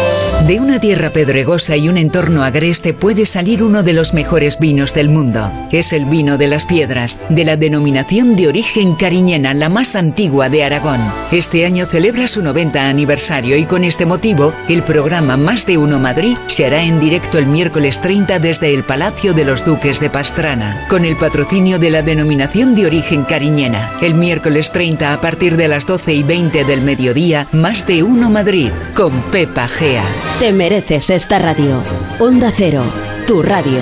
De una tierra pedregosa y un entorno agreste puede salir uno de los mejores vinos del mundo. Es el vino de las piedras, de la denominación de origen cariñena, la más antigua de Aragón. Este año celebra su 90 aniversario y con este motivo, el programa Más de Uno Madrid se hará en directo el miércoles 30 desde el Palacio de los Duques de Pastrana, con el patrocinio de la denominación de origen cariñena. El miércoles 30 a partir de las 12 y 20 del mediodía, Más de Uno Madrid, con Pepa Gea. Te mereces esta radio. Onda Cero, tu radio.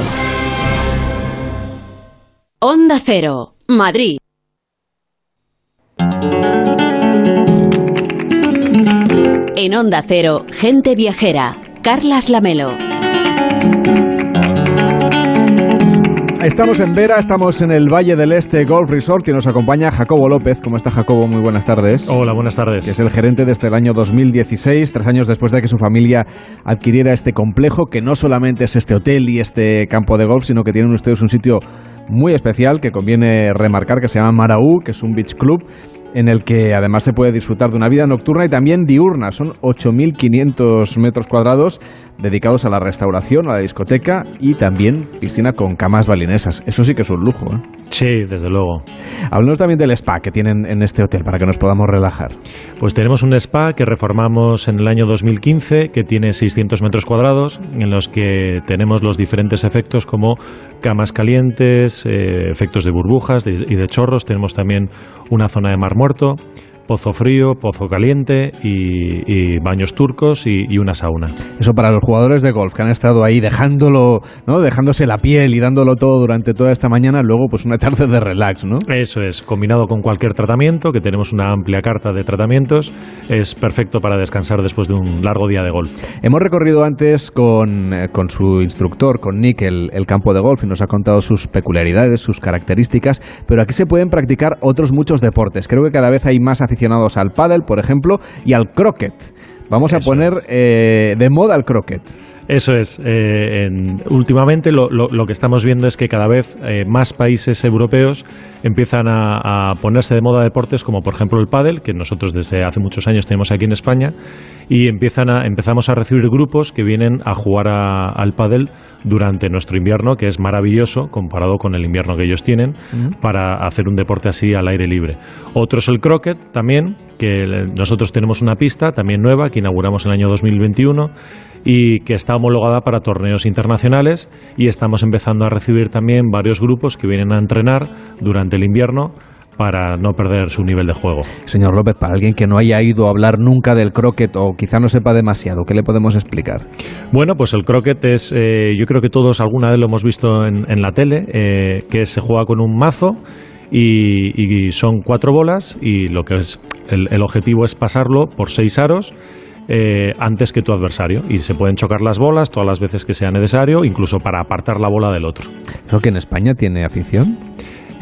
Onda Cero, Madrid. En Onda Cero, gente viajera. Carlas Lamelo. Estamos en Vera, estamos en el Valle del Este Golf Resort y nos acompaña Jacobo López. ¿Cómo está Jacobo? Muy buenas tardes. Hola, buenas tardes. Que es el gerente desde el año 2016, tres años después de que su familia adquiriera este complejo, que no solamente es este hotel y este campo de golf, sino que tienen ustedes un sitio muy especial que conviene remarcar, que se llama Maraú, que es un beach club en el que además se puede disfrutar de una vida nocturna y también diurna. Son 8.500 metros cuadrados dedicados a la restauración, a la discoteca y también piscina con camas balinesas. Eso sí que es un lujo. ¿eh? Sí, desde luego. Hablemos también del spa que tienen en este hotel para que nos podamos relajar. Pues tenemos un spa que reformamos en el año 2015 que tiene 600 metros cuadrados en los que tenemos los diferentes efectos como camas calientes, eh, efectos de burbujas y de chorros. Tenemos también una zona de mar muerto, pozo frío, pozo caliente y, y baños turcos y, y una sauna. Eso para los jugadores de golf que han estado ahí dejándolo, ¿no? dejándose la piel y dándolo todo durante toda esta mañana, luego pues una tarde de relax, ¿no? Eso es, combinado con cualquier tratamiento, que tenemos una amplia carta de tratamientos, es perfecto para descansar después de un largo día de golf. Hemos recorrido antes con, eh, con su instructor, con Nick, el, el campo de golf y nos ha contado sus peculiaridades, sus características, pero aquí se pueden practicar otros muchos deportes. Creo que cada vez hay más aficionados al pádel, por ejemplo, y al croquet. Vamos a poner eh, de moda el croquet. Eso es. eh, en- últimamente lo, lo- lo que estamos viendo es que cada vez eh, más países europeos empiezan a, a ponerse de moda deportes como por ejemplo el pádel, que nosotros desde hace muchos años tenemos aquí en España, y empiezan a, empezamos a recibir grupos que vienen a jugar a- al pádel durante nuestro invierno, que es maravilloso comparado con el invierno que ellos tienen, para hacer un deporte así al aire libre. Otro es el croquet también, que nosotros tenemos una pista también nueva que inauguramos en el año 2021 y que está homologada para torneos internacionales y estamos empezando a recibir también varios grupos que vienen a entrenar durante el invierno para no perder su nivel de juego. Señor López, para alguien que no haya ido a hablar nunca del croquet o quizá no sepa demasiado, ¿qué le podemos explicar? Bueno, pues el croquet es, eh, yo creo que todos alguna vez lo hemos visto en, en la tele, eh, que se juega con un mazo y, y son cuatro bolas y lo que es el, el objetivo es pasarlo por seis aros. eh, antes que tu adversario y se pueden chocar las bolas todas las veces que sea necesario, incluso para apartar la bola del otro. ¿Eso que en España tiene afición?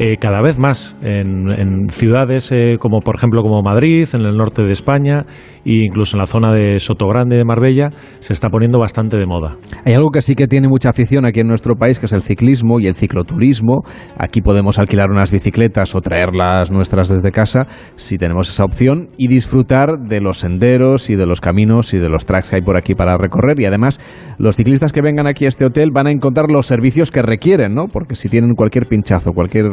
Eh, cada vez más en, ciudades eh, como por ejemplo como Madrid, en el norte de España e incluso en la zona de Sotogrande de Marbella se está poniendo bastante de moda. Hay algo que sí que tiene mucha afición aquí en nuestro país, que es el ciclismo y el cicloturismo. Aquí podemos alquilar unas bicicletas o traerlas nuestras desde casa, si tenemos esa opción, y disfrutar de los senderos y de los caminos y de los tracks que hay por aquí para recorrer. Y además, los ciclistas que vengan aquí a este hotel van a encontrar los servicios que requieren, ¿no? Porque si tienen cualquier pinchazo, cualquier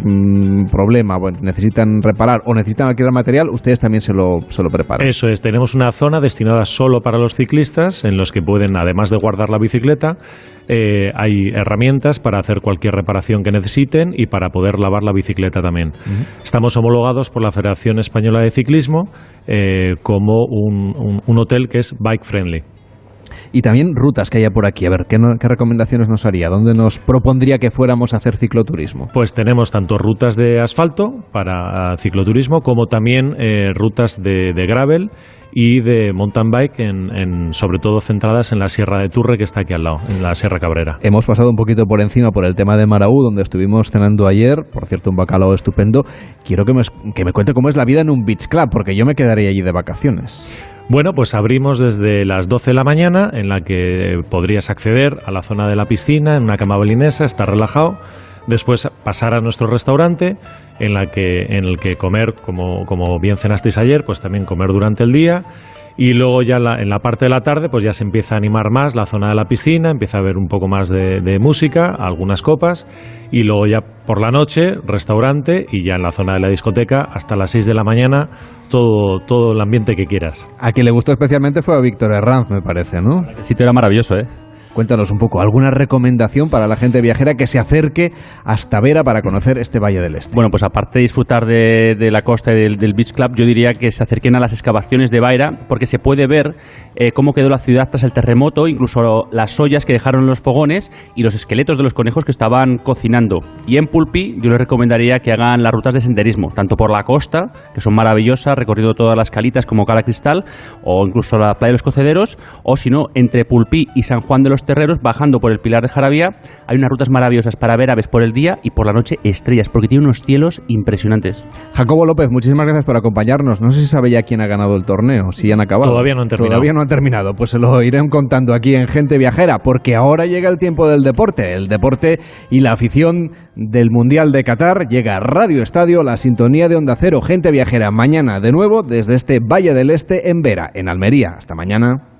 problema, bueno, necesitan reparar o necesitan alquilar material, ustedes también se lo, se lo preparan. Eso es, tenemos una zona destinada solo para los ciclistas en los que pueden, además de guardar la bicicleta, eh, hay herramientas para hacer cualquier reparación que necesiten y para poder lavar la bicicleta también. Estamos homologados por la Federación Española de Ciclismo eh, como un, un- un hotel que es bike friendly. Y también rutas que haya por aquí. A ver, ¿qué, no- qué recomendaciones nos haría? ¿Dónde nos propondría que fuéramos a hacer cicloturismo? Pues tenemos tanto rutas de asfalto para cicloturismo como también eh, rutas de, de gravel y de mountain bike, en, en- sobre todo centradas en la Sierra de Turre, que está aquí al lado, en la Sierra Cabrera. Hemos pasado un poquito por encima por el tema de Maraú, donde estuvimos cenando ayer. Por cierto, un bacalao estupendo. Quiero que me, que me cuente cómo es la vida en un beach club, porque yo me quedaría allí de vacaciones. Bueno, pues abrimos desde las 12 de la mañana, en la que podrías acceder a la zona de la piscina, en una cama balinesa, estar relajado. Después pasar a nuestro restaurante, en, la que, en el que comer, como, como bien cenasteis ayer, pues también comer durante el día. Y luego ya la- en la parte de la tarde, pues ya se empieza a animar más la zona de la piscina, empieza a haber un poco más de, de música, algunas copas. Y luego ya por la noche, restaurante y ya en la zona de la discoteca, hasta las 6 de la mañana, todo, todo el ambiente que quieras. A quien le gustó especialmente fue a Víctor Herranz, me parece, ¿no? El sitio era maravilloso, ¿eh? Cuéntanos un poco, ¿alguna recomendación para la gente viajera que se acerque hasta Vera para conocer este Valle del Este? Bueno, pues aparte de disfrutar de, de la costa y del, del Beach Club, yo diría que se acerquen a las excavaciones de Baira, porque se puede ver eh, cómo quedó la ciudad tras el terremoto, incluso las ollas que dejaron los fogones y los esqueletos de los conejos que estaban cocinando. Y en Pulpi yo les recomendaría que hagan las rutas de senderismo, tanto por la costa, que son maravillosas, recorriendo todas las calitas como Cala Cristal, o incluso la playa de los Cocederos, o si no, entre Pulpí y San Juan de los Terreros, bajando por el Pilar de Jaravía, hay unas rutas maravillosas para ver aves por el día y por la noche estrellas, porque tiene unos cielos impresionantes. Jacobo López, muchísimas gracias por acompañarnos. No sé si sabe ya quién ha ganado el torneo, si han acabado. Todavía no han terminado. Todavía no han terminado. Pues se lo iré contando aquí en Gente Viajera, porque ahora llega el tiempo del deporte. El deporte y la afición del Mundial de Qatar. Llega a Radio Estadio, la sintonía de Onda Cero. Gente Viajera, mañana de nuevo desde este Valle del Este en Vera, en Almería. Hasta mañana.